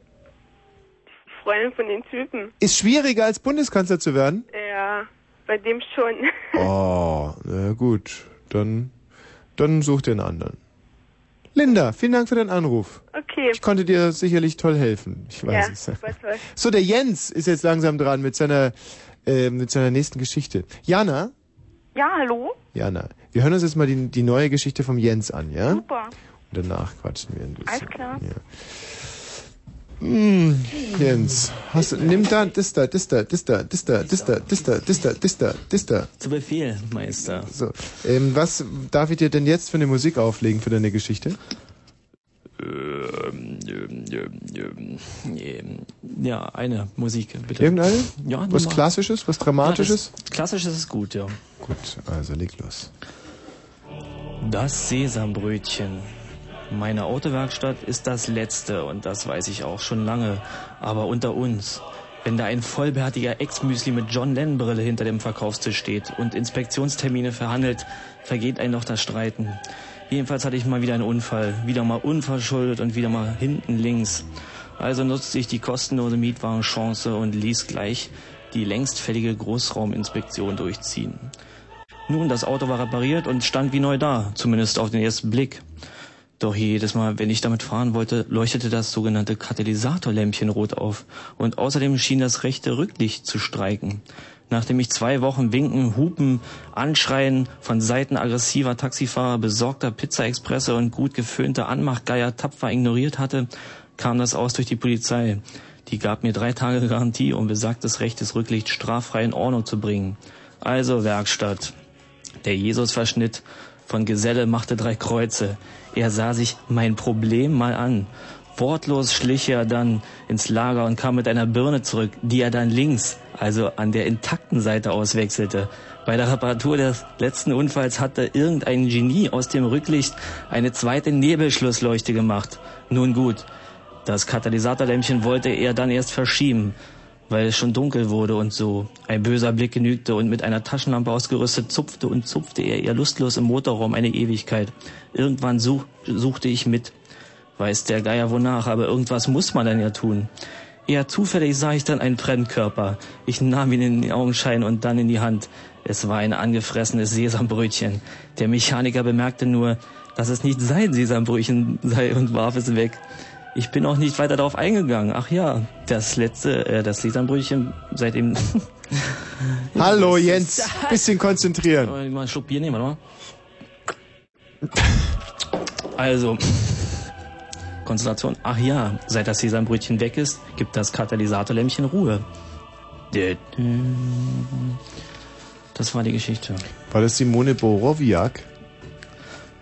Freundin von den Typen. Ist schwieriger als Bundeskanzler zu werden? Ja, bei dem schon. Oh, na gut, dann, dann such dir einen anderen. Linda, vielen Dank für deinen Anruf. Okay. Ich konnte dir sicherlich toll helfen. Ich weiß ja, es. super toll. So, der Jens ist jetzt langsam dran mit seiner, äh, mit seiner nächsten Geschichte. Jana? Ja, hallo? Jana, wir hören uns jetzt mal die, die neue Geschichte vom Jens an, ja? Super. Und danach quatschen wir ein bisschen. Alles klar. Ja. Hm, Jens, hast du, nimm da, das da, das da, das da, das da, das da, das da, das da, das da, das da. Zu Befehl, Meister. So, ähm, was darf ich dir denn jetzt für eine Musik auflegen für deine Geschichte? Ähm, ähm, ähm, ähm, Ja, eine Musik, bitte. Irgendeine? Ja, Was nimm mal. Klassisches, was Dramatisches? Ja, das Klassisches ist gut, ja. Gut, also leg los. Das Sesambrötchen. Meine Autowerkstatt ist das letzte und das weiß ich auch schon lange. Aber unter uns, wenn da ein vollbärtiger Ex-Müsli mit John Lennon-Brille hinter dem Verkaufstisch steht und Inspektionstermine verhandelt, vergeht ein noch das Streiten. Jedenfalls hatte ich mal wieder einen Unfall. Wieder mal unverschuldet und wieder mal hinten links. Also nutzte ich die kostenlose Mietwagenchance und ließ gleich die längst fällige Großrauminspektion durchziehen. Nun, das Auto war repariert und stand wie neu da, zumindest auf den ersten Blick. Doch jedes Mal, wenn ich damit fahren wollte, leuchtete das sogenannte Katalysatorlämpchen rot auf und außerdem schien das rechte Rücklicht zu streiken. Nachdem ich zwei Wochen Winken, Hupen, Anschreien von Seiten aggressiver Taxifahrer, besorgter Pizza-Expresse und gut geföhnter Anmachgeier tapfer ignoriert hatte, kam das aus durch die Polizei. Die gab mir drei Tage Garantie, um besagtes rechtes Rücklicht straffrei in Ordnung zu bringen. Also Werkstatt. Der Jesusverschnitt von Geselle machte drei Kreuze. Er sah sich mein Problem mal an. Wortlos schlich er dann ins Lager und kam mit einer Birne zurück, die er dann links, also an der intakten Seite auswechselte. Bei der Reparatur des letzten Unfalls hatte irgendein Genie aus dem Rücklicht eine zweite Nebelschlussleuchte gemacht. Nun gut, das Katalysatorlämpchen wollte er dann erst verschieben, weil es schon dunkel wurde und so. Ein böser Blick genügte und mit einer Taschenlampe ausgerüstet zupfte und zupfte er ihr lustlos im Motorraum eine Ewigkeit. Irgendwann such, suchte ich mit. Weiß der Geier wonach, aber irgendwas muss man dann ja tun. Eher zufällig sah ich dann einen Fremdkörper. Ich nahm ihn in den Augenschein und dann in die Hand. Es war ein angefressenes Sesambrötchen. Der Mechaniker bemerkte nur, dass es nicht sein Sesambrötchen sei und warf es weg. Ich bin auch nicht weiter darauf eingegangen. Ach ja, das letzte, äh, das Sesambrötchen seitdem. Hallo Jens, bisschen konzentrieren. Mal einen Schluck Bier nehmen, warte mal. Also, Konzentration. Ach ja, seit das Sesambrötchen weg ist, gibt das Katalysatorlämpchen Ruhe. Das war die Geschichte. War das Simone Borowiak?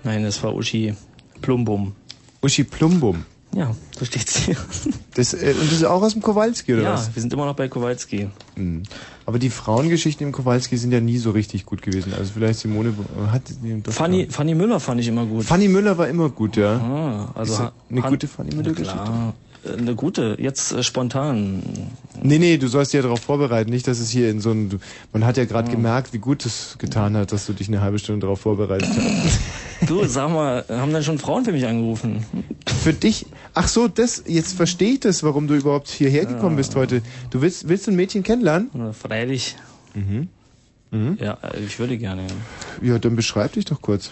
Nein, das war Uschi Plumbum. Uschi Plumbum? Ja, so steht's hier. Das, äh, und das ist auch aus dem Kowalski, oder ja, was? wir sind immer noch bei Kowalski. Mhm. Aber die Frauengeschichten im Kowalski sind ja nie so richtig gut gewesen. Also vielleicht Simone hat das Fanny, Fanny Müller fand ich immer gut. Fanny Müller war immer gut, ja. Ah, also Ist eine Han- gute Fanny Müller Na klar, äh, Eine gute, jetzt äh, spontan. Nee, nee, du sollst dich ja darauf vorbereiten, nicht, dass es hier in so ein, du- man hat ja gerade Ah. gemerkt, wie gut es getan hat, dass du dich eine halbe Stunde darauf vorbereitet hast. Du, sag mal, haben dann schon Frauen für mich angerufen? Für dich, ach so, das, jetzt verstehe ich das, warum du überhaupt hierher gekommen bist heute. Du willst, willst du ein Mädchen kennenlernen? Freilich. Mhm. Mhm. Ja, äh, ich würde gerne. Ja, dann beschreib dich doch kurz.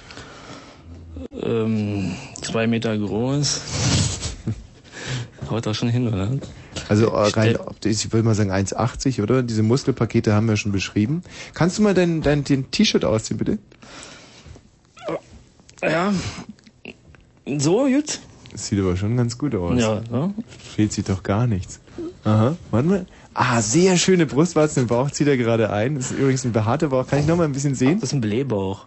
Ähm, zwei Meter groß. Haut doch schon hin, oder? Also äh, rein, optisch, ich würde mal sagen 1,80, oder? Diese Muskelpakete haben wir schon beschrieben. Kannst du mal dein, dein, den T-Shirt ausziehen, bitte? Ja. So, gut? Das sieht aber schon ganz gut aus. Ja, ne? Fehlt sich doch gar nichts. Aha, warte mal. Ah, sehr schöne Brustwarzen im Bauch zieht er gerade ein. Das ist übrigens ein behaarter Bauch. Kann ich noch mal ein bisschen sehen? Das ist ein Blähbauch.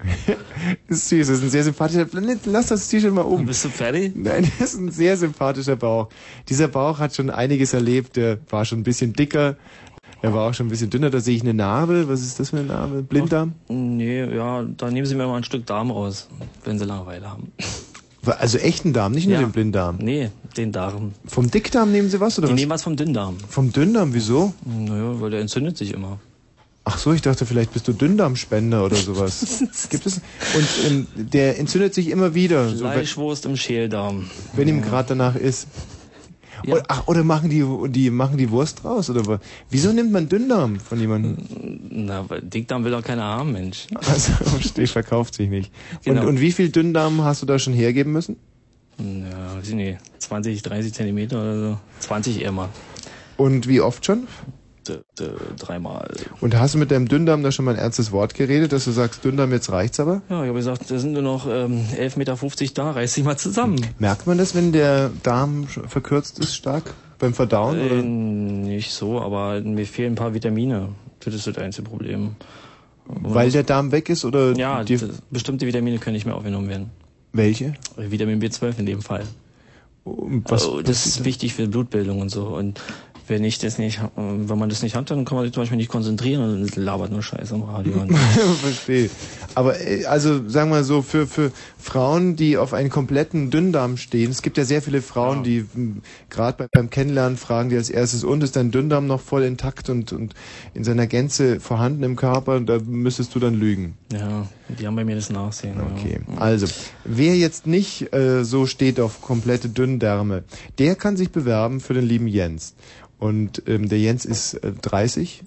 das ist süß, das ist ein sehr sympathischer. Lass das T-Shirt mal um. Bist du fertig? Nein, das ist ein sehr sympathischer Bauch. Dieser Bauch hat schon einiges erlebt. Der war schon ein bisschen dicker. Er war auch schon ein bisschen dünner. Da sehe ich eine Narbe. Was ist das für eine Narbe? Blinddarm? Nee, ja, da nehmen Sie mir mal ein Stück Darm raus, wenn Sie Langeweile haben. Also echten Darm, nicht nur Ja. den Blinddarm. Nee, den Darm. Vom Dickdarm nehmen Sie was oder Die was? nehmen was vom Dünndarm. Vom Dünndarm, wieso? Naja, weil der entzündet sich immer. Ach so, ich dachte, vielleicht bist du Dünndarmspender oder sowas. Gibt es? Und ähm, der entzündet sich immer wieder, so, wenn, Fleischwurst im Schäldarm. wenn ihm gerade danach ist. Oder, ach, oder machen die, die machen die Wurst raus oder was? Wieso nimmt man Dünndarm von jemandem? Na, weil Dickdarm will doch keiner haben, Mensch. Also, steht, verkauft sich nicht. Genau. Und, und wie viel Dünndarm hast du da schon hergeben müssen? Ja, weiß ich nicht. 20, 30 Zentimeter oder so. 20 eher mal. Und wie oft schon? D dreimal. Und hast du mit deinem Dünndarm da schon mal ein ernstes Wort geredet, dass du sagst, Dünndarm, jetzt reicht's aber? Ja, ich habe gesagt, da sind nur noch ähm, 11,50 Meter da, reiß dich mal zusammen. Merkt man das, wenn der Darm verkürzt ist stark? Beim Verdauen? Äh, Oder? nicht so, aber mir fehlen ein paar Vitamine. Das ist das einzige Problem. Weil der Darm weg ist oder Ja, bestimmte Vitamine können nicht mehr aufgenommen werden. Welche? Vitamin B12 in dem Fall. Was oh, das ist wichtig für Blutbildung und so. Und wenn ich das nicht, wenn man das nicht hat, dann kann man sich zum Beispiel nicht konzentrieren und labert nur Scheiße am Radio. Und Verstehe. Aber äh, also sagen wir so, für, für Frauen, die auf einen kompletten Dünndarm stehen, es gibt ja sehr viele Frauen, die gerade bei, beim Kennenlernen fragen, die als erstes, und ist dein Dünndarm noch voll intakt und, und in seiner Gänze vorhanden im Körper, da müsstest du dann lügen. ja, die haben bei mir das Nachsehen. Okay. Also, wer jetzt nicht äh, so steht auf komplette Dünndärme, der kann sich bewerben für den lieben Jens. Und ähm, der Jens ist äh, 30,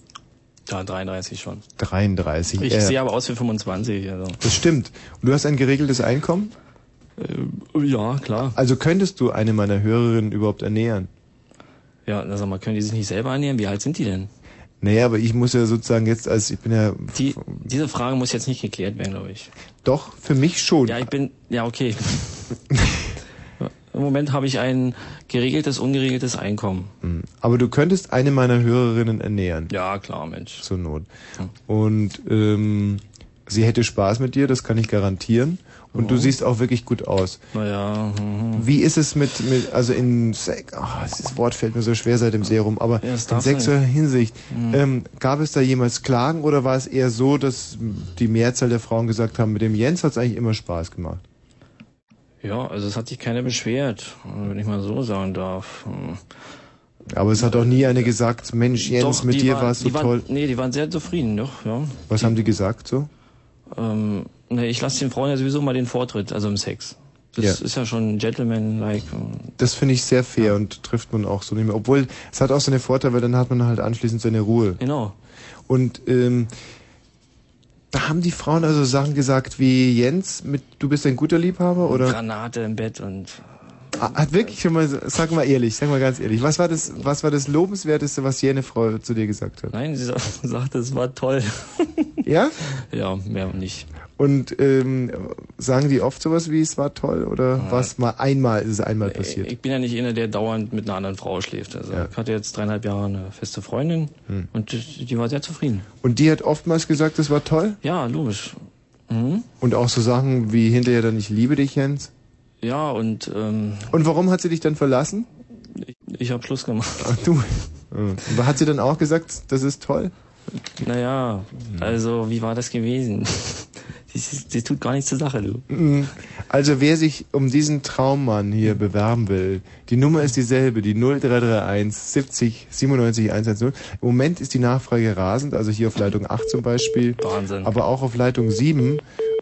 Ja, 33 schon. 33. Ich Äh, sehe aber aus wie 25. Also. Das stimmt. Und du hast ein geregeltes Einkommen? Äh, ja, klar. Also könntest du eine meiner Hörerinnen überhaupt ernähren? Ja, sag mal, können die sich nicht selber ernähren? Wie alt sind die denn? Naja, aber ich muss ja sozusagen jetzt als, ich bin ja, Die, diese Frage muss jetzt nicht geklärt werden, glaube ich. doch, für mich schon. Ja, ich bin, ja, okay. Im Moment habe ich ein geregeltes, ungeregeltes Einkommen. Hm. Aber du könntest eine meiner Hörerinnen ernähren. Ja, klar, Mensch. Zur Not. Und ähm, sie hätte Spaß mit dir, das kann ich garantieren. Und du Oh. siehst auch wirklich gut aus. Naja. mhm. Wie ist es mit, mit also in Sex, ach, das Wort fällt mir so schwer seit dem Serum, aber Ja, in sexueller nicht. Hinsicht, Mhm. ähm, gab es da jemals Klagen oder war es eher so, dass die Mehrzahl der Frauen gesagt haben, mit dem Jens hat es eigentlich immer Spaß gemacht? Ja, also es hat sich keiner beschwert, wenn ich mal so sagen darf. Hm. Aber es hat auch nie eine gesagt, Mensch Jens, Doch, mit die dir war es so die waren, toll. Nee, die waren sehr zufrieden, doch, ja. Was haben die gesagt so? Ähm, nee, ich lasse den Frauen ja sowieso mal den Vortritt, also im Sex. Das Ja. ist ja schon Gentleman-like. Das finde ich sehr fair und trifft man auch so nicht mehr. Obwohl, es hat auch seine Vorteile, weil dann hat man halt anschließend seine Ruhe. Genau. Und ähm, da haben die Frauen also Sachen gesagt wie Jens, mit du bist ein guter Liebhaber oder? Granate im Bett und Hat wirklich schon mal, sag mal ehrlich, sag mal ganz ehrlich, was war das, was war das lobenswerteste, was jene Frau zu dir gesagt hat? Nein, sie sa- sagte, es war toll. Ja? Ja, mehr nicht. Und ähm, sagen die oft sowas wie es war toll oder was mal einmal ist es einmal passiert? Ich bin ja nicht einer, der dauernd mit einer anderen Frau schläft. Also ich hatte jetzt dreieinhalb Jahre eine feste Freundin Hm. und die, die war sehr zufrieden. Und die hat oftmals gesagt, es war toll? Ja, logisch. Mhm. Und auch so Sachen wie hinterher dann ich liebe dich, Jens. Ja, und ähm, Und warum hat sie dich dann verlassen? ich, ich habe Schluss gemacht. Ach du. Aber hat sie dann auch gesagt, das ist toll? Naja, also wie war das gewesen? Sie, tut gar nichts zur Sache, du. Mhm. Also wer sich um diesen Traummann hier bewerben will, die Nummer ist dieselbe, die 0331 70 97 110. Im Moment ist die Nachfrage rasend, also hier auf Leitung 8 zum Beispiel. Wahnsinn. Aber auch auf Leitung 7,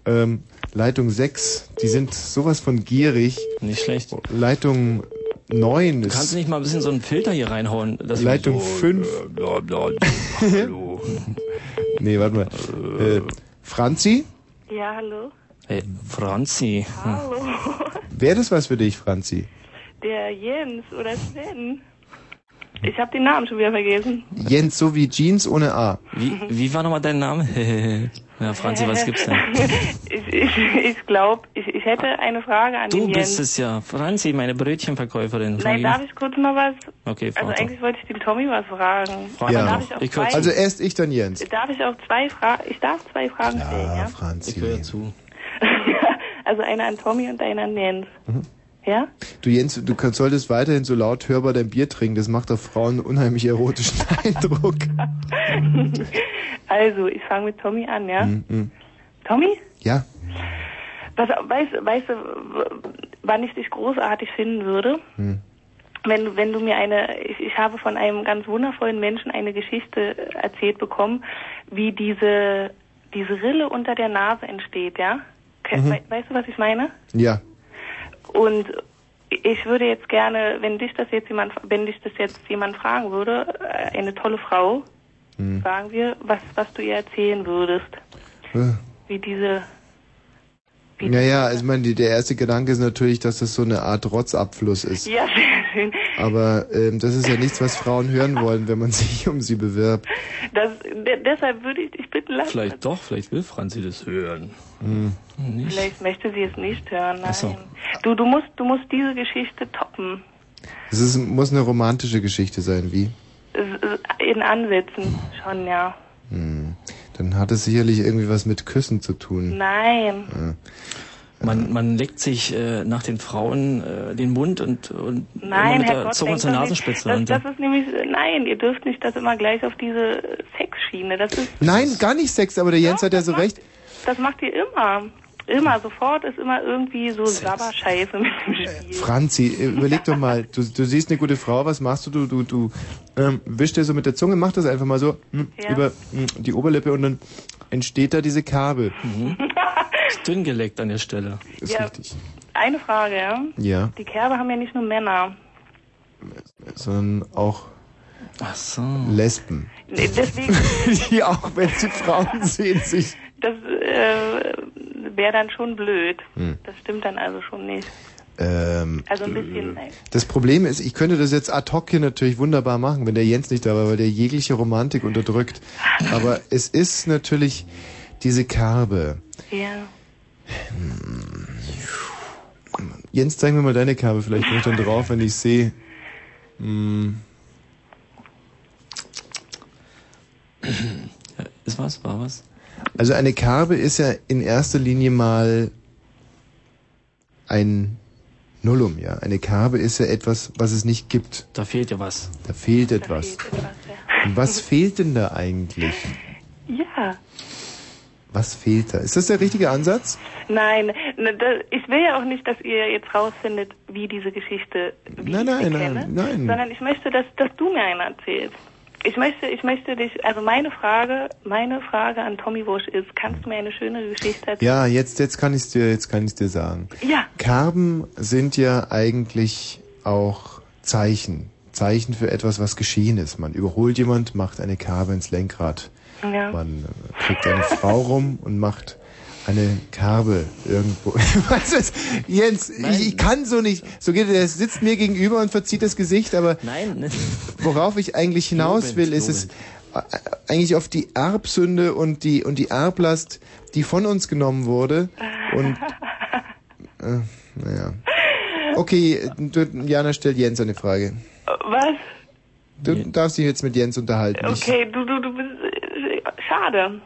ähm, Leitung 6, die sind sowas von gierig. Nicht schlecht. Leitung 9 Du ist... kannst nicht mal ein bisschen so einen Filter hier reinhauen. dass wir Leitung so, 5. äh, Bla, bla, hallo. nee, warte mal. Äh, Franzi? Ja, hallo. Hey, Franzi. Hallo. Wäre das was für dich, Franzi? Der Jens oder Sven. Ich habe den Namen schon wieder vergessen. Jens, so wie Jeans ohne A. Wie, wie war nochmal dein Name? ja, Franzi, was gibt's denn? ich ich, ich glaube, ich, ich hätte eine Frage an Du den bist Jens. es ja. Franzi, meine Brötchenverkäuferin. Nein, darf ich kurz mal was? Okay, Frau Also Tom. eigentlich wollte ich den Tommy was fragen. Frag Aber mal darf ich auch Ich zwei. Also erst ich, dann Jens. darf ich auch zwei Fragen? Ich darf zwei Fragen stellen, ja? Franzi. Ich höre zu. Also eine an Tommy und eine an Jens. Mhm. Ja? Du Jens, du kannst, solltest weiterhin so laut hörbar dein Bier trinken. Das macht auf Frauen einen unheimlich erotischen Eindruck. Also, ich fange mit Tommy an, ja? Mhm, mhm. Tommy? Ja. Was, weißt, weißt du, wann ich dich großartig finden würde? Hm. Wenn, du- wenn du mir eine, ich, ich habe von einem ganz wundervollen Menschen eine Geschichte erzählt bekommen, wie diese, diese Rille unter der Nase entsteht, ja? Mhm. we- Weißt du, was ich meine? Ja. Und ich würde jetzt gerne, wenn dich das jetzt jemand, wenn dich das jetzt jemand fragen würde, äh, eine tolle Frau, Hm. sagen wir, was, was du ihr erzählen würdest, Äh. wie diese, Naja, also ich meine, der erste Gedanke ist natürlich, dass das so eine Art Rotzabfluss ist. ja, sehr schön. Aber ähm, das ist ja nichts, was Frauen hören wollen, wenn man sich um sie bewirbt. Das, de deshalb würde ich dich bitten lassen. Vielleicht doch, vielleicht will Franzi das hören. Hm. Nicht? Vielleicht möchte sie es nicht hören. Nein. So. Du, du musst, du musst diese Geschichte toppen. Es ist, muss eine romantische Geschichte sein, wie? In Ansätzen schon, ja. Hm. Dann hat es sicherlich irgendwie was mit Küssen zu tun. Nein. Ja. Man, man leckt sich äh, nach den Frauen äh, den Mund und, und immer Nein, mit der Herrgott, Zunge zur. Nasenspitze. Das, das ist nämlich, nein, ihr dürft nicht das immer gleich auf diese Sexschiene. Das ist, Nein, gar nicht Sex, aber der Jens hat ja so recht. das macht ihr immer. Immer, sofort ist immer irgendwie so Sabberscheiße mit dem Spiel. Franzi, überleg doch mal, du, du siehst eine gute Frau, was machst du? Du, du, du ähm, wischst dir so mit der Zunge, mach das einfach mal so hm, Ja. über hm, die Oberlippe und dann entsteht da diese Kabel. Mhm. Ist dünn geleckt an der Stelle. Ist Ja. richtig. Eine Frage, ja? Ja, Die Kerbe haben ja nicht nur Männer. sondern auch Ach so. Lesben. Deswegen, Die auch, wenn sie Frauen sehen, sich... das äh, wäre dann schon blöd. Hm. Das stimmt dann also schon nicht. Ähm, Also ein bisschen, nein. das Problem ist, ich könnte das jetzt ad hoc hier natürlich wunderbar machen, wenn der Jens nicht da war, weil der jegliche Romantik unterdrückt. Aber es ist natürlich diese Karbe. Ja. Jens, zeig mir mal deine Kerbe, vielleicht bin ich dann drauf, wenn ich sehe. Hm, Ist was? War was? Also eine Kerbe ist ja in erster Linie mal ein Nullum, ja. Eine Kerbe ist ja etwas, was es nicht gibt. Da fehlt ja was. Da fehlt etwas. Und was fehlt denn da eigentlich? Ja. Was fehlt da? Ist das der richtige Ansatz? Nein, ne, ich will ja auch nicht, dass ihr jetzt rausfindet, wie diese Geschichte, wie Nein, ich nein, sie nein, kenne, nein. sondern ich möchte, dass, dass du mir einen erzählst. Ich möchte, ich möchte dich, also meine Frage, meine Frage an Tommy Wusch ist, kannst du mir eine schöne Geschichte erzählen? Ja, jetzt, jetzt kann ich dir, jetzt kann ich dir sagen. Ja. Kerben sind ja eigentlich auch Zeichen. Zeichen für etwas, was geschehen ist. Man überholt jemand, macht eine Kerbe ins Lenkrad. Ja. Man äh, kriegt eine Frau rum und macht eine Kerbe irgendwo. Was ist? Jens, ich, ich kann so nicht. So geht er, sitzt mir gegenüber und verzieht das Gesicht, aber Nein. worauf ich eigentlich hinaus will, ist es äh, eigentlich auf die Erbsünde und die und die Erblast, die von uns genommen wurde und äh, naja. Okay, du, Jana stellt Jens eine Frage. Was? Du darfst dich jetzt mit Jens unterhalten. Okay, du, du, du bist, äh, schade.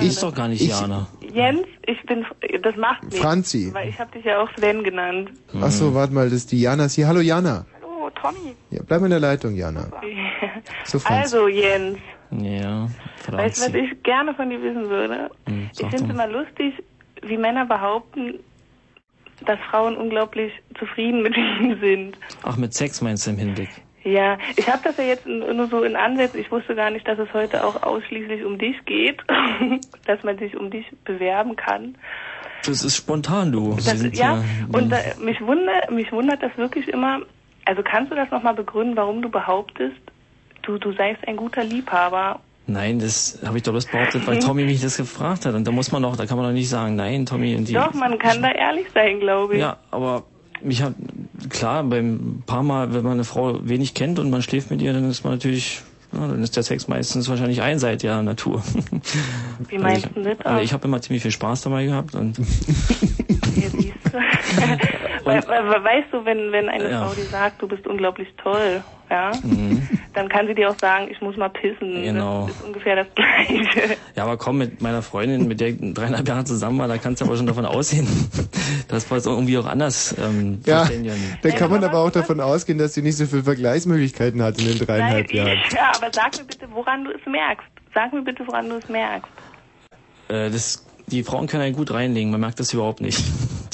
Die ist doch gar nicht Ich- Jana. Jens, ich bin, das macht nichts. Franzi. Weil ich habe dich ja auch Sven genannt. Ach so, warte mal, das ist die Jana ist hier. Hallo Jana. Hallo, Tommy. Ja, bleib in der Leitung, Jana. So. Also, Jens, Ja, weißt du, was ich gerne von dir wissen würde? Hm, ich finde es immer lustig, wie Männer behaupten, dass Frauen unglaublich zufrieden mit ihnen sind. Ach, mit Sex meinst du im Hinblick? Ja, ich habe das ja jetzt nur so in Ansätzen. Ich wusste gar nicht, dass es heute auch ausschließlich um dich geht, dass man sich um dich bewerben kann. Das ist spontan, du. Das, sind ja, und äh, mich, wundert, mich wundert das wirklich immer. Also kannst du das nochmal begründen, warum du behauptest, du, du seist ein guter Liebhaber? Nein, das habe ich doch bloß behauptet, weil Tommy mich das gefragt hat. Und da muss man doch, da kann man doch nicht sagen, nein, Tommy. Und die, Doch, man kann da ehrlich sein, glaube ich. Ja, aber mich hat, klar, beim paar Mal, wenn man eine Frau wenig kennt und man schläft mit ihr, dann ist man natürlich, ja, dann ist der Sex meistens wahrscheinlich einseitiger Natur. Wie meinst du das? Also ich habe immer ziemlich viel Spaß dabei gehabt und weil, weil, weißt du, wenn, wenn eine Ja. Frau dir sagt, du bist unglaublich toll, ja, Mhm. dann kann sie dir auch sagen, ich muss mal pissen. Genau. Das ist ungefähr das Gleiche. Ja, aber komm, mit meiner Freundin, mit der ich dreieinhalb Jahre zusammen war, da kannst du aber schon davon ausgehen, dass wir es irgendwie auch anders ähm, Ja, verständigen. da kann man aber auch davon ausgehen, dass sie nicht so viele Vergleichsmöglichkeiten hat in den dreieinhalb Jahren. Ja, aber sag mir bitte, woran du es merkst. Sag mir bitte, woran du es merkst. Äh, das, die Frauen können einen gut reinlegen, man merkt das überhaupt nicht.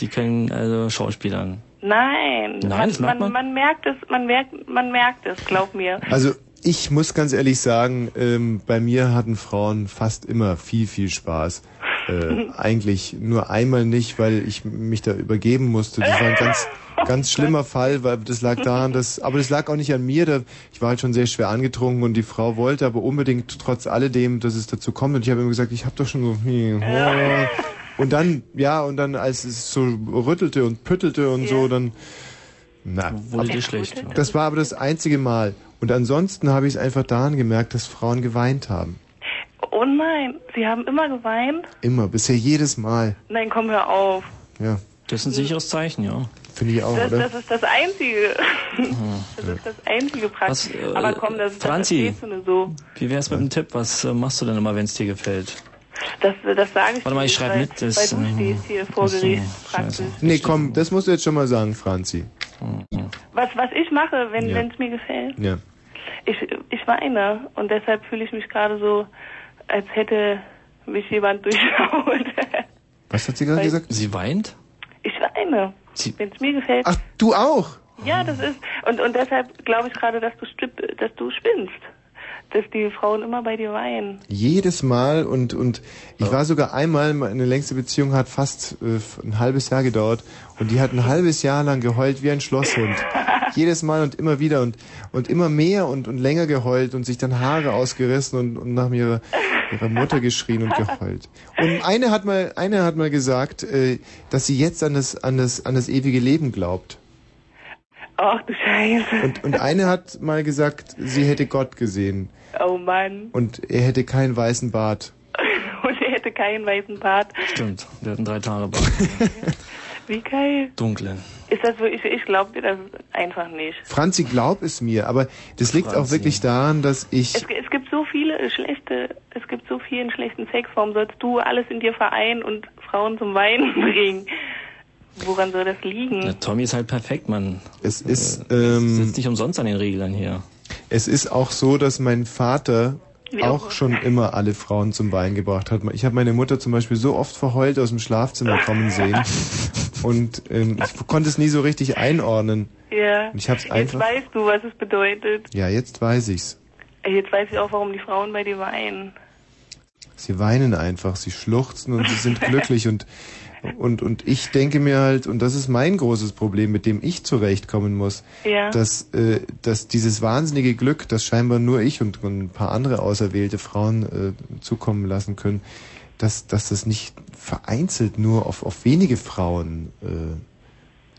Die können also Schauspielern. Nein, Nein, man, das merkt man. man merkt es, man merkt, man merkt es, glaub mir. Also ich muss ganz ehrlich sagen, ähm, bei mir hatten Frauen fast immer viel, viel Spaß. Äh, eigentlich nur einmal nicht, weil ich mich da übergeben musste. Das war ein ganz, ganz schlimmer Fall, weil das lag daran, dass, aber das lag auch nicht an mir. Da, ich war halt schon sehr schwer angetrunken und die Frau wollte aber unbedingt trotz alledem, dass es dazu kommt. Und ich habe immer gesagt, ich habe doch schon so. Und dann, ja, und dann, als es so rüttelte und püttelte und so, dann. Na, Wurde schlecht. das war aber das einzige Mal. Und ansonsten habe ich es einfach daran gemerkt, dass Frauen geweint haben. Oh nein, sie haben immer geweint? Immer, bisher jedes Mal. Nein, komm, hör auf. Ja. Das ist ein sicheres Zeichen, ja. Finde ich auch, Das, oder? das ist das Einzige. Das ist das einzige Praktisch. Was, äh, Aber komm, das, das Franzi. du nur so. Wie wär's mit dem Tipp? Was äh, machst du denn immer, wenn es dir gefällt? Das, das sage ich Warte mal, ich nicht, schreib weil, mit, das, weil du stehst hier vor Gericht praktisch. Nee, komm, das musst du jetzt schon mal sagen, Franzi. Was, was ich mache, wenn Ja. es mir gefällt, Ja. ich, ich weine. Und deshalb fühle ich mich gerade so, als hätte mich jemand durchschaut. Was hat sie gerade gesagt? Sie weint? Ich weine. Wenn es mir gefällt. Ach, du auch? Ja, das ist. Und, und deshalb glaube ich gerade, dass du, dass du spinnst. Dass die Frauen immer bei dir weinen. Jedes Mal und, und ich war sogar einmal, meine längste Beziehung hat fast äh, ein halbes Jahr gedauert und die hat ein halbes Jahr lang geheult wie ein Schlosshund. Jedes Mal und immer wieder und, und immer mehr und, und länger geheult und sich dann Haare ausgerissen und, und nach ihrer, ihrer Mutter geschrien und geheult. Und eine hat mal, eine hat mal gesagt, äh, dass sie jetzt an das, an das, an das ewige Leben glaubt. Ach du Scheiße. Und, und eine hat mal gesagt, sie hätte Gott gesehen Oh Mann. und er hätte keinen weißen Bart. Und er hätte keinen weißen Bart. Stimmt, der hat einen drei Tage Bart. Wie geil. Dunklen. Ist das wirklich, ich glaube dir das einfach nicht. Franzi, glaub es mir, aber das liegt auch Franzi. wirklich daran, dass ich... Es, es gibt so viele schlechte, es gibt so vielen schlechten Sex. Warum sollst du alles in dir vereinen und Frauen zum Weinen bringen? Woran soll das liegen? Der Tommy ist halt perfekt, Mann. Es ist, äh, ähm, sitzt nicht umsonst an den Reglern hier. Es ist auch so, dass mein Vater auch schon immer alle Frauen zum Weinen gebracht hat. Ich habe meine Mutter zum Beispiel so oft verheult aus dem Schlafzimmer kommen sehen und ähm, ich konnte es nie so richtig einordnen. Ja. Ich hab's Jetzt einfach- weißt du, was es bedeutet. Ja, jetzt weiß ich's. Jetzt weiß ich auch, warum die Frauen bei dir weinen. Sie weinen einfach, sie schluchzen und sie sind glücklich und und und ich denke mir halt und das ist mein großes Problem, mit dem ich zurechtkommen muss, Ja. dass äh, dass dieses wahnsinnige Glück, das scheinbar nur ich und, und ein paar andere auserwählte Frauen äh, zukommen lassen können, dass dass das nicht vereinzelt nur auf auf wenige Frauen äh,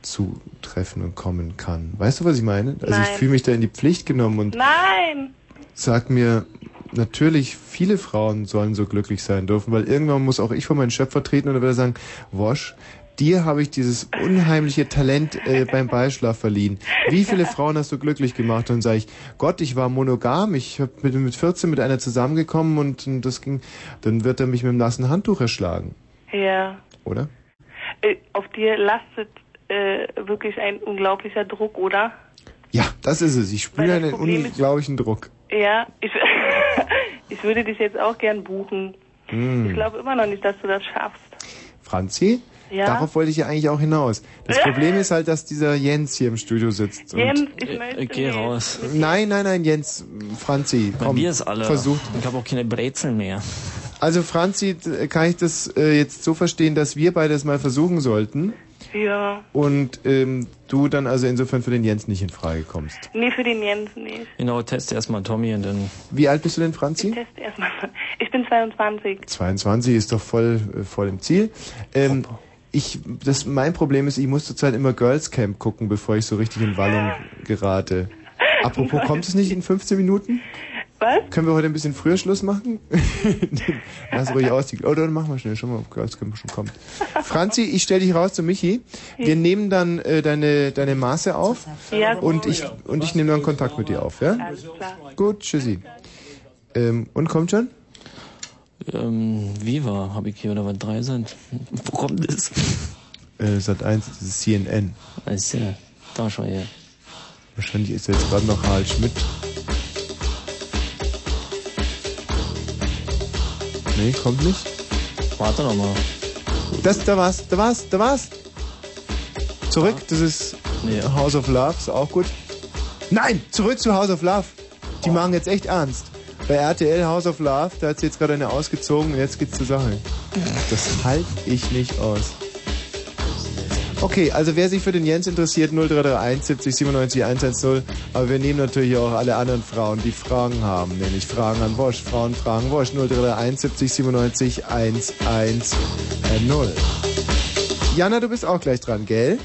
zutreffen und kommen kann. Weißt du, was ich meine? Also ich Nein. fühle mich da in die Pflicht genommen und Nein! sag mir, natürlich, viele Frauen sollen so glücklich sein dürfen, weil irgendwann muss auch ich vor meinen Schöpfer treten und er wird sagen, Wosch, dir habe ich dieses unheimliche Talent äh, beim Beischlaf verliehen. Wie viele Frauen hast du glücklich gemacht? Und dann sage ich, Gott, ich war monogam, ich hab mit, mit 14 mit einer zusammengekommen und, und das ging, dann wird er mich mit dem nassen Handtuch erschlagen, Ja. oder? Äh, Auf dir lastet äh, wirklich ein unglaublicher Druck, oder? Ja, das ist es. Ich spüre einen Problem ist- unglaublichen Druck. Ja, ich, ich würde dich jetzt auch gern buchen. Hm. Ich glaube immer noch nicht, dass du das schaffst. Franzi? Ja? Darauf wollte ich ja eigentlich auch hinaus. Das Problem ist halt, dass dieser Jens hier im Studio sitzt. und- Jens, ich möchte Geh nicht. raus. Nein, nein, nein, Jens, Franzi, Bei komm, mir ist alle. versuch. Ich habe auch keine Brezeln mehr. Also Franzi, kann ich das äh, jetzt so verstehen, dass wir beide es mal versuchen sollten Ja. und ähm, du dann also insofern für den Jens nicht in Frage kommst. Nee, für den Jens nicht. Genau, teste erstmal Tommy und dann. Wie alt bist du denn, Franzi? Test erstmal. Ich bin 22. 22 ist doch voll, äh, voll im Ziel. Ähm, ich, das, mein Problem ist, ich muss zurzeit immer Girls Camp gucken, bevor ich so richtig in Wallung gerate. Apropos, kommt es nicht in 15 Minuten? Was? Können wir heute ein bisschen früher Schluss machen? Lass ruhig aus. die- Oh, dann machen wir schnell. Schau mal, ob Girls Camp schon kommt. Franzi, ich stell dich raus zu Michi. Wir nehmen dann äh, deine, deine Maße auf. Ja, gut. Und ich, und ich nehme dann Kontakt mit dir auf, ja? Alles klar. Gut, tschüssi. Ähm, und kommt schon? Ähm, Viva habe ich hier oder was drei sind. Wo kommt das? Äh, Sat 1, das ist CNN. Ist ja, da schon her. Wahrscheinlich ist jetzt gerade noch Harald Schmidt. Nee, kommt nicht. Warte noch mal. Das, da war's, da war's, da war's. Zurück, das ist Nee. House of Love, ist auch gut. Nein, zurück zu House of Love. Die machen jetzt echt ernst. Bei RTL House of Love, da hat sie jetzt gerade eine ausgezogen und jetzt geht's zur Sache. Das halte ich nicht aus. Okay, also wer sich für den Jens interessiert, 0331 70 97 110. Aber wir nehmen natürlich auch alle anderen Frauen, die Fragen haben, nämlich Fragen an Wosch. Frauen fragen Wosch 0331 70 97 110. Jana, du bist auch gleich dran, gell?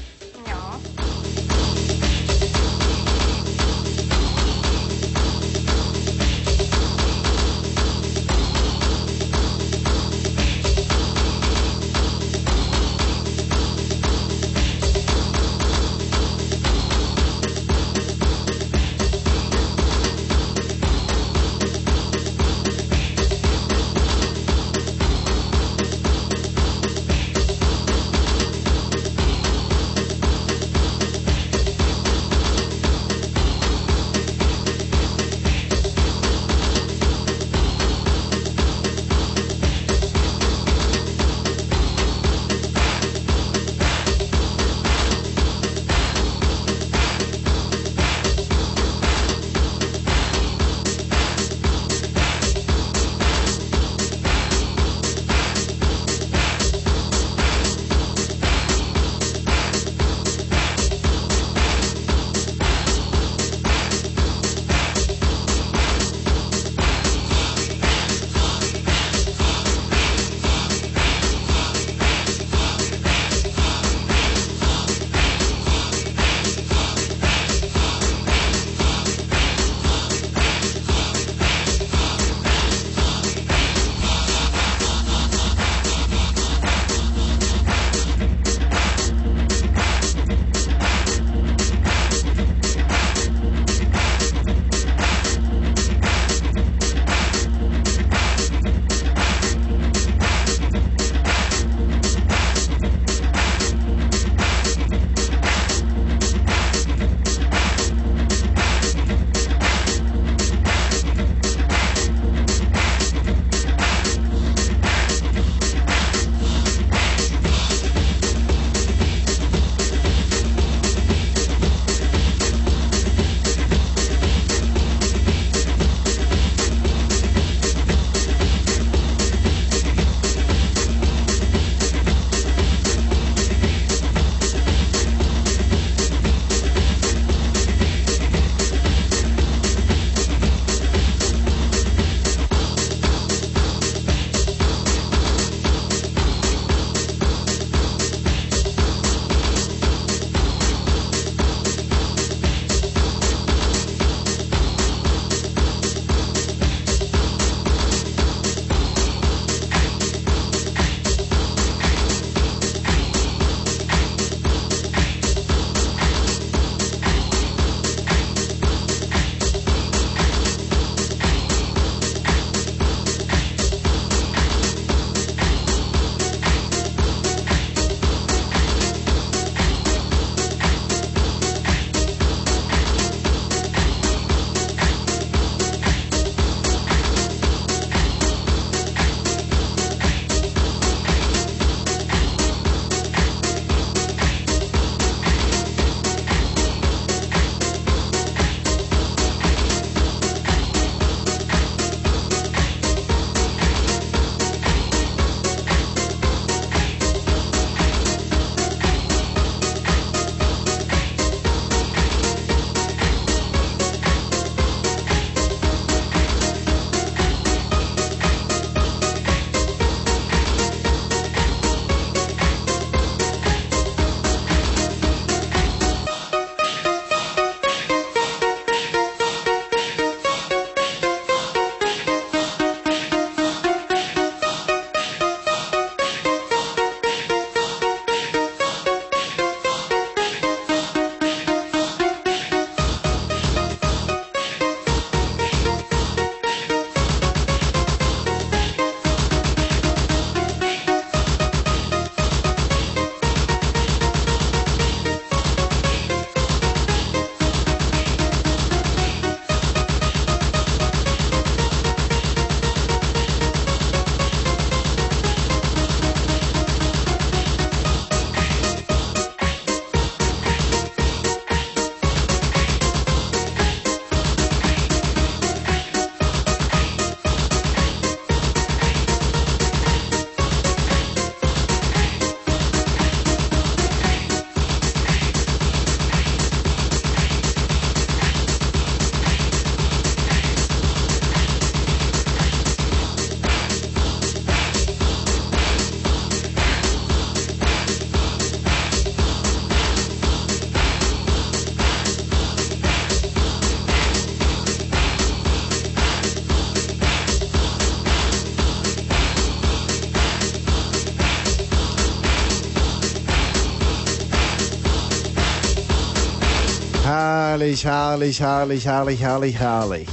Herrlich, herrlich, herrlich, herrlich, herrlich, herrlich.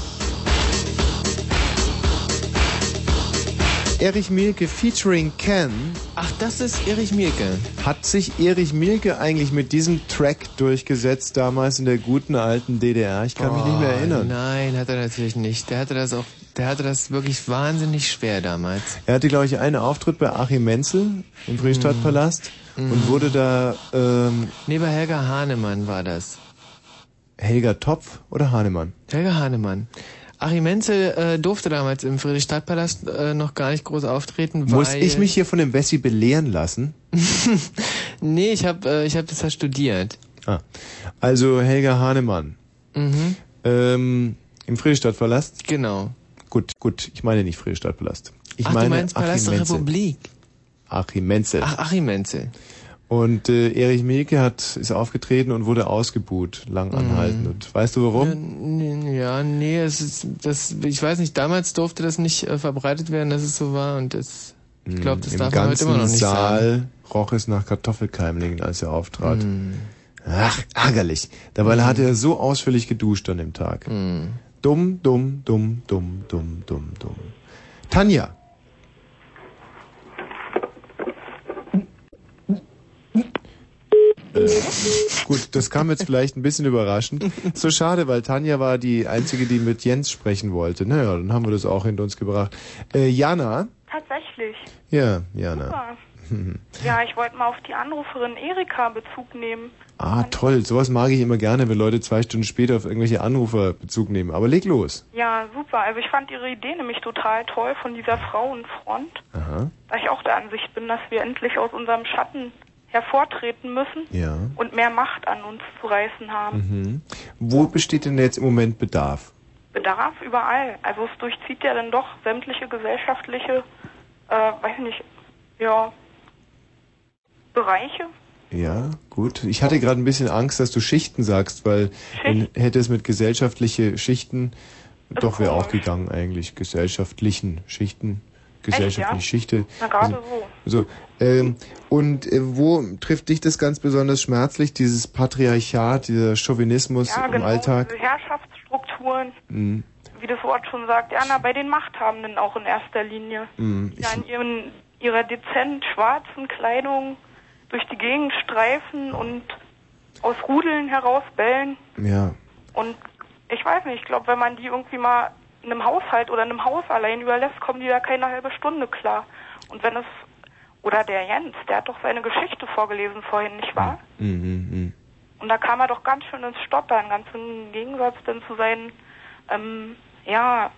Erich Mielke featuring Ken. Ach, das ist Erich Mielke. Hat sich Erich Mielke eigentlich mit diesem Track durchgesetzt damals in der guten alten DDR? Ich kann mich nicht mehr Oh, erinnern. Nein, hat er natürlich nicht. Der hatte das auch, der hatte das wirklich wahnsinnig schwer damals. Er hatte, glaube ich, einen Auftritt bei Achim Menzel im Friedrichstadtpalast und wurde da ähm, Nee, bei Helga Hahnemann war das. Helga Topf oder Hahnemann? Helga Hahnemann. Achim Menzel äh, durfte damals im Friedrichstadtpalast äh, noch gar nicht groß auftreten, weil... Muss ich mich hier von dem Wessi belehren lassen? nee, ich habe äh, ich hab das ja studiert. Ah. Also Helga Hahnemann. Mhm. Ähm, Im Friedrichstadtpalast? Genau. Gut, gut, ich meine nicht Friedrichstadtpalast. Ich Ach, meine du meinst Palast der. Republik. Achim Menzel. Ach, Achim Menzel. Und äh, Erich Mielke hat, ist aufgetreten und wurde ausgebuht, lang Mhm. anhaltend. Und weißt du warum? Ja, nee, es ist das ich weiß nicht, damals durfte das nicht äh, verbreitet werden, dass es so war und das ich glaube, das Im darf man heute immer noch nicht Saal sagen. roch es nach Kartoffelkeimlingen, als er auftrat. Hm. Ach, ärgerlich. Dabei Mhm. hat er so ausführlich geduscht an dem Tag. Hm. Dumm, dumm, dumm, dumm, dumm, dumm, dumm. Tanja. Äh, gut, das kam jetzt vielleicht ein bisschen überraschend. So schade, weil Tanja war die Einzige, die mit Jens sprechen wollte. Naja, dann haben wir das auch hinter uns gebracht. Äh, Jana? Tatsächlich. Ja, Jana. Super. Ja, ich wollte mal auf die Anruferin Erika Bezug nehmen. Ah, toll. Sowas mag ich immer gerne, wenn Leute zwei Stunden später auf irgendwelche Anrufer Bezug nehmen. Aber leg los. Ja, super. Also ich fand ihre Idee nämlich total toll von dieser Frauenfront, Aha. da ich auch der Ansicht bin, dass wir endlich aus unserem Schatten hervortreten müssen Ja. und mehr Macht an uns zu reißen haben. Mhm. Wo besteht denn jetzt im Moment Bedarf? Bedarf überall. Also es durchzieht ja dann doch sämtliche gesellschaftliche, äh, weiß ich nicht, ja, Bereiche. Ja, gut. Ich hatte gerade ein bisschen Angst, dass du Schichten sagst, weil dann hätte es mit gesellschaftliche Schichten doch wäre auch gegangen eigentlich. Gesellschaftlichen Schichten, gesellschaftliche ja? Schichte. Na, gerade so. So, ähm, und äh, wo trifft dich das ganz besonders schmerzlich, dieses Patriarchat, dieser Chauvinismus ja, im genau, Alltag? diese Herrschaftsstrukturen, Mhm. wie das Wort schon sagt, ja, na, bei den Machthabenden auch in erster Linie. Mhm. Die in ihren, ihrer dezent schwarzen Kleidung durch die Gegend streifen und aus Rudeln herausbellen. Ja. Und ich weiß nicht, ich glaube, wenn man die irgendwie mal einem Haushalt oder in einem Haus allein überlässt, kommen die da keine halbe Stunde klar. Und wenn es, oder der Jens, der hat doch seine Geschichte vorgelesen vorhin, nicht wahr? Mhm, mhm. Und da kam er doch ganz schön ins Stottern, ganz im Gegensatz denn zu seinen, ähm, ja,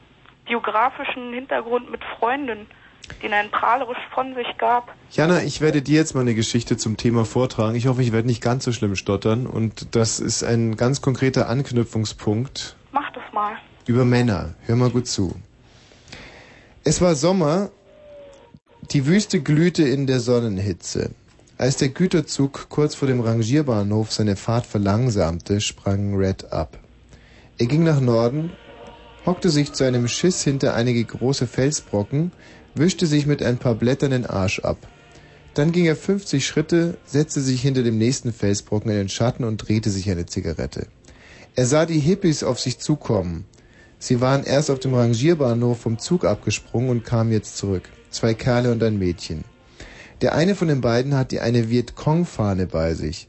biografischen Hintergrund mit Freunden, den er prahlerisch von sich gab. Jana, ich werde dir jetzt mal eine Geschichte zum Thema vortragen. Ich hoffe, ich werde nicht ganz so schlimm stottern. Und das ist ein ganz konkreter Anknüpfungspunkt Mach das mal. Über Männer. Hör mal gut zu. Es war Sommer. Die Wüste glühte in der Sonnenhitze. Als der Güterzug kurz vor dem Rangierbahnhof seine Fahrt verlangsamte, sprang Red ab. Er ging nach Norden, hockte sich zu einem Schiss hinter einige große Felsbrocken, wischte sich mit ein paar Blättern den Arsch ab. Dann ging er 50 Schritte, setzte sich hinter dem nächsten Felsbrocken in den Schatten und drehte sich eine Zigarette. Er sah die Hippies auf sich zukommen. Sie waren erst auf dem Rangierbahnhof vom Zug abgesprungen und kamen jetzt zurück. Zwei Kerle und ein Mädchen. Der eine von den beiden hatte eine Vietcong-Fahne bei sich.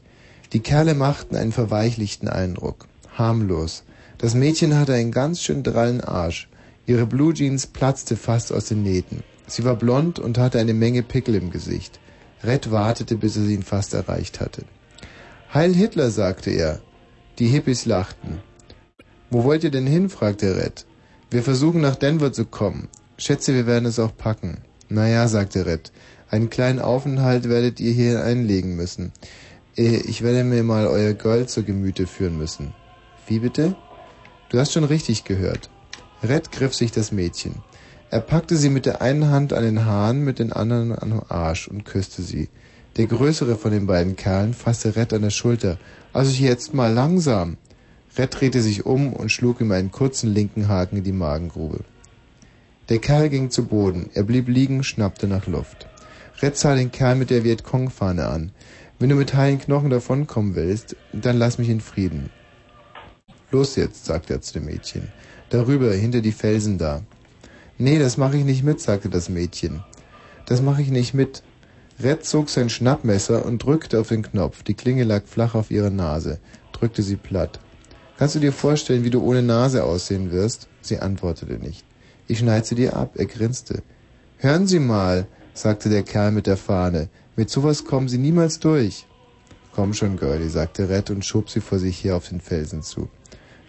Die Kerle machten einen verweichlichten Eindruck. Harmlos. Das Mädchen hatte einen ganz schön drallen Arsch. Ihre Blue Jeans platzte fast aus den Nähten. Sie war blond und hatte eine Menge Pickel im Gesicht. Red wartete, bis er ihn fast erreicht hatte. Heil Hitler, sagte er. Die Hippies lachten. Wo wollt ihr denn hin? fragte Red. Wir versuchen nach Denver zu kommen. Schätze, wir werden es auch packen. Naja, sagte Red. Einen kleinen Aufenthalt werdet ihr hier einlegen müssen. Äh, Ich werde mir mal euer Girl zur Gemüte führen müssen. Wie bitte? Du hast schon richtig gehört. Red griff sich das Mädchen. Er packte sie mit der einen Hand an den Haaren, mit den anderen an den Arsch und küsste sie. Der größere von den beiden Kerlen fasste Red an der Schulter. Also jetzt mal langsam. Red drehte sich um und schlug ihm einen kurzen linken Haken in die Magengrube. Der Kerl ging zu Boden. Er blieb liegen, schnappte nach Luft. Red sah den Kerl mit der Vietcong-Fahne an. Wenn du mit heilen Knochen davonkommen willst, dann lass mich in Frieden. Los jetzt, sagte er zu dem Mädchen. Darüber, hinter die Felsen da. Nee, das mache ich nicht mit, sagte das Mädchen. Das mache ich nicht mit. Red zog sein Schnappmesser und drückte auf den Knopf. Die Klinge lag flach auf ihrer Nase, drückte sie platt. Kannst du dir vorstellen, wie du ohne Nase aussehen wirst? Sie antwortete nicht. Ich schneide sie dir ab, er grinste. Hören Sie mal, sagte der Kerl mit der Fahne. Mit sowas kommen Sie niemals durch. Komm schon, Girlie, sagte Red und schob sie vor sich her auf den Felsen zu.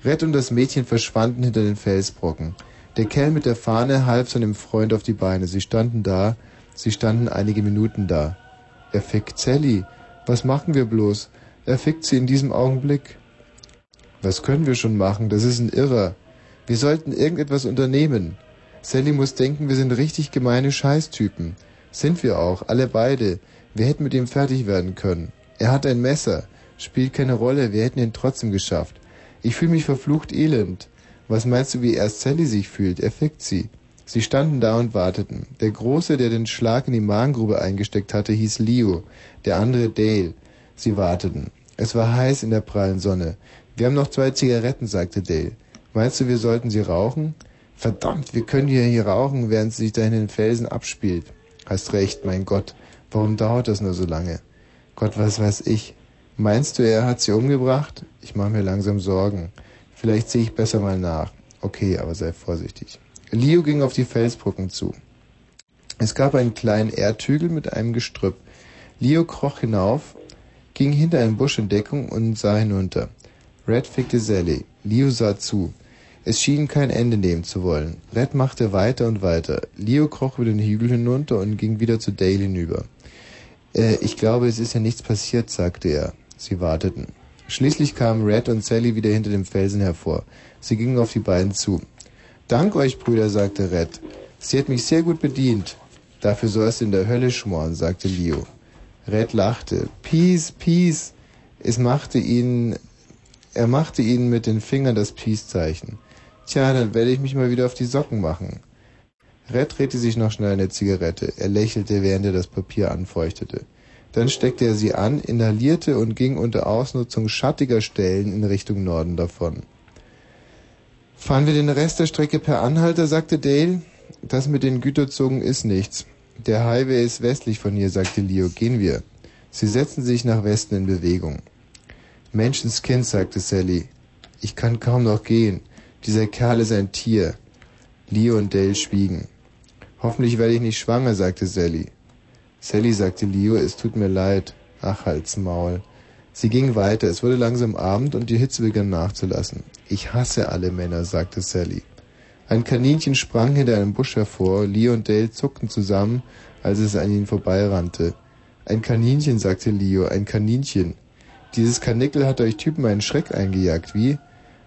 Red und das Mädchen verschwanden hinter den Felsbrocken. Der Kerl mit der Fahne half seinem Freund auf die Beine. Sie standen da, sie standen einige Minuten da. Er fickt Sally. Was machen wir bloß? Er fickt sie in diesem Augenblick. Was können wir schon machen? Das ist ein Irrer. Wir sollten irgendetwas unternehmen. Sally muss denken, wir sind richtig gemeine Scheißtypen. Sind wir auch, alle beide. Wir hätten mit ihm fertig werden können. Er hat ein Messer. Spielt keine Rolle, wir hätten ihn trotzdem geschafft. Ich fühle mich verflucht elend. Was meinst du, wie erst Sally sich fühlt? Er fickt sie. Sie standen da und warteten. Der Große, der den Schlag in die Magengrube eingesteckt hatte, hieß Leo, der andere Dale. Sie warteten. Es war heiß in der prallen Sonne. Wir haben noch zwei Zigaretten, sagte Dale. Meinst du, wir sollten sie rauchen? Verdammt, wir können hier, hier rauchen, während sie sich da in den Felsen abspielt. Hast recht, mein Gott. Warum dauert das nur so lange? Gott, was weiß ich. Meinst du, er hat sie umgebracht? Ich mache mir langsam Sorgen. Vielleicht sehe ich besser mal nach. Okay, aber sei vorsichtig. Leo ging auf die Felsbrücken zu. Es gab einen kleinen Erdhügel mit einem Gestrüpp. Leo kroch hinauf, ging hinter einem Busch in Deckung und sah hinunter. Red fickte Sally. Leo sah zu. Es schien kein Ende nehmen zu wollen. Red machte weiter und weiter. Leo kroch über den Hügel hinunter und ging wieder zu Dale hinüber. Äh, ich glaube, es ist ja nichts passiert, sagte er. Sie warteten. Schließlich kamen Red und Sally wieder hinter dem Felsen hervor. Sie gingen auf die beiden zu. Dank euch, Brüder, sagte Red. Sie hat mich sehr gut bedient. Dafür sollst du in der Hölle schmoren, sagte Leo. Red lachte. Peace, Peace. Es machte ihn er machte ihnen mit den Fingern das Peace-Zeichen. Tja, dann werde ich mich mal wieder auf die Socken machen. Red drehte sich noch schnell eine Zigarette. Er lächelte, während er das Papier anfeuchtete. Dann steckte er sie an, inhalierte und ging unter Ausnutzung schattiger Stellen in Richtung Norden davon. Fahren wir den Rest der Strecke per Anhalter, sagte Dale. Das mit den Güterzogen ist nichts. Der Highway ist westlich von hier, sagte Leo. Gehen wir. Sie setzten sich nach Westen in Bewegung. Menschenskind, sagte Sally. Ich kann kaum noch gehen. Dieser Kerl ist ein Tier. Leo und Dale schwiegen. Hoffentlich werde ich nicht schwanger, sagte Sally. Sally sagte Leo, es tut mir leid. Ach, halt's Maul. Sie ging weiter. Es wurde langsam Abend und die Hitze begann nachzulassen. Ich hasse alle Männer, sagte Sally. Ein Kaninchen sprang hinter einem Busch hervor. Leo und Dale zuckten zusammen, als es an ihnen vorbeirannte. Ein Kaninchen, sagte Leo, ein Kaninchen. Dieses Karnickel hat euch Typen einen Schreck eingejagt, wie?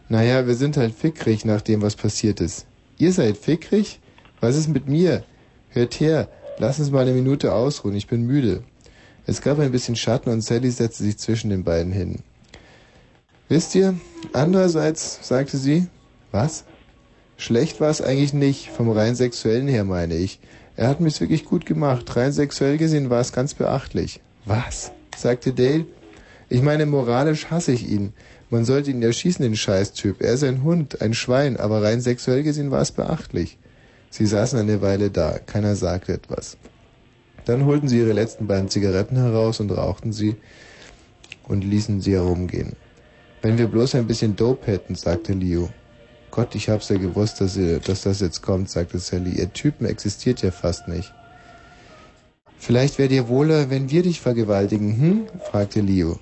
Naja, wir sind halt fickrig nach dem, was passiert ist. Ihr seid fickrig? Was ist mit mir? Hört her, lass uns mal eine Minute ausruhen, ich bin müde. Es gab ein bisschen Schatten und Sally setzte sich zwischen den beiden hin. Wisst ihr, andererseits, sagte sie, was? Schlecht war es eigentlich nicht, vom rein sexuellen her meine ich. Er hat mich's wirklich gut gemacht, rein sexuell gesehen war es ganz beachtlich. Was? sagte Dale. Ich meine, moralisch hasse ich ihn. Man sollte ihn erschießen, den Scheißtyp. Er ist ein Hund, ein Schwein, aber rein sexuell gesehen war es beachtlich. Sie saßen eine Weile da, keiner sagte etwas. Dann holten sie ihre letzten beiden Zigaretten heraus und rauchten sie und ließen sie herumgehen. Wenn wir bloß ein bisschen Dope hätten, sagte Leo. Gott, ich hab's ja gewusst, dass, ihr, dass das jetzt kommt, sagte Sally. Ihr Typen existiert ja fast nicht. Vielleicht wäre dir wohler, wenn wir dich vergewaltigen, hm? fragte Leo.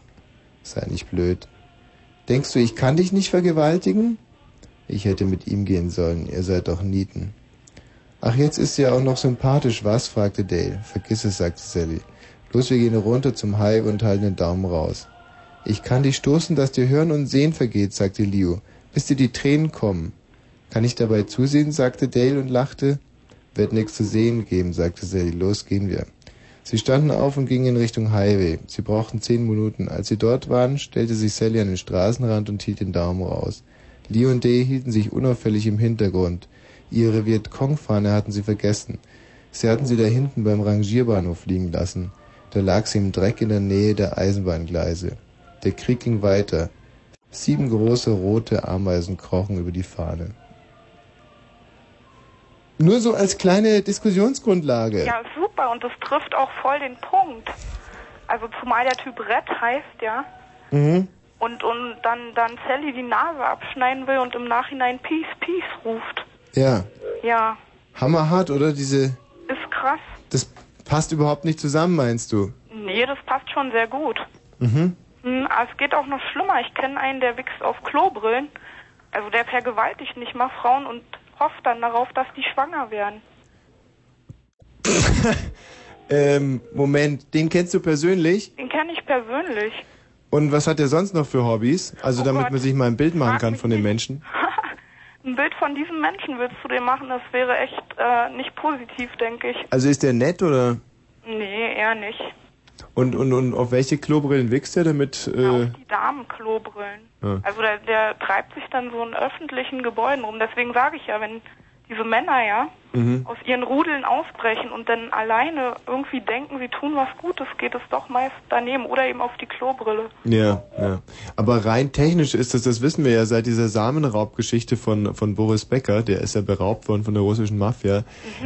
Sei nicht blöd. Denkst du, ich kann dich nicht vergewaltigen? Ich hätte mit ihm gehen sollen, ihr seid doch Nieten. Ach, jetzt ist sie ja auch noch sympathisch, was? fragte Dale. Vergiss es, sagte Sally. Los, wir gehen runter zum Hive und halten den Daumen raus. Ich kann dich stoßen, dass dir Hören und Sehen vergeht, sagte Leo, bis dir die Tränen kommen. Kann ich dabei zusehen, sagte Dale und lachte. Wird nichts zu sehen geben, sagte Sally. Los, gehen wir. Sie standen auf und gingen in Richtung Highway. Sie brauchten zehn Minuten. Als sie dort waren, stellte sich Sally an den Straßenrand und hielt den Daumen raus. Lee und Day hielten sich unauffällig im Hintergrund. Ihre Vietcong-Fahne hatten sie vergessen. Sie hatten sie da hinten beim Rangierbahnhof liegen lassen. Da lag sie im Dreck in der Nähe der Eisenbahngleise. Der Krieg ging weiter. Sieben große rote Ameisen krochen über die Fahne. Nur so als kleine Diskussionsgrundlage. Ja, super. Und das trifft auch voll den Punkt. Also zumal der Typ Red heißt, ja. Mhm. Und, und dann, dann Sally die Nase abschneiden will und im Nachhinein Peace, Peace ruft. Ja. Ja, Hammerhart, oder? Diese. ist krass. Das passt überhaupt nicht zusammen, meinst du? Nee, das passt schon sehr gut. Mhm. Hm, aber es geht auch noch schlimmer. Ich kenne einen, der wächst auf Klobrillen. Also der vergewaltigt nicht mal Frauen und hofft dann darauf, dass die schwanger werden. Ähm, Moment, den kennst du persönlich? Den kenne ich persönlich. Und was hat er sonst noch für Hobbys? Also Oh damit Gott. man sich mal ein Bild machen kann von den Menschen. Ein Bild von diesem Menschen willst du dir machen, das wäre echt äh, nicht positiv, denke ich. Also ist der nett oder? Nee, eher nicht. Und, und, und auf welche Klobrillen wächst er damit? Äh, Die Damenklobrillen. ja. Also der, der treibt sich dann so in öffentlichen Gebäuden rum. Deswegen sage ich ja, wenn diese Männer ja Mhm. aus ihren Rudeln ausbrechen und dann alleine irgendwie denken, sie tun was Gutes, geht es doch meist daneben oder eben auf die Klobrille. Ja, ja. Aber rein technisch ist das, das wissen wir ja seit dieser Samenraubgeschichte von, von Boris Becker, der ist ja beraubt worden von der russischen Mafia,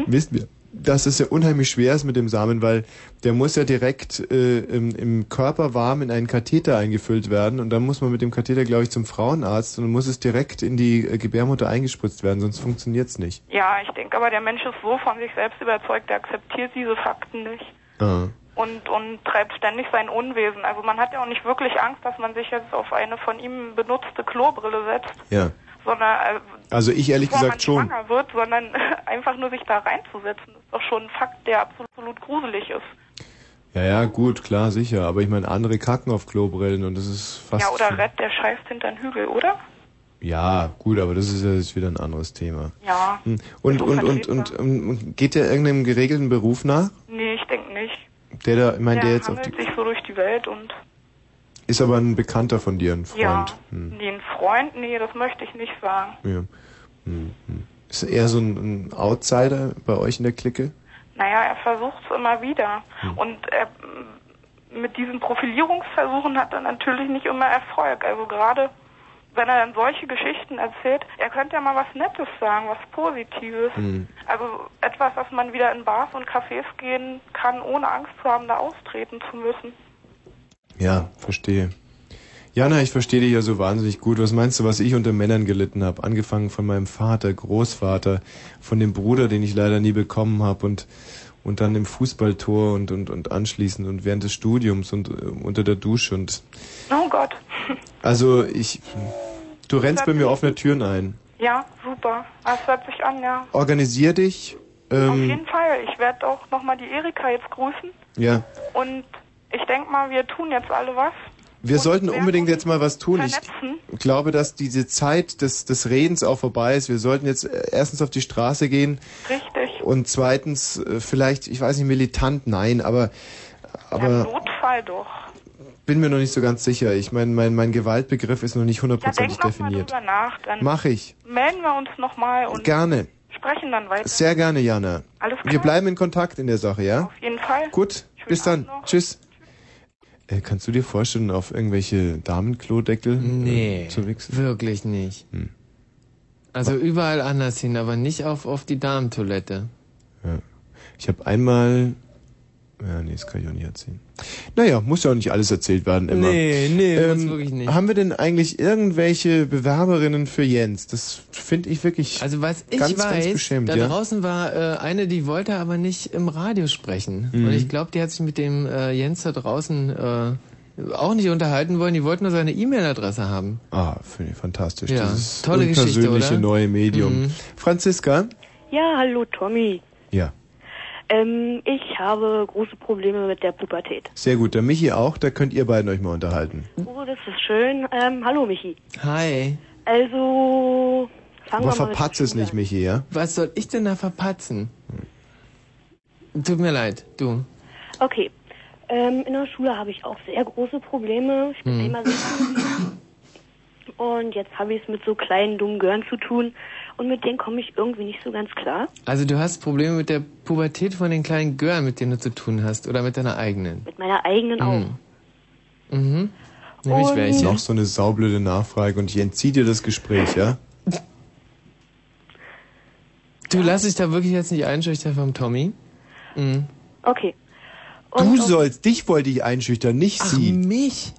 wissen wir, dass es ja unheimlich schwer ist mit dem Samen, weil der muss ja direkt äh, im, im Körper warm in einen Katheter eingefüllt werden und dann muss man mit dem Katheter, glaube ich, zum Frauenarzt und dann muss es direkt in die äh, Gebärmutter eingespritzt werden, sonst funktioniert's nicht. Ja, ich denke aber, der Mensch ist so von sich selbst überzeugt, der akzeptiert diese Fakten nicht. Ah. und, und treibt ständig sein Unwesen. Also man hat ja auch nicht wirklich Angst, dass man sich jetzt auf eine von ihm benutzte Klobrille setzt, Ja. Sondern äh, Also ich ehrlich gesagt schon. wird, sondern einfach nur sich da reinzusetzen, ist doch schon ein Fakt, der absolut gruselig ist. Ja, ja, gut, klar, sicher. Aber ich meine, andere kacken auf Klobrillen und das ist fast... ja, oder Red, der scheißt hinter den Hügel, oder? Ja, gut, aber das ist ja jetzt wieder ein anderes Thema. Ja. Hm. Und, So und, und, vertretbar. und, und geht der irgendeinem geregelten Beruf nach? Nee, ich denke nicht. Der da, ich meine, der der jetzt auf die, sich so durch die Welt und ist aber ein Bekannter von dir, ein Freund. ja, Hm. nee, ein Freund, nee, das möchte ich nicht sagen. Ja. Hm, hm. Ist er eher so ein, ein Outsider bei euch in der Clique? Naja, er versucht es immer wieder. Hm. Und er, mit diesen Profilierungsversuchen hat er natürlich nicht immer Erfolg. Also gerade wenn er dann solche Geschichten erzählt, er könnte ja mal was Nettes sagen, was Positives. Hm. Also etwas, dass man wieder in Bars und Cafés gehen kann, ohne Angst zu haben, da austreten zu müssen. Ja, verstehe. Jana, ich verstehe dich ja so wahnsinnig gut. Was meinst du, was ich unter Männern gelitten habe? Angefangen von meinem Vater, Großvater, von dem Bruder, den ich leider nie bekommen habe und und dann im Fußballtor und und und anschließend und während des Studiums und äh, unter der Dusche und Oh Gott. also ich du rennst bei mir offene Türen ein. Ja, super. Das hört sich an, ja. Organisier dich. Auf Ähm, jeden Fall. Ich werde auch nochmal die Erika jetzt grüßen. ja. Und ich denke mal, wir tun jetzt alle was. Wir sollten unbedingt jetzt mal was tun. Ich vernetzen. glaube, dass diese Zeit des, des Redens auch vorbei ist. Wir sollten jetzt äh, erstens auf die Straße gehen Richtig. und zweitens äh, vielleicht, ich weiß nicht, militant, nein, aber, aber Notfall doch. bin mir noch nicht so ganz sicher. Ich meine, mein, mein Gewaltbegriff ist noch nicht Ja, hundertprozentig noch mal definiert. drüber nach. Dann Mach ich. melden wir uns nochmal und Gerne. sprechen dann weiter. Sehr gerne, Jana. Alles klar. Wir bleiben in Kontakt in der Sache, ja? Auf jeden Fall. Gut, bis dann. Tschüss. Äh, kannst du dir vorstellen, auf irgendwelche Damenklodeckel Nee, äh, zu wichsen? wirklich nicht. Hm. Also überall anders hin, aber nicht auf, auf die Damentoilette. Ja. Ich habe einmal. Ja, nee, das kann ich auch nicht erzählen. Naja, muss ja auch nicht alles erzählt werden immer. Nee, nee, muss wirklich nicht. Haben wir denn eigentlich irgendwelche Bewerberinnen für Jens? Das finde ich wirklich Also was ich ganz, weiß, ganz beschämend, da ja? draußen war äh, eine, die wollte aber nicht im Radio sprechen. Mhm. Und ich glaube, die hat sich mit dem äh, Jens da draußen äh, auch nicht unterhalten wollen. Die wollten nur seine E-Mail-Adresse haben. Ah, finde ich fantastisch. Ja, Dieses tolle Geschichte, oder? neue Medium. Mhm. Franziska? Ja, hallo Tommy. Ja, Ähm, ich habe große Probleme mit der Pubertät. sehr gut. Der Michi auch, da könnt ihr beiden euch mal unterhalten. Oh, das ist schön. Ähm, hallo Michi. Hi. Also, fangen Aber wir mal verpatz es nicht, Michi, ja? Was soll ich denn da verpatzen? Tut mir leid, du. Okay. Ähm, in der Schule habe ich auch sehr große Probleme. Ich bin Hm. immer sitzen. Und jetzt habe ich es mit so kleinen, dummen Gören zu tun. Und mit denen komme ich irgendwie nicht so ganz klar. Also du hast Probleme mit der Pubertät von den kleinen Gören, mit denen du zu tun hast, oder mit deiner eigenen? Mit meiner eigenen auch. Mhm. Mhm. Nämlich Und- welche? Noch so eine saublöde Nachfrage und ich entziehe dir das Gespräch, ja? Du lass dich da wirklich jetzt nicht einschüchtern vom Tommy. Mhm. Okay. Du sollst, dich wollte ich einschüchtern, nicht Ach, sie. mich?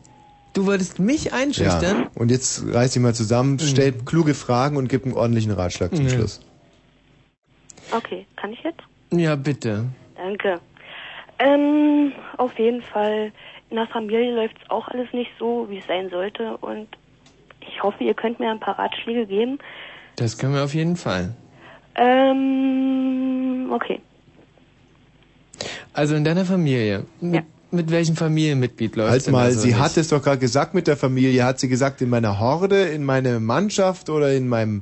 Du wolltest mich einschüchtern? Ja. Und jetzt reiß dich mal zusammen, stell kluge Fragen und gib einen ordentlichen Ratschlag zum Ja. Schluss. Okay, kann ich jetzt? Ja, bitte. Danke. Ähm, auf jeden Fall, in der Familie läuft es auch alles nicht so, wie es sein sollte. Und ich hoffe, ihr könnt mir ein paar Ratschläge geben. Das können wir auf jeden Fall. Ähm, okay. Also in deiner Familie. Mit, mit welchem Familienmitglied läuft Halt mal, sie hat es doch gerade gesagt mit der Familie. Hat sie gesagt, in meiner Horde, in meiner Mannschaft oder in meinem...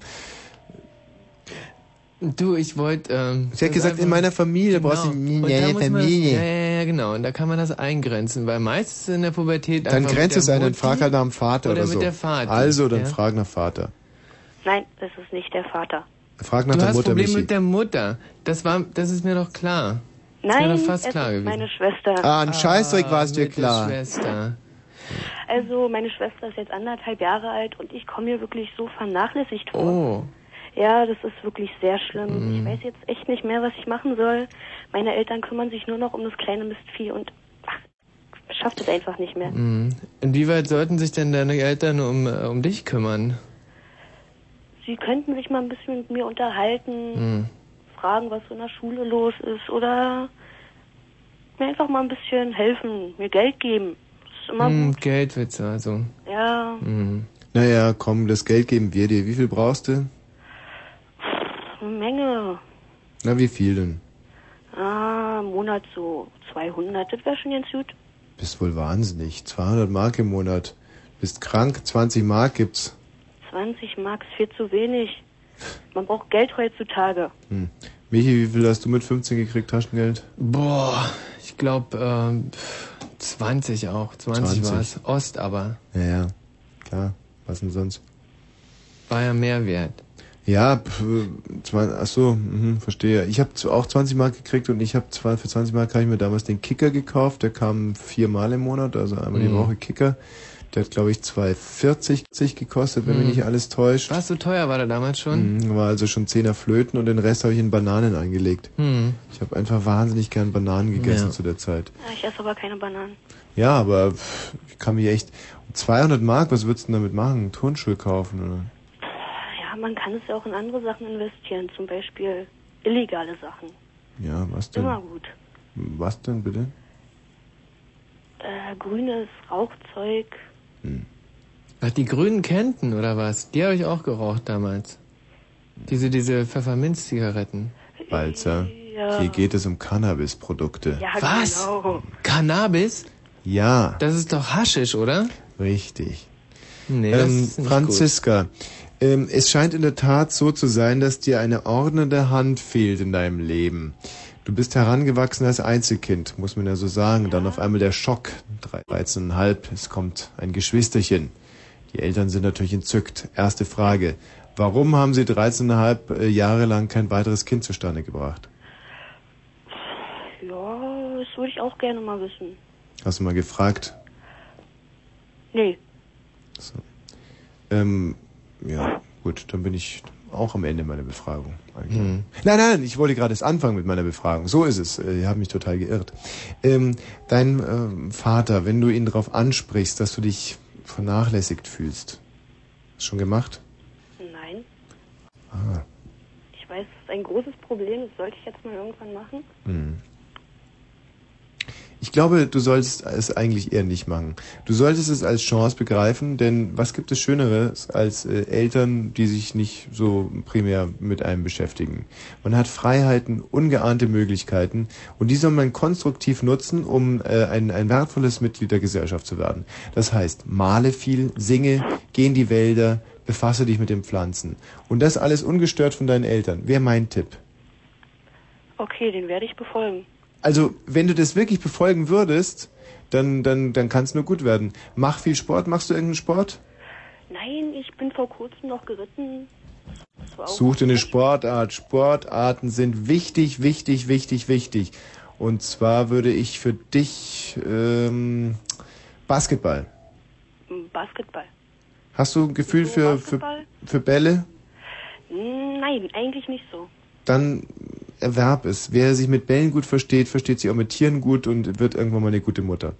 Du, ich wollte... Ähm, Sie hat gesagt, einfach- in meiner Familie brauchst du... Da ja, muss man- Familie. Ja, ja, ja, genau. Und da kann man das eingrenzen, weil meistens in der Pubertät Dann einfach mit grenzt es ein, dann frag halt nach dem Vater oder oder, mit so. der Vati, Also, dann ja. frag nach Vater. Nein, das ist nicht der Vater. Frag nach Du der hast Mutter, Probleme Michi. mit der Mutter. Das war, das ist mir doch klar. Das Nein, doch fast es klar ist gewesen. meine Schwester. Ah, ein Scheißdreck war es dir der klar. Schwester. Also, meine Schwester ist jetzt anderthalb Jahre alt und ich komme mir wirklich so vernachlässigt vor. Oh. Ja, das ist wirklich sehr schlimm. Mhm. Ich weiß jetzt echt nicht mehr, was ich machen soll. Meine Eltern kümmern sich nur noch um das kleine Mistvieh und ach, schafft es einfach nicht mehr. Mhm. Inwieweit sollten sich denn deine Eltern um, äh, um dich kümmern? Sie könnten sich mal ein bisschen mit mir unterhalten, Mhm. Fragen, was so in der Schule los ist oder mir einfach mal ein bisschen helfen, mir Geld geben. Das ist immer Mhm, gut. Geldwitze, also. Ja, Mhm. Naja, komm, das Geld geben wir dir. Wie viel brauchst du? eine Menge. Na, wie viel denn? Ah, im Monat so 200, das wäre schon ganz gut. Bist wohl wahnsinnig. 200 Mark im Monat. Bist krank, 20 Mark gibt's. 20 Mark ist viel zu wenig. Man braucht Geld heutzutage. Hm. Michi, wie viel hast du mit 15 gekriegt, Taschengeld? Boah, ich glaube ähm, 20 auch. 20, 20. war es. Ost aber. Ja, ja, klar. Was denn sonst? War ja mehr wert. Ja, pf, zwei- ach so, mhm, verstehe. Ich habe auch 20 Mark gekriegt und ich habe zwar für 20 Mark habe ich mir damals den Kicker gekauft. Der kam viermal im Monat, also einmal die Mhm. Woche Kicker. Der hat, glaube ich, 2,40 gekostet, wenn mich Mhm. nicht alles täuscht. Was so teuer war der damals schon? Mhm, war also schon 10er Flöten und den Rest habe ich in Bananen eingelegt. Mhm. Ich habe einfach wahnsinnig gern Bananen gegessen Ja. zu der Zeit. Ja, ich esse aber keine Bananen. Ja, aber pff, ich kann mich echt... 200 Mark, was würdest du denn damit machen? Turnschuhe kaufen, oder? Ja, man kann es ja auch in andere Sachen investieren, zum Beispiel illegale Sachen. Ja, was denn? Immer gut. Was denn, bitte? Äh, grünes Rauchzeug. Ach, die grünen Kenten oder was? Die habe ich auch geraucht damals. Diese, diese Pfefferminz-Zigaretten. Walzer, Ja. hier geht es um Cannabisprodukte. Ja, Was? genau. Cannabis? Ja. Das ist doch Haschisch, oder? Richtig. Nee, das ähm, ist nicht Franziska, ähm, es scheint in der Tat so zu sein, dass dir eine ordnende Hand fehlt in deinem Leben. Du bist herangewachsen als Einzelkind, muss man ja so sagen. Dann auf einmal der Schock, 13,5, es kommt ein Geschwisterchen. Die Eltern sind natürlich entzückt. Erste Frage, warum haben sie 13,5 äh, Jahre lang kein weiteres Kind zustande gebracht? Ja, das würde ich auch gerne mal wissen. Hast du mal gefragt? Nee. Ähm, ja, gut, dann bin ich auch am Ende meiner Befragung. Eigentlich. Hm. Nein, nein, ich wollte gerade erst anfangen mit meiner Befragung. So ist es. Äh, Ich habe mich total geirrt. Ähm, dein ähm, Vater, wenn du ihn darauf ansprichst, dass du dich vernachlässigt fühlst, hast du schon gemacht? Nein. Ah, Ich weiß, es ist ein großes Problem. Das sollte ich jetzt mal irgendwann machen. hm. Ich glaube, du solltest es eigentlich eher nicht machen. Du solltest es als Chance begreifen, denn was gibt es Schöneres als äh, Eltern, die sich nicht so primär mit einem beschäftigen? Man hat Freiheiten, ungeahnte Möglichkeiten und die soll man konstruktiv nutzen, um äh, ein, ein wertvolles Mitglied der Gesellschaft zu werden. Das heißt, male viel, singe, geh in die Wälder, befasse dich mit den Pflanzen. Und das alles ungestört von deinen Eltern. Wäre mein Tipp. Okay, den werde ich befolgen. Also, wenn du das wirklich befolgen würdest, dann, dann, dann kann es nur gut werden. Mach viel Sport. Machst du irgendeinen Sport? Nein, ich bin vor kurzem noch geritten. Such dir eine Sportart. Sportarten sind wichtig, wichtig, wichtig, wichtig. Und zwar würde ich für dich ähm, Basketball. Basketball. Hast du ein Gefühl für, für, Basketball? für Bälle? Nein, eigentlich nicht so. Dann erwerb es. Wer sich mit Bällen gut versteht, versteht sich auch mit Tieren gut und wird irgendwann mal eine gute Mutter.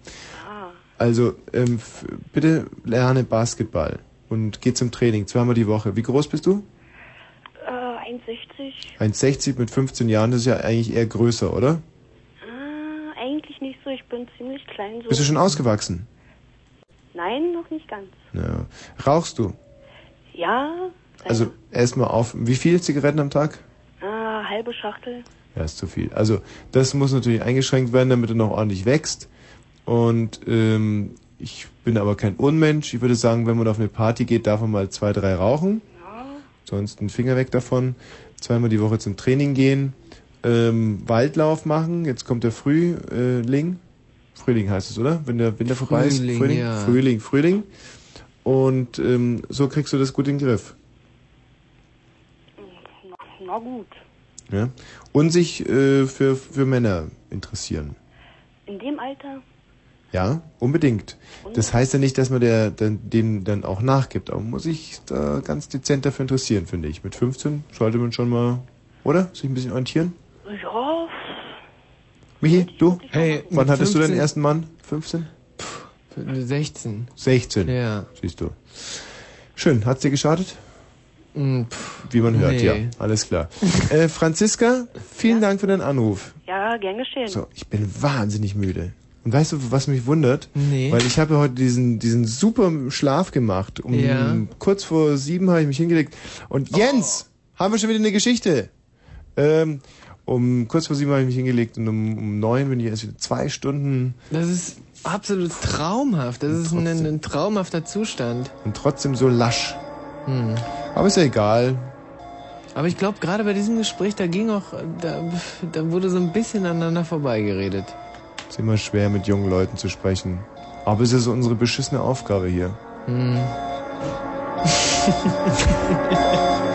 Ah. Also ähm, bitte lerne Basketball und geh zum Training zweimal die Woche. Wie groß bist du? Äh, 1,60? 1,60 mit 15 Jahren, das ist ja eigentlich eher größer, oder? Ah, eigentlich nicht so. Ich bin ziemlich klein. So. Bist du schon ausgewachsen? Nein, noch nicht ganz. Ja. Rauchst du? Ja, Also erstmal auf. Wie viele Zigaretten am Tag? Ah, halbe Schachtel. Ja, ist zu viel. Also das muss natürlich eingeschränkt werden, damit er noch ordentlich wächst. Und ähm, ich bin aber kein Unmensch. Ich würde sagen, wenn man auf eine Party geht, darf man mal zwei, drei rauchen. Sonst einen Finger weg davon. Zweimal die Woche zum Training gehen. Ähm, Waldlauf machen. Jetzt kommt der Frühling. Frühling heißt es, oder? Wenn der Winter vorbei ist. Frühling, Frühling, ja. Frühling, Frühling. Und ähm, so kriegst du das gut in den Griff. Na gut. Ja? Und sich äh, für, für Männer interessieren. In dem Alter? Ja, unbedingt. Das heißt ja nicht, dass man der, dann, dem dann auch nachgibt, aber man muss sich da ganz dezent dafür interessieren, finde ich. Mit 15 sollte man schon mal, oder? Sich ein bisschen orientieren? Ja, Michi, du? Hey, Wann hattest du deinen 15? ersten Mann? 15? 16. 16? Ja. Siehst du. Schön. Hat's dir geschadet? Mm, Wie man hört, nee. ja. Alles klar. äh, Franziska, vielen Dank für deinen Anruf. ja, gern geschehen. So, ich bin wahnsinnig müde. Und weißt du, was mich wundert? Nee. Weil ich habe ja heute diesen, diesen super Schlaf gemacht. Um Ja. kurz vor sieben habe ich mich hingelegt. Und Jens, haben wir schon wieder eine Geschichte. Ähm, um kurz vor sieben habe ich mich hingelegt und um, um neun bin ich erst wieder zwei Stunden Das ist absolut traumhaft. Das ist ein, ein traumhafter Zustand. und trotzdem so lasch. Hm. Aber ist ja egal. Aber ich glaube, gerade bei diesem Gespräch, da ging auch, da, da wurde so ein bisschen aneinander vorbeigeredet. Ist immer schwer, mit jungen Leuten zu sprechen. Aber es ist unsere beschissene Aufgabe hier. Hm.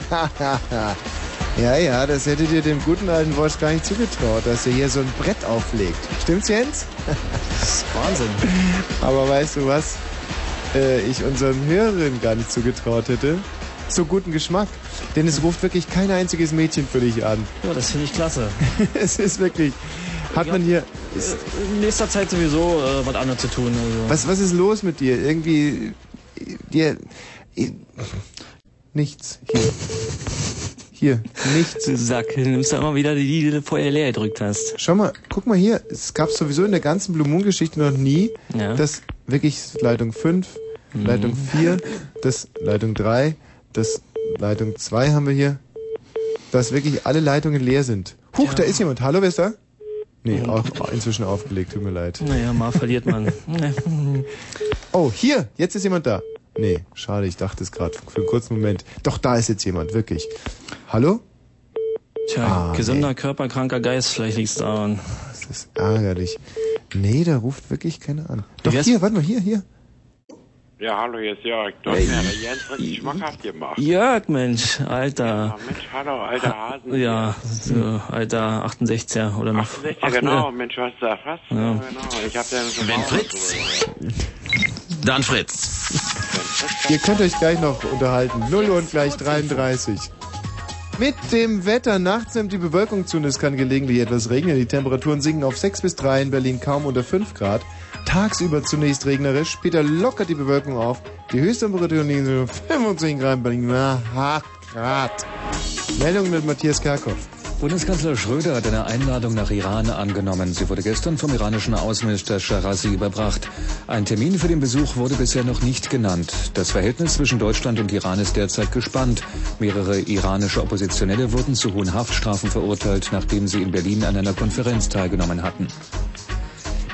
ja, ja, das hätte dir dem guten alten Wosch gar nicht zugetraut, dass er hier so ein Brett auflegt. Stimmt's, Jens? Das ist Wahnsinn. Aber weißt du was? Äh, ich unseren Hörerinnen gar nicht zugetraut hätte. So guten Geschmack. Denn es ruft wirklich kein einziges Mädchen für dich an. Ja, das finde ich klasse. es ist wirklich. Hat man hier. Ist, In nächster Zeit sowieso äh, was anderes zu tun. Also. was, was ist los mit dir? Irgendwie. Dir. Nichts. Hier. Hier. Nichts. Du Sack, du nimmst da immer wieder die, die du vorher leer gedrückt hast. Schau mal, guck mal hier. Es gab sowieso in der ganzen Blue Moon Geschichte noch nie, Ja. dass wirklich Leitung 5, Mhm. Leitung 4, das Leitung 3, das Leitung 2 haben wir hier, dass wirklich alle Leitungen leer sind. Huch, da ist jemand. Hallo, wer ist da? Nee, auch inzwischen aufgelegt, tut mir leid. Naja, mal verliert man. Oh, hier, jetzt ist jemand da. Nee, schade, ich dachte es gerade für einen kurzen Moment. Doch, da ist jetzt jemand, wirklich. Hallo? Tja, Ah, gesunder Körper, kranker Geist, vielleicht liegt's daran. Das ist ärgerlich. Nee, da ruft wirklich keiner an. Doch, hier, warte mal, hier, hier. Ja, hallo, hier ist Jörg. Du hast Hey. mir Jens richtig schmackhaft gemacht. Jörg, Mensch, Alter. Ja, Mensch, hallo, alter Hasen. Ja, so, alter 68er oder noch. 68, genau, Mensch, was da fast? Ja. Genau, ich hab ja schon Wenn mal Fritz. Dann Fritz. Ihr könnt euch gleich noch unterhalten. 0 und gleich 33. Mit dem Wetter nachts nimmt die Bewölkung zu und es kann gelegentlich etwas regnen. Die Temperaturen sinken auf 6 bis 3 in Berlin kaum unter 5 Grad. Tagsüber zunächst regnerisch, später lockert die Bewölkung auf. Die Höchsttemperaturen liegen so 25 Grad in Berlin. Na, 8 Grad. Meldung mit Matthias Kerkhoff. Bundeskanzler Schröder hat eine Einladung nach Iran angenommen. Sie wurde gestern vom iranischen Außenminister Sharazi überbracht. Ein Termin für den Besuch wurde bisher noch nicht genannt. Das Verhältnis zwischen Deutschland und Iran ist derzeit gespannt. Mehrere iranische Oppositionelle wurden zu hohen Haftstrafen verurteilt, nachdem sie in Berlin an einer Konferenz teilgenommen hatten.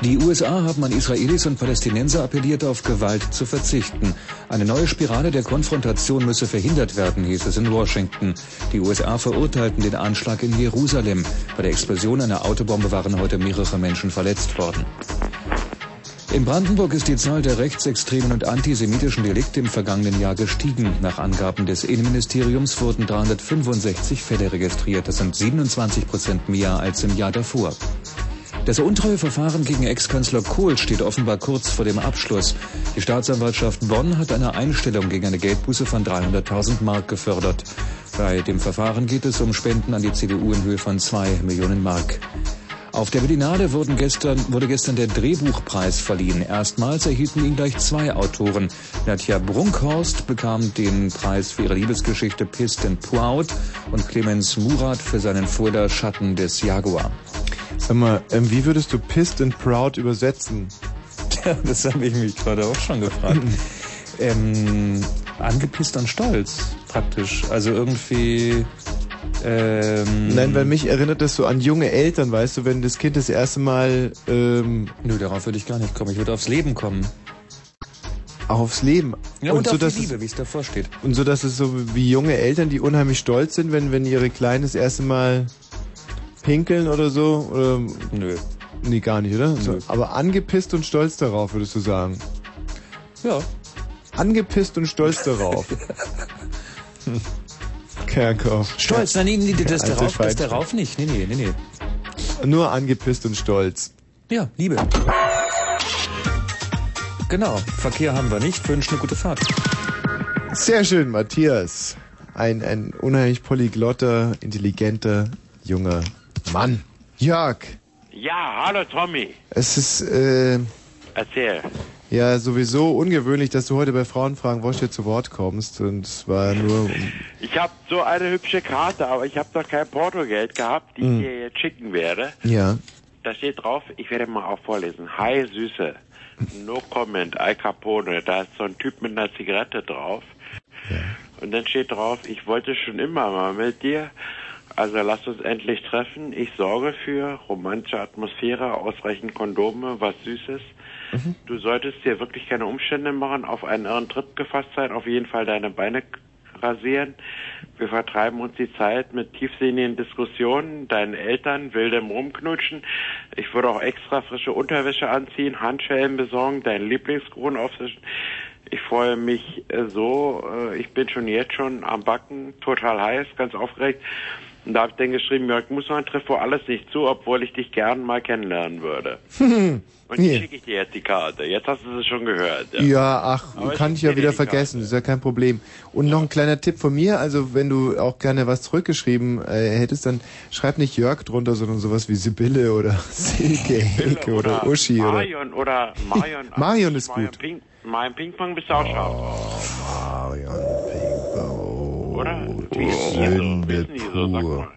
Die USA haben an Israelis und Palästinenser appelliert, auf Gewalt zu verzichten. Eine neue Spirale der Konfrontation müsse verhindert werden, hieß es in Washington. Die USA verurteilten den Anschlag in Jerusalem. Bei der Explosion einer Autobombe waren heute mehrere Menschen verletzt worden. In Brandenburg ist die Zahl der rechtsextremen und antisemitischen Delikte im vergangenen Jahr gestiegen. Nach Angaben des Innenministeriums wurden 365 Fälle registriert. Das sind 27 Prozent mehr als im Jahr davor. Das Untreueverfahren gegen Ex-Kanzler Kohl steht offenbar kurz vor dem Abschluss. Die Staatsanwaltschaft Bonn hat eine Einstellung gegen eine Geldbuße von 300.000 Mark gefördert. Bei dem Verfahren geht es um Spenden an die CDU in Höhe von 2 Millionen Mark. Auf der Berlinale gestern, wurde gestern der Drehbuchpreis verliehen. Erstmals erhielten ihn gleich zwei Autoren. Nadja Brunkhorst bekam den Preis für ihre Liebesgeschichte Pissed and Proud und Clemens Murat für seinen Thriller Schatten des Jaguar. Sag mal, ähm, wie würdest du pissed and proud übersetzen? Tja, das habe ich mich gerade auch schon gefragt. ähm, angepisst und stolz, praktisch. Also irgendwie. Ähm, Nein, weil mich erinnert das so an junge Eltern, weißt du, wenn das Kind das erste Mal... Ähm, Nö, darauf würde ich gar nicht kommen. Ich würde aufs Leben kommen. Auch aufs Leben. Ja, und, so, auf dass die Liebe, wie es davor steht. Und so, dass es so wie junge Eltern, die unheimlich stolz sind, wenn, wenn ihre Kleinen das erste Mal pinkeln oder so? Oder Nö. Nee, gar nicht, oder? So, aber angepisst und stolz darauf, würdest du sagen. Ja. Angepisst und stolz darauf. Kerkhoff. Stolz, nein, nee, nee, das Alte darauf, das darauf nicht. Nee, nee, nee, nee. Nur angepisst und stolz. Ja, Liebe. Genau, Verkehr haben wir nicht, wünschen eine gute Fahrt. Sehr schön, Matthias. Ein, ein unheimlich polyglotter, intelligenter, junger Mann. Jörg, Ja, hallo Tommy. es ist äh, Erzähl. ja sowieso ungewöhnlich, dass du heute bei Frauenfragen Wosch hier zu Wort kommst. Und es war nur... um- Ich habe so eine hübsche Karte, aber ich habe doch kein Portogeld gehabt, die Hm. ich dir jetzt schicken werde. Ja. Da steht drauf, ich werde mal auch vorlesen. Hi Süße, no comment, Al Capone. Da ist so ein Typ mit einer Zigarette drauf. Und dann steht drauf, ich wollte schon immer mal mit dir. Also lass uns endlich treffen. Ich sorge für romantische Atmosphäre, ausreichend Kondome, was Süßes. Du solltest dir wirklich keine Umstände machen, auf einen irren Trip gefasst sein, auf jeden Fall deine Beine rasieren. Wir vertreiben uns die Zeit mit tiefsinnigen Diskussionen, deinen Eltern, wildem Rumknutschen. Ich würde auch extra frische Unterwäsche anziehen, Handschellen besorgen, deinen Lieblingskuchen aufzischen. Ich freue mich äh, so, äh, ich bin schon jetzt schon am Backen, total heiß, ganz aufgeregt. Und da habe ich dann geschrieben, Jörg, muss ein Treff vor alles nicht zu, obwohl ich dich gern mal kennenlernen würde. Und Hier. jetzt schicke ich dir jetzt die Karte. Jetzt hast du sie schon gehört. Ja, ach, Aber kann ich ja wieder die vergessen, ist ja kein Problem. Und noch ein kleiner Tipp von mir, also wenn du auch gerne was zurückgeschrieben äh, hättest, dann schreib nicht Jörg drunter, sondern sowas wie Sibylle oder Silke, Heke oder, Uschi oder... Marion oder Marion. Marion ist Marion gut. Ping, Marion Ping-Pong bist du auch scharf. Marion Ping-Pong. Oder? Die so, die sag mal.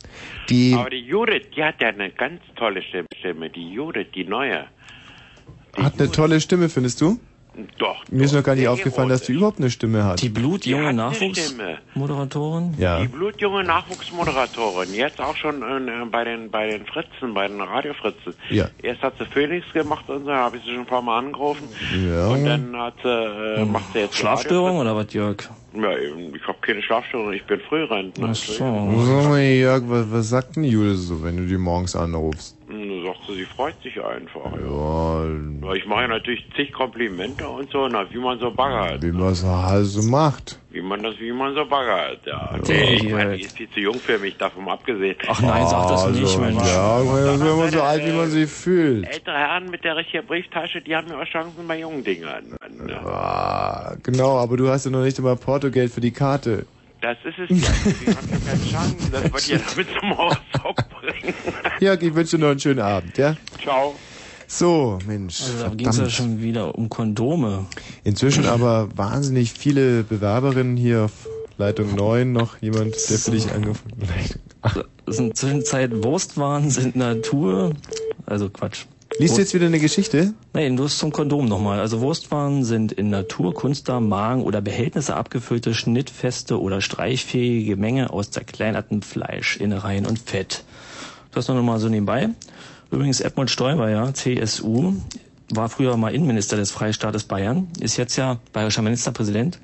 Die, Aber die Judith, die hat ja eine ganz tolle Stimme-. Die Judith, die neue. hat eine tolle Stimme, findest du? Doch. Mir ist noch gar nicht aufgefallen, dass die überhaupt eine Stimme hat. Die blutjunge Die. Nachwuchsmoderatorin? Ja. Die blutjunge Nachwuchsmoderatorin, jetzt auch schon äh, bei den bei den Fritzen, bei den Radiofritzen. Ja. Erst hat sie Phoenix gemacht und so, habe ich sie schon ein paar Mal angerufen. Ja. Und dann hat sie, äh, macht sie jetzt Schlafstörung oder was, Jörg? Ja, eben, ich habe keine Schlafstörung, ich bin Frührentner. Ach so. Sag mal, Jörg, was, was sagt denn Jule so, wenn du die morgens anrufst? Da sagt sie, sie freut sich einfach. Ja, Ja, Ich mache natürlich zig Komplimente und so, na, wie man so baggert. wie man es halt so macht. Wie man das, wie man so baggert, ja. Ja. ich meine, die ist viel zu jung für mich, davon abgesehen. Ach nein, sag das nicht, Also, Mensch. Ja, man ist immer so alt, wie man sich fühlt. Ältere Herren mit der richtigen Brieftasche, die haben ja auch Chancen bei jungen Dingern. Ah, genau, aber du hast ja noch nicht immer Portogeld für die Karte. Das ist es ja. Die haben ja keine Chance, das wird ihr damit zum Ausdruck bringen. Jörg, ich wünsche dir noch einen schönen Abend, ja? Ciao. So, Mensch, Also da ging es ja schon wieder um Kondome. Inzwischen aber wahnsinnig viele Bewerberinnen hier auf Leitung 9. Noch jemand, der für dich angefangen hat. Das sind Zwischenzeit Wurstwaren sind Natur. Also Quatsch. Liest du jetzt wieder eine Geschichte? Nein, du hast zum Kondom nochmal. Also Wurstwaren sind in Natur, Kunstdarm, Magen oder Behältnisse abgefüllte, schnittfeste oder streichfähige Menge aus zerkleinertem Fleisch, Innereien und Fett. Das noch mal so nebenbei. Übrigens Edmund Stoiber, ja, CSU, war früher mal Innenminister des Freistaates Bayern, ist jetzt ja bayerischer Ministerpräsident.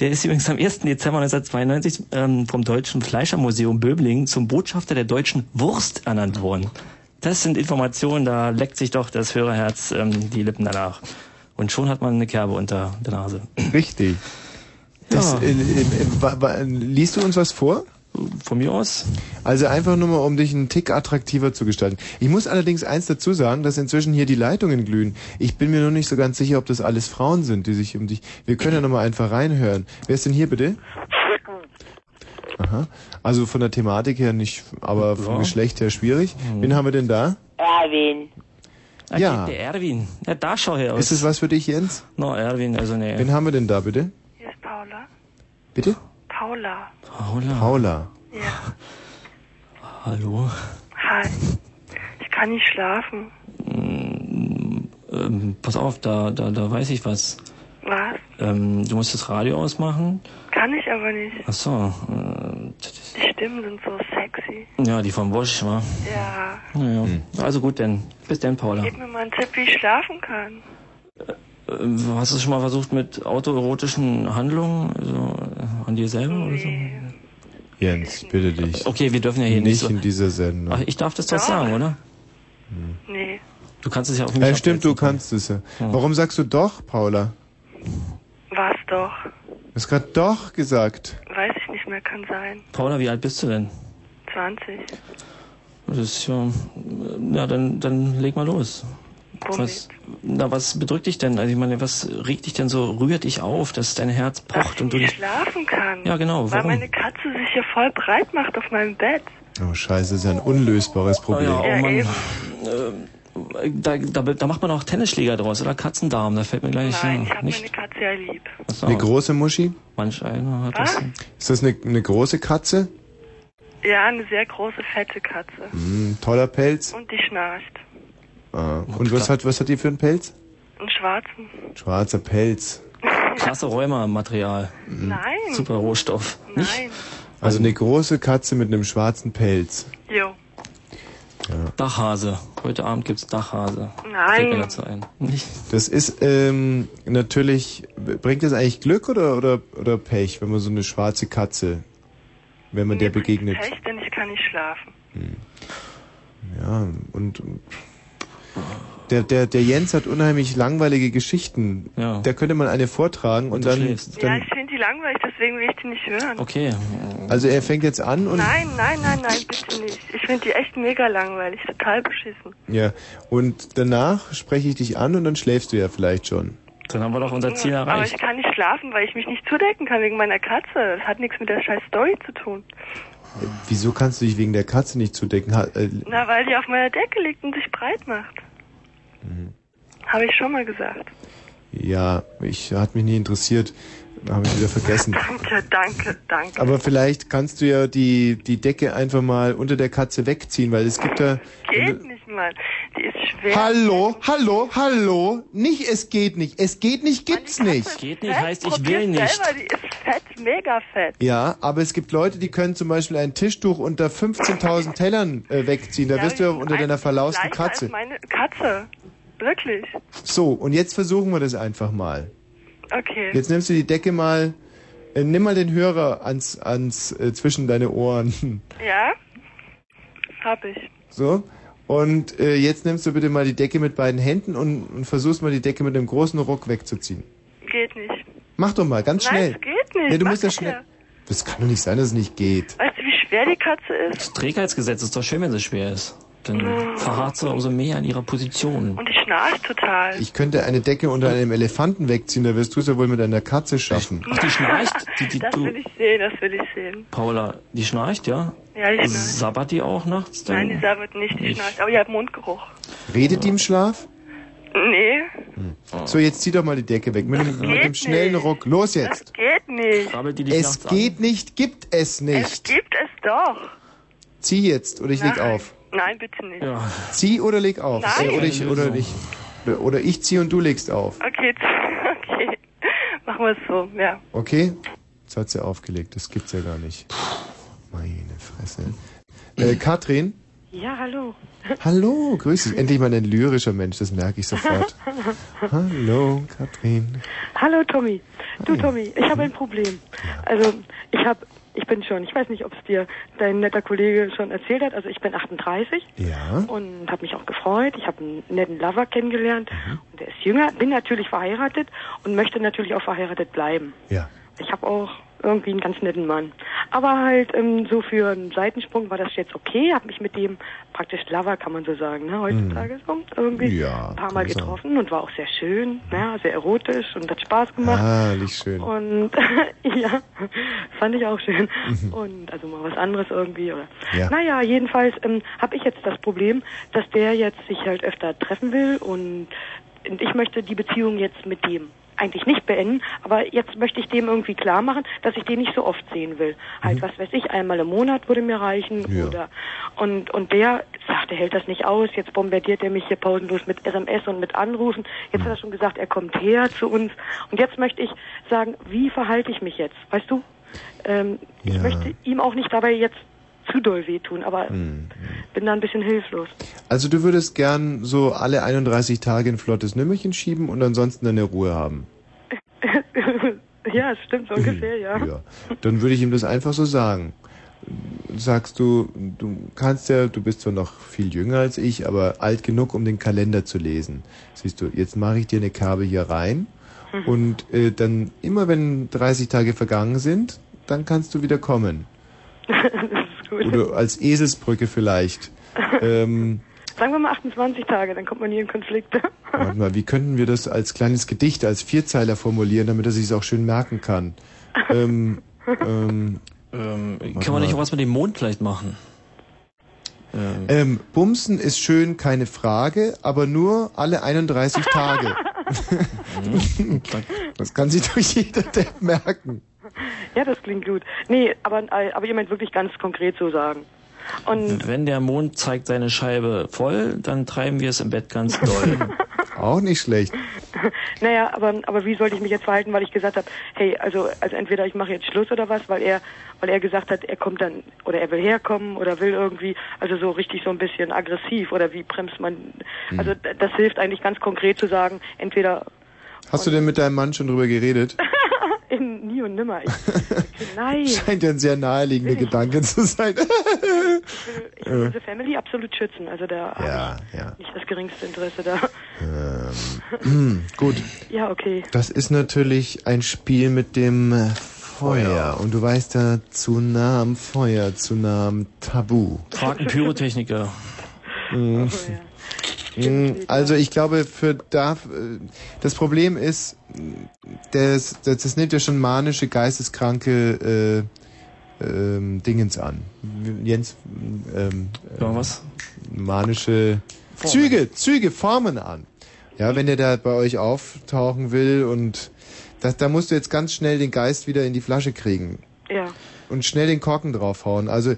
Der ist übrigens am 1. Dezember 1992 ähm, vom Deutschen Fleischermuseum Böblingen zum Botschafter der deutschen Wurst ernannt worden. Das sind Informationen, da leckt sich doch das Hörerherz ähm, die Lippen danach. Und schon hat man eine Kerbe unter der Nase. Richtig. Das, Ja. äh, äh, liest du uns was vor? Von mir aus? Also einfach nur mal, um dich einen Tick attraktiver zu gestalten. Ich muss allerdings eins dazu sagen, dass inzwischen hier die Leitungen glühen. Ich bin mir nur nicht so ganz sicher, ob das alles Frauen sind, die sich um dich... Wir können ja noch mal einfach reinhören. Wer ist denn hier bitte? Aha. Also von der Thematik her nicht, aber vom Ja. Geschlecht her schwierig. Wen haben wir denn da? Erwin. Ah, Ja. Der Erwin. Ja, da schau her aus. Ist es was für dich, Jens? No, Erwin, also nee. Wen haben wir denn da bitte? Hier ist Paula. Bitte? Paula. Paula. Paula. Ja. Hallo. Hi. Ich kann nicht schlafen. Ähm, pass auf, da, da, da weiß ich was. Was? Ähm, du musst das Radio ausmachen. Kann ich aber nicht. Ach so. Äh, Die Stimmen sind so sexy. ja, die vom Wosch, wa? Ja. Naja. Also gut, denn. Bis denn, Paula. Gib mir mal einen Tipp, wie ich schlafen kann. Ähm, hast du schon mal versucht mit autoerotischen Handlungen also, äh, an dir selber oder so? Jens, bitte dich. Okay, wir dürfen ja hier nicht nicht so- in dieser Sendung. Ach, ich darf das doch Doch. sagen, oder? Nee. Du kannst es ja auf mich Ja, stimmt, du kannst es ja. Warum sagst du doch, Paula? Was doch? Du hast gerade doch gesagt. Weiß ich nicht mehr, kann sein. Paula, wie alt bist du denn? 20. Das ist ja. Ja, dann, dann leg mal los. Was, na, was bedrückt dich denn? Also ich meine, was regt dich denn so, rührt dich auf, dass dein Herz pocht und du Ich dich. schlafen kann. Ja, genau, Weil warum? meine Katze sich hier voll breit macht auf meinem Bett. Oh, scheiße, ist ja ein unlösbares Problem. Ja, oh Ja, Mann. eben. Da, da, da macht man auch Tennisschläger draus oder Katzendarm, da fällt mir gleich Nein, ich habe nicht. meine Katze ja lieb. Achso. Eine große Muschi? Manch einer hat das. Was? Ist das eine, eine große Katze? Ja, eine sehr große, fette Katze. Hm, toller Pelz. Und die schnarcht. Ah. Und was hat, was hat die für einen Pelz? Einen schwarzen. Schwarzer Pelz. Klasse Rheuma-Material. Nein. Super Rohstoff. Nicht? Nein. Also eine große Katze mit einem schwarzen Pelz. Jo. Dachhase. Heute Abend gibt's Dachhase. Nein. Dazu ein. Das ist ähm, natürlich, bringt das eigentlich Glück oder, oder, oder Pech, wenn man so eine schwarze Katze, wenn man der begegnet? Pech, denn ich kann nicht schlafen. Ja, und Der, der, der Jens hat unheimlich langweilige Geschichten. Ja. Der könnte mal eine vortragen und, Und dann, schläfst. Ja, dann ich finde die langweilig, deswegen will ich die nicht hören. Okay. also er fängt jetzt an und Nein, nein, nein, nein, bitte nicht. Ich finde die echt mega langweilig, total beschissen. ja und danach spreche ich dich an und dann schläfst du ja vielleicht schon. Dann haben wir doch unser Ziel Aber ich kann nicht schlafen, weil ich mich nicht zudecken kann wegen meiner Katze. Das hat nichts mit der scheiß Story zu tun. Wieso kannst du dich wegen der Katze nicht zudecken? Äh, Na, weil die auf meiner Decke liegt und sich breit macht. Mhm. Habe ich schon mal gesagt. ja, ich hat mich nie interessiert, habe ich wieder vergessen. Danke, danke, danke. Aber vielleicht kannst du ja die die Decke einfach mal unter der Katze wegziehen, weil es gibt da Geht nicht, Mann. Die ist schwer. Hallo, hallo, hallo. Nicht, es geht nicht. Es geht nicht, gibt's nicht. Geht Fett, probier's Selber, die ist fett, mega fett. Ja, aber es gibt Leute, die können zum Beispiel ein Tischtuch unter 15.000 Tellern äh, wegziehen. Da Ja, wirst du ja unter deiner verlausten Katze. Als meine Katze. Wirklich. So, und jetzt versuchen wir das einfach mal. Okay. Jetzt nimmst du die Decke mal, äh, nimm mal den Hörer ans, ans äh, zwischen deine Ohren. Ja? Hab ich. So. Und äh, jetzt nimmst du bitte mal die Decke mit beiden Händen und, und versuchst mal die Decke mit einem großen Ruck wegzuziehen. Geht nicht. Mach doch mal, ganz Nein, schnell. es geht nicht. Nee, du Mach musst ja das schnell. ja. Das kann doch nicht sein, dass es nicht geht. Weißt du, wie schwer die Katze ist? Das Trägheitsgesetz ist doch schön, wenn sie schwer ist. Dann verharrt sie umso mehr in ihrer Position. Und die schnarcht total. Ich könnte eine Decke unter einem Elefanten wegziehen, da wirst du es ja wohl mit einer Katze schaffen. Ach, die schnarcht? Die, die, das du, will ich sehen, das will ich sehen. Paula, die schnarcht, ja? Ja, die schnarcht. Sabbert die auch nachts? Dann? Nein, die sabbert nicht, die Nicht. schnarcht. Aber die hat Mundgeruch. Redet die im Schlaf? Nee, So, jetzt zieh doch mal die Decke weg. Mit dem, mit dem schnellen Ruck. Los jetzt. geht nicht. Es geht nicht, gibt es Es nicht. gibt es doch. Zieh jetzt oder ich leg Nein. auf. Nein, bitte nicht. Zieh oder leg auf. Nein. Äh, oder ich oder ich oder- oder ich zieh und du legst auf. Okay, okay. Machen wir es so, ja. Okay? Jetzt hat sie aufgelegt. Das gibt's ja gar nicht. Meine Fresse. Äh, Katrin? Ja, hallo. Hallo, grüß dich. Endlich mal ein lyrischer Mensch, das merke ich sofort. Hallo, Katrin. Hallo Tommy. Du Tommy, ich habe ein Problem. Also ich habe, ich bin schon, ich weiß nicht, ob es dir dein netter Kollege schon erzählt hat. Also ich bin 38 Ja. und habe mich auch gefreut. Ich habe einen netten Lover kennengelernt Mhm. und der ist jünger. Bin natürlich verheiratet und möchte natürlich auch verheiratet bleiben. Ja. Ich habe auch irgendwie einen ganz netten Mann. Aber halt ähm, so für einen Seitensprung war das jetzt okay. Habe mich mit dem praktisch Lover, kann man so sagen, ne, heutzutage so irgendwie Mhm. Ja, ein paar Mal getroffen und war auch sehr schön, ja, sehr erotisch und hat Spaß gemacht. Ah, nicht schön. Und ja, fand ich auch schön. Und also mal was anderes irgendwie. Oder. Mhm. Ja. Naja, jedenfalls ähm, habe ich jetzt das Problem, dass der jetzt sich halt öfter treffen will und ich möchte die Beziehung jetzt mit dem eigentlich nicht beenden, aber jetzt möchte ich dem irgendwie klar machen, dass ich den nicht so oft sehen will. Halt, was weiß ich, einmal im Monat würde mir reichen Mhm. Ja. oder und und der sagt, er hält das nicht aus, jetzt bombardiert er mich hier pausenlos mit SMS und mit Anrufen. Jetzt hat er schon gesagt, er kommt her zu uns und jetzt möchte ich sagen, wie verhalte ich mich jetzt? Weißt du? Ähm, Ich Ja. möchte ihm auch nicht dabei jetzt zu doll wehtun, aber Hm. bin da ein bisschen hilflos. Also du würdest gern so alle 31 Tage ein flottes Nümmerchen schieben und ansonsten deine Ruhe haben. ja, stimmt so ungefähr, ja. Ja. Dann würde ich ihm das einfach so sagen. Sagst du, du kannst ja, du bist zwar noch viel jünger als ich, aber alt genug, um den Kalender zu lesen. Siehst du, jetzt mache ich dir eine Kerbe hier rein Mhm. und äh, dann immer wenn 30 Tage vergangen sind, dann kannst du wieder kommen. gut. Oder als Eselsbrücke vielleicht. ähm, Sagen wir mal 28 Tage, dann kommt man nie in Konflikte. warte mal, wie könnten wir das als kleines Gedicht, als Vierzeiler formulieren, damit er sich es auch schön merken kann? ähm, ähm, Ähm, kann man nicht auch was mit dem Mond vielleicht machen? Ähm, Ähm, Bumsen ist schön, keine Frage, aber nur alle 31 Tage. das kann sich doch jeder Depp merken. ja, das klingt gut. Nee, aber, aber ihr meint wirklich ganz konkret so sagen. Und Wenn der Mond zeigt seine Scheibe voll, dann treiben wir es im Bett ganz doll. Auch nicht schlecht. naja, aber aber wie sollte ich mich jetzt verhalten, weil ich gesagt habe, hey, also also entweder ich mache jetzt Schluss oder was, weil er weil er gesagt hat, er kommt dann oder er will herkommen oder will irgendwie, also so richtig so ein bisschen aggressiv oder wie bremst man Hm. also das hilft eigentlich ganz konkret zu sagen, entweder Hast du denn mit deinem Mann schon drüber geredet? In nie und nimmer. Ich, nein. Scheint ja ein sehr naheliegender Gedanke zu sein. möchte Äh. unsere Family absolut schützen. Also da habe Ja, ich ja. nicht das geringste Interesse da. Ähm, gut. Ja, okay. Das ist natürlich ein Spiel mit dem Feuer. Und du weißt ja, zu nah am Feuer, zu nah am Tabu. Frag einen Pyrotechniker. Mhm. Mm, Also ich glaube, für da äh, das Problem ist, das, das, das nimmt ja schon manische, geisteskranke äh, ähm, Dingens an. Jens, ähm, Ja, was? Manische Formen. Züge, Züge, Formen an. Ja, wenn der da bei euch auftauchen will und das, da musst du jetzt ganz schnell den Geist wieder in die Flasche kriegen Ja. und schnell den Korken draufhauen. Also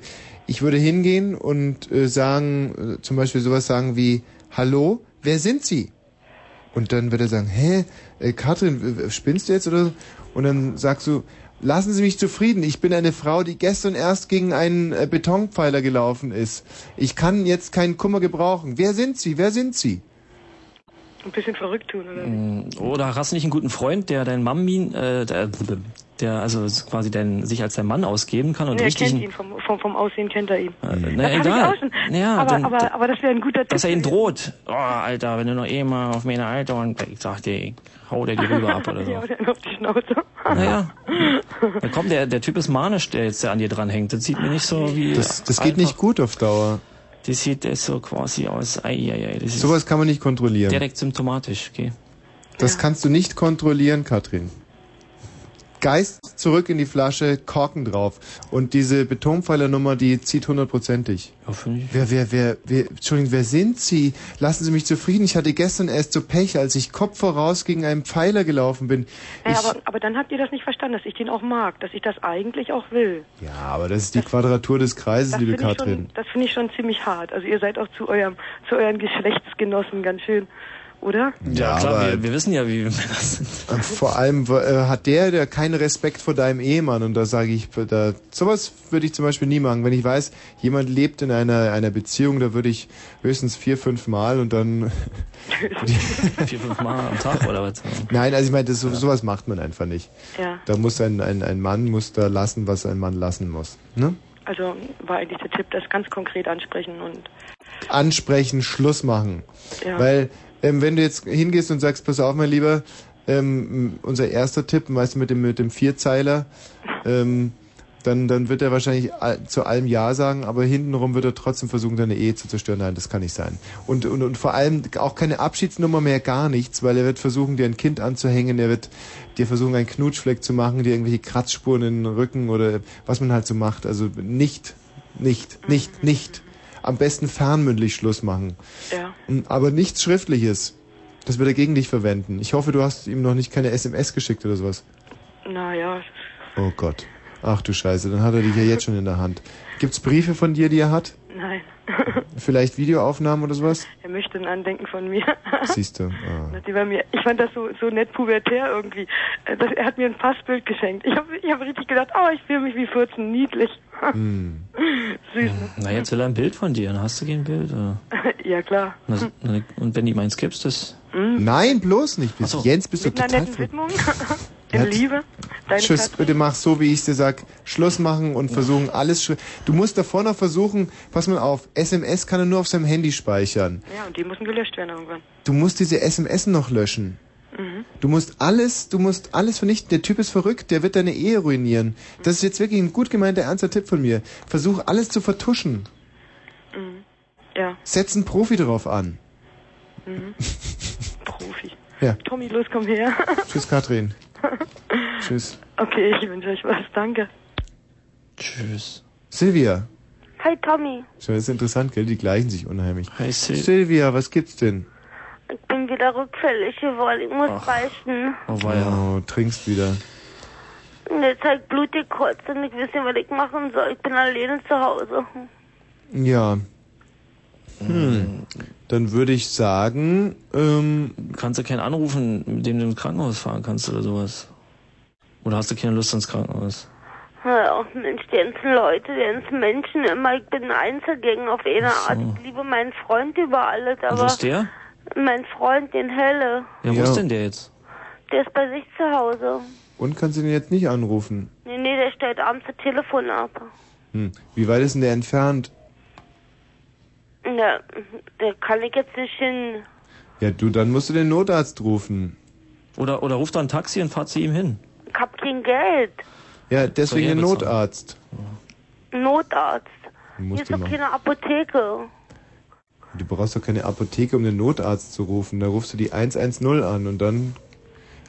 ich würde hingehen und äh, sagen, äh, zum Beispiel sowas sagen wie, hallo, wer sind Sie? Und dann wird er sagen, hä, äh, Katrin, spinnst du jetzt oder? Und dann sagst du, lassen Sie mich zufrieden, ich bin eine Frau, die gestern erst gegen einen äh, Betonpfeiler gelaufen ist. Ich kann jetzt keinen Kummer gebrauchen. Wer sind Sie? Wer sind Sie? Ein bisschen verrückt tun, oder? Mm, Oder hast du nicht einen guten Freund, der dein Mammin, äh, der, der also quasi dein, sich als dein Mann ausgeben kann und Nee, er richtig. kennt ihn, vom, vom, vom Aussehen kennt er ihn. Äh, na, egal. Ja, aber, dann, aber, aber das wäre ein guter Tipp. dass er ihn droht. Oh, Alter, wenn du noch eh mal auf meine Alter und ich sag dir, ich hau dir die rüber ab oder so. ja, oder auf die Schnauze. Naja. Ja, komm, der, der Typ ist manisch, der jetzt da an dir dranhängt. Das sieht mir nicht so wie. Das, das geht nicht gut auf Dauer. Das sieht das so quasi aus. Ei, ei, ei. Das Sowas kann man nicht kontrollieren. direkt symptomatisch, okay. Das kannst du nicht kontrollieren, Katrin. Geist zurück in die Flasche, Korken drauf. Und diese Betonpfeilernummer, die zieht hundertprozentig. Ja, finde ich. Wer, wer, wer, wer, Entschuldigung, wer sind Sie? Lassen Sie mich zufrieden. Ich hatte gestern erst so Pech, als ich Kopf voraus gegen einen Pfeiler gelaufen bin. Ja, Ich, aber, aber dann habt ihr das nicht verstanden, dass ich den auch mag, dass ich das eigentlich auch will. ja, aber das ist die Quadratur des Kreises, Das liebe Katrin. schon- das finde ich schon ziemlich hart. Also ihr seid auch zu eurem, zu euren Geschlechtsgenossen ganz schön, oder? Ja, klar, aber- wir, wir wissen ja, wie wir das sind. Äh, Vor allem äh, hat der, der keinen Respekt vor deinem Ehemann und da sage ich, da, sowas würde ich zum Beispiel nie machen. Wenn ich weiß, jemand lebt in einer, einer Beziehung, da würde ich höchstens vier, fünf Mal und dann... Vier, fünf Mal am Tag oder was? Nein, also ich meine, das, so, sowas macht man einfach nicht. Ja. Da muss ein, ein, ein Mann muss da lassen, was ein Mann lassen muss. Ne? Also war eigentlich der Tipp, das ganz konkret ansprechen und Ansprechen, Schluss machen. Ja. Weil, ähm, wenn du jetzt hingehst und sagst, pass auf, mein Lieber, ähm, unser erster Tipp, weißt du, mit dem, mit dem Vierzeiler, ähm, dann, dann wird er wahrscheinlich zu allem Ja sagen, aber hintenrum wird er trotzdem versuchen, deine Ehe zu zerstören. Nein, das kann nicht sein. Und, und, und vor allem auch keine Abschiedsnummer mehr, gar nichts, weil er wird versuchen, dir ein Kind anzuhängen, er wird dir versuchen, einen Knutschfleck zu machen, dir irgendwelche Kratzspuren in den Rücken oder was man halt so macht. Also nicht, nicht, nicht, nicht. Am besten fernmündlich Schluss machen. ja. Mm, Aber nichts Schriftliches. Das wird er gegen dich verwenden. Ich hoffe, du hast ihm noch nicht keine SMS geschickt oder sowas. Naja, Oh Gott. Ach du Scheiße, dann hat er dich ja jetzt schon in der Hand. Gibt's Briefe von dir, die er hat? nein. Vielleicht Videoaufnahmen oder sowas? er möchte ein Andenken von mir. Siehst du. Ah. Die war mir, ich fand das so, so nett pubertär irgendwie. Das, er hat mir ein Passbild geschenkt. Ich habe ich hab richtig gedacht, oh, ich fühle mich wie 14, niedlich. Hm. Süß, ne? Na, jetzt will er ein Bild von dir. Dann hast du kein Bild. Oder? ja, klar. Na, na, Und wenn ihm eins gibst, das. Nein, bloß nicht. Bist, Ach so. Jens, bist du Mit einer total netten ver- Widmung. In hat- Liebe. Deine Tschüss, Katze. bitte mach so, wie ich dir sag. Schluss machen und versuchen alles. Du musst davor noch versuchen, pass mal auf, SMS kann er nur auf seinem Handy speichern. Ja, und die müssen gelöscht werden irgendwann. Du musst diese SMS noch löschen. Mhm. Du musst alles, du musst alles vernichten. Der Typ ist verrückt, der wird deine Ehe ruinieren. Das ist jetzt wirklich ein gut gemeinter, ernster Tipp von mir. Versuch alles zu vertuschen. Mhm. Ja. Setz einen Profi drauf an. Mhm. Profi. Ja. Tommy, los, komm her. Tschüss, Katrin. Tschüss. Okay, ich wünsche euch was. Danke. Tschüss. Silvia. Hi Tommy, Schon, das ist interessant, gell? Die gleichen sich unheimlich. Hi, Sil Silvia, was gibt's denn? ich bin wieder rückfällig geworden. Ich muss beichten. Oh, weia. Oh, trinkst wieder. Und jetzt halt blutig kurz und ich weiß nicht, was ich machen soll. Ich bin alleine zu Hause. Ja. Hm. Dann würde ich sagen, ähm, Kannst du keinen anrufen, mit dem du ins Krankenhaus fahren kannst oder sowas? Oder hast du keine Lust ins Krankenhaus? Ja, Mensch, die ganzen Leute, die ganzen Menschen immer. Ich bin ein Einzelgänger auf eine so. Art. Ich liebe meinen Freund über alles, aber wo ist der? mein Freund, den Helle, Ja, wo Ja. ist denn der jetzt? der ist bei sich zu Hause. und kannst du den jetzt nicht anrufen? Nee, nee, der stellt abends das Telefon ab. Hm. Wie weit ist denn der entfernt? Na, da kann ich jetzt nicht hin. Ja, du, dann musst du den Notarzt rufen. Oder, oder ruft da ein Taxi und fahrt zu ihm hin. Ich hab kein Geld. Ja, deswegen den bezahlen? Notarzt. Notarzt. Hier ist du doch keine Apotheke. Du brauchst doch keine Apotheke, um den Notarzt zu rufen. Da rufst du die 110 an und dann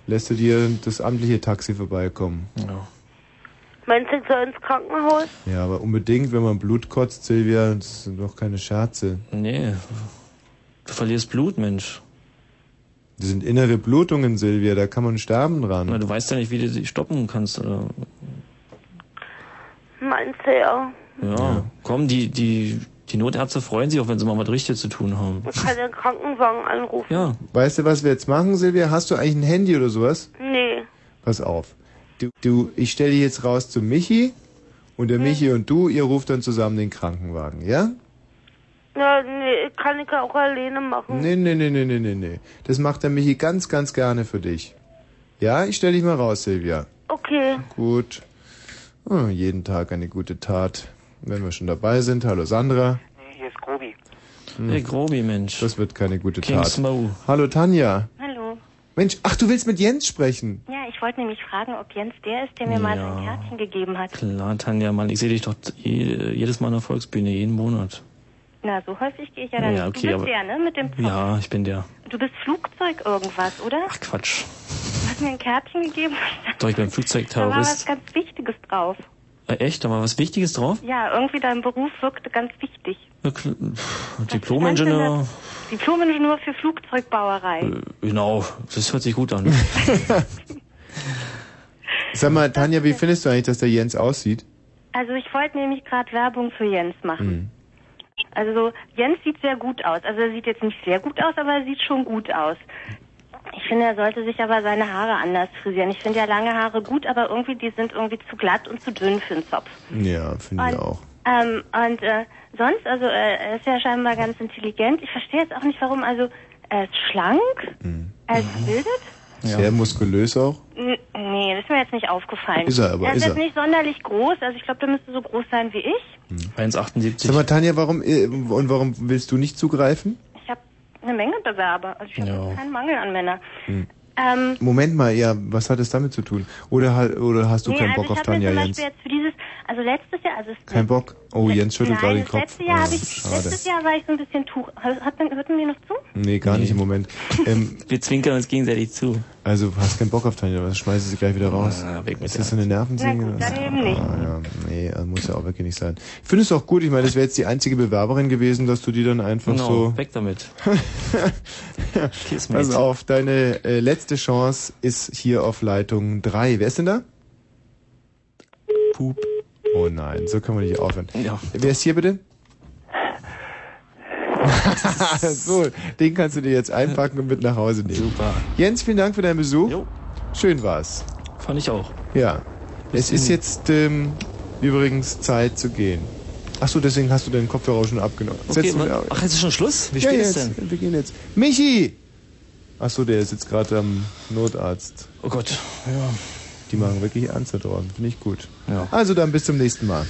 lässt du dir das amtliche Taxi vorbeikommen. Ja. Meinst du, ich soll ins Krankenhaus? Ja, aber unbedingt, wenn man Blut kotzt, Silvia, das sind doch keine Scherze. Nee. Du verlierst Blut, Mensch. Das sind innere Blutungen, Silvia, da kann man sterben dran. Na, du weißt ja nicht, wie du sie stoppen kannst. Oder? Meinst du ja? Ja. Komm, die, die, die Notärzte freuen sich auch, wenn sie mal was Richtiges zu tun haben. Ich kann den Krankenwagen anrufen. Ja. Weißt du, was wir jetzt machen, Silvia? Hast du eigentlich ein Handy oder sowas? Nee. Pass auf. Du, du ich stelle dich jetzt raus zu Michi und der Michi und du, ihr ruft dann zusammen den Krankenwagen, ja? Ja, nee, kann ich auch alleine machen. Nee, nee, nee, nee, nee, nee, nee. Das macht der Michi ganz, ganz gerne für dich. Ja, ich stelle dich mal raus, Silvia. Okay. Gut. Oh, jeden Tag eine gute Tat. Wenn wir schon dabei sind, hallo Sandra. Hier ist Grobi. Hm. Hey, Grobi, Mensch. Das wird keine gute King Tat. Smo. Hallo Tanja. Mensch, ach, du willst mit Jens sprechen? Ja, ich wollte nämlich fragen, ob Jens der ist, der mir mal Ja. sein Kärtchen gegeben hat. Klar, Tanja, Mann, ich sehe dich doch je, jedes Mal in der Volksbühne, jeden Monat. Na, so häufig gehe ich ja dann Ja, nicht. okay, du aber- bist der, ne? Mit dem Zopf. Ja, ich bin der. Du bist Flugzeug irgendwas, oder? Ach, Quatsch. Du hast mir ein Kärtchen gegeben. Doch, ich bin Da war was Flugzeugterrorist. ganz Wichtiges drauf. Äh, echt? Da war was Wichtiges drauf? Ja, irgendwie dein Beruf wirkte ganz wichtig. Kl- Diplom-Ingenieur. Diplom-Ingenieur für Flugzeugbauerei. Äh, Genau, das hört sich gut an. Sag mal, Tanja, wie findest du eigentlich, dass der Jens aussieht? Also ich wollte nämlich gerade Werbung für Jens machen. Hm. Also Jens sieht sehr gut aus. Also er sieht jetzt nicht sehr gut aus, aber er sieht schon gut aus. Ich finde, er sollte sich aber seine Haare anders frisieren. Ich finde ja lange Haare gut, aber irgendwie die sind irgendwie zu glatt und zu dünn für einen Zopf. Ja, finde ich Und- auch. Ähm, und äh, sonst, also äh, er ist ja scheinbar ganz intelligent. Ich verstehe jetzt auch nicht, warum. Also er ist schlank, Hm. er ist gebildet. Sehr muskulös auch. N nee, das ist mir jetzt nicht aufgefallen. Ist er aber, er ist ist jetzt er. nicht sonderlich groß. Also ich glaube, der müsste so groß sein wie ich. 1,78. Sag mal, Tanja, warum, äh, und warum willst du nicht zugreifen? Ich habe eine Menge Bewerber. Also ich habe Ja. keinen Mangel an Männern. Hm. Ähm, Moment mal, ja, was hat es damit zu tun? Oder, halt- oder hast du nee, keinen also Bock auf Tanja, zum Jens? Jetzt für dieses, also letztes Jahr, also es- Kein Bock? Oh, Jens schüttelt gerade den Kopf. letzte Jahr oh, ich, schade. letztes Jahr war ich so ein bisschen tuch. Hat, hat, hörten wir noch zu? Nee, gar nicht im Moment. Ähm, Wir zwinkern uns gegenseitig zu. also, du hast keinen Bock auf Tanja, was schmeißt sie gleich wieder raus? Ah, weg mit ist das so eine Nervensäge? Na gut, dann eben nicht. Ah, ja, nee, das muss ja auch wirklich nicht sein. Ich finde es auch gut, ich meine, das wäre jetzt die einzige Bewerberin gewesen, dass du die dann einfach Genau, so... weg damit. Kiss, Pass auf, deine äh, letzte Chance ist hier auf Leitung 3. Wer ist denn da? Pup. Oh nein, so können wir nicht aufhören. Ja. Wer ist hier bitte? so, den kannst du dir jetzt einpacken und mit nach Hause nehmen. Super. Jens, vielen Dank für deinen Besuch. Jo. Schön war's. Fand ich auch. Ja. Es ist jetzt ähm, übrigens Zeit zu gehen. Ach so, deswegen hast du deinen Kopfhörer schon abgenommen. Okay, wa- ach, jetzt ist schon Schluss? Wie ja, spät ist denn? Wir gehen jetzt. Michi! Ach so, der ist jetzt gerade am Notarzt. Oh Gott, ja. Die machen wirklich ernst da draußen. Finde ich gut. Ja. Also dann bis zum nächsten Mal.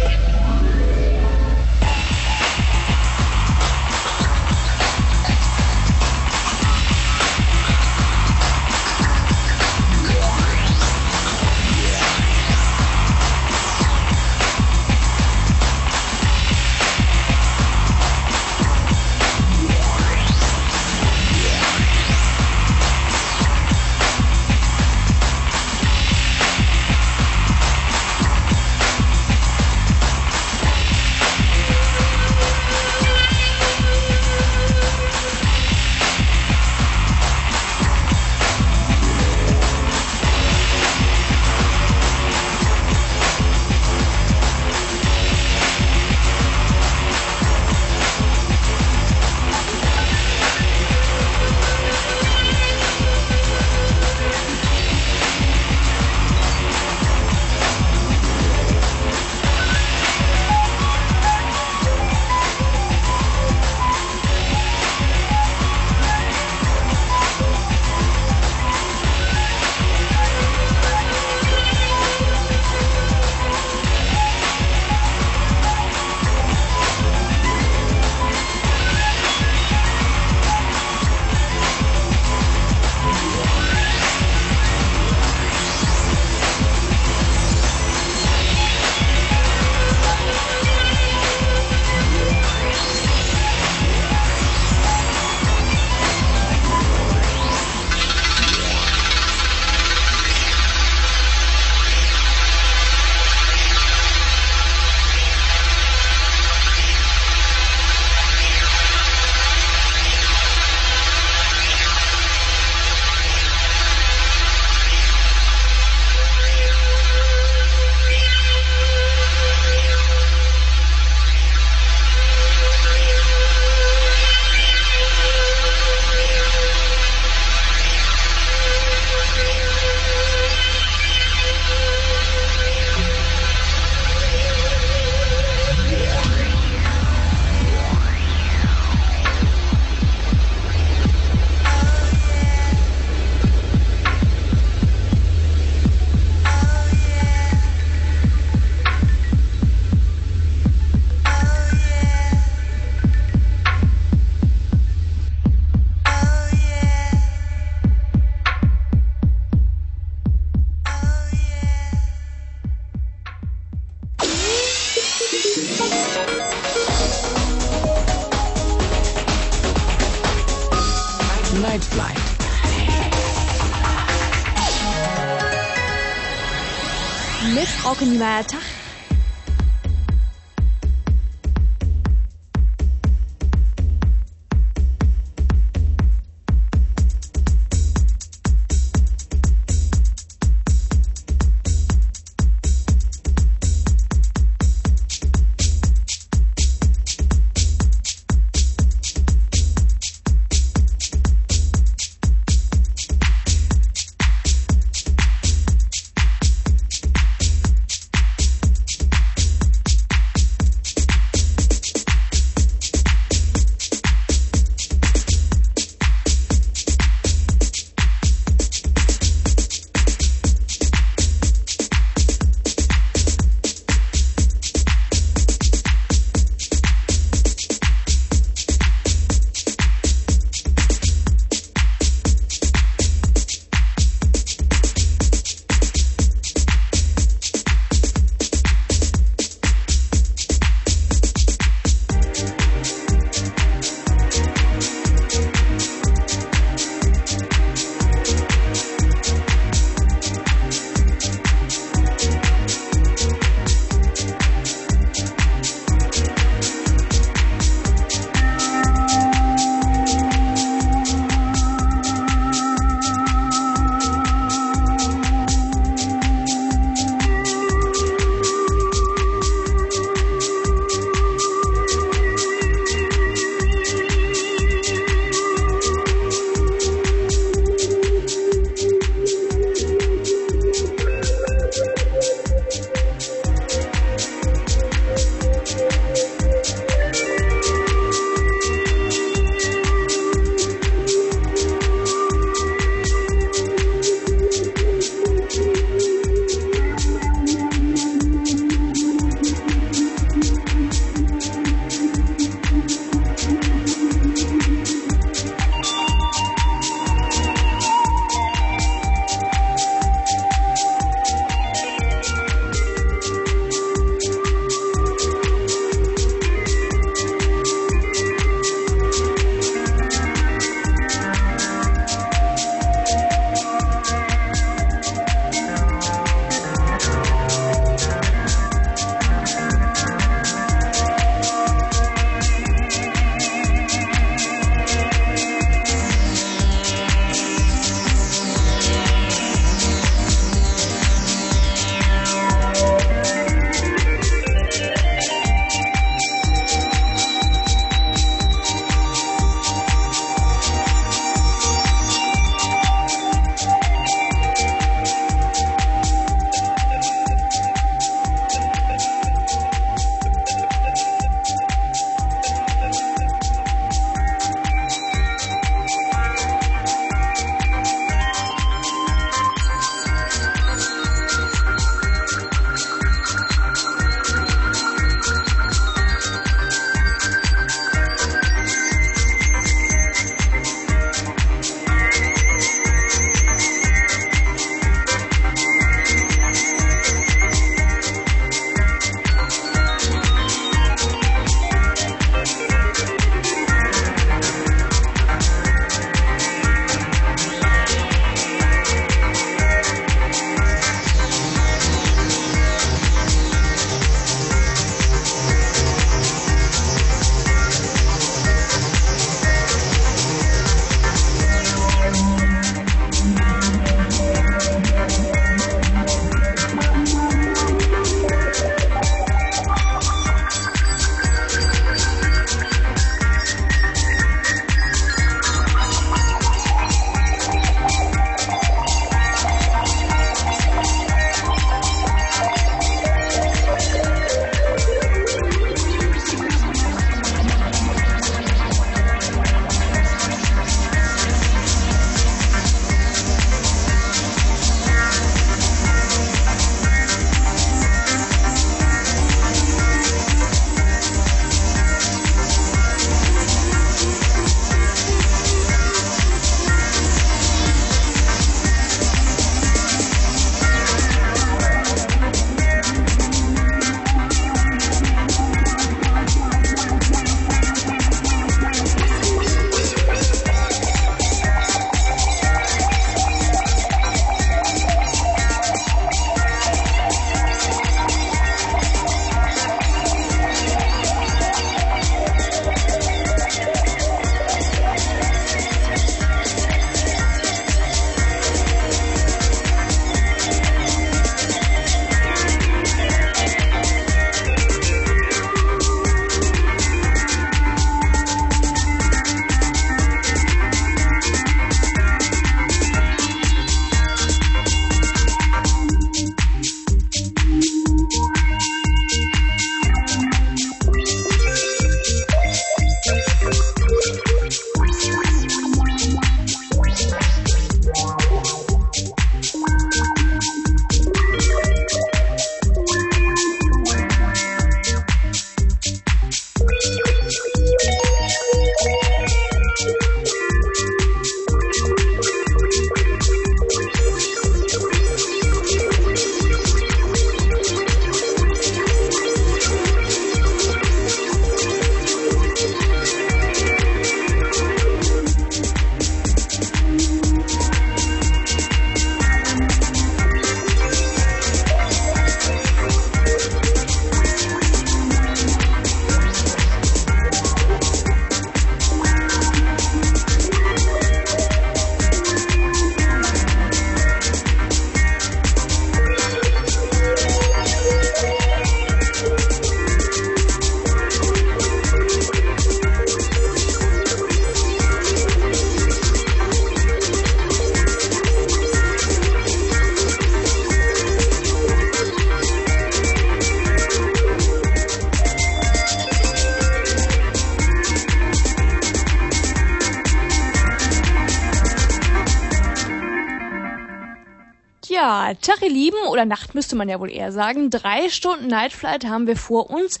Oder Nacht müsste man ja wohl eher sagen. Drei Stunden Nightflight haben wir vor uns.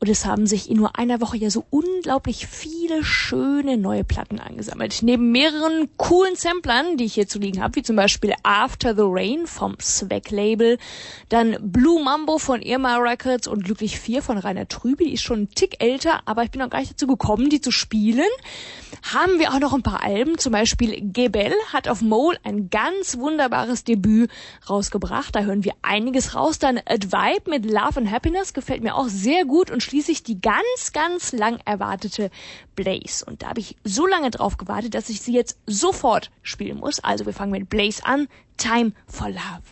Und es haben sich in nur einer Woche ja so unglaublich viele schöne neue Platten angesammelt. Neben mehreren coolen Samplern, die ich hier zu liegen habe, wie zum Beispiel After the Rain vom Swag Label, dann Blue Mambo von Irma Records und Glücklich 4 von Rainer Trüby, die ist schon ein Tick älter, aber ich bin noch gar nicht dazu gekommen, die zu spielen. Haben wir auch noch ein paar Alben, zum Beispiel Gebel hat auf Mole ein ganz wunderbares Debüt rausgebracht. Da hören wir einiges raus. Dann Advibe mit Love and Happiness gefällt mir auch sehr gut und schließlich die ganz, ganz lang erwartete Blaze. Und da habe ich so lange drauf gewartet, dass ich sie jetzt sofort spielen muss. Also wir fangen mit Blaze an. Time for Love.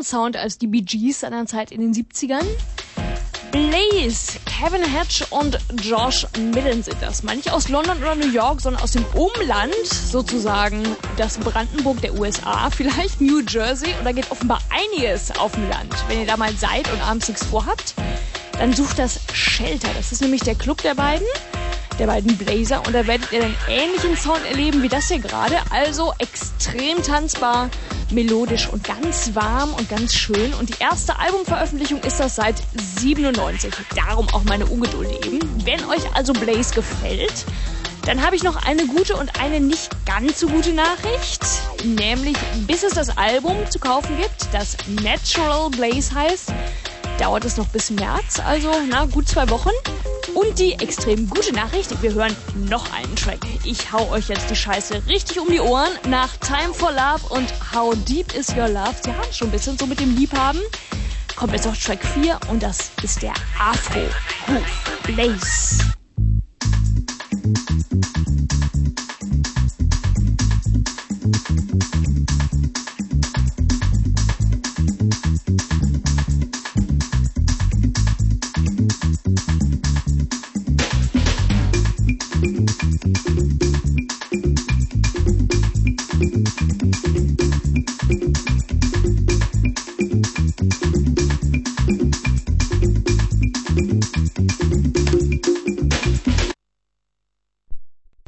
Anderen Sound als die Bee Gees seiner Zeit in den 70ern. Blaze, Kevin Hatch und Josh Millen sind das. Mal nicht aus London oder New York, sondern aus dem Umland, sozusagen das Brandenburg der USA, vielleicht New Jersey. Und da geht offenbar einiges auf dem Land. Wenn ihr da mal seid und abends nichts vorhabt, dann sucht das Shelter. Das ist nämlich der Club der beiden der beiden Blazer und da werdet ihr einen ähnlichen Sound erleben wie das hier gerade. Also extrem tanzbar, melodisch und ganz warm und ganz schön. Und die erste Albumveröffentlichung ist das seit 97. Darum auch meine Ungeduld eben. Wenn euch also Blaze gefällt, dann habe ich noch eine gute und eine nicht ganz so gute Nachricht. Nämlich, bis es das Album zu kaufen gibt, das Natural Blaze heißt, dauert es noch bis März, also na, gut zwei Wochen. Und die extrem gute Nachricht, wir hören noch einen Track. Ich hau euch jetzt die Scheiße richtig um die Ohren nach Time for Love und How Deep Is Your Love. Sie haben schon ein bisschen so mit dem Liebhaben. Kommt jetzt noch Track 4 und das ist der Afro Groove Blaze.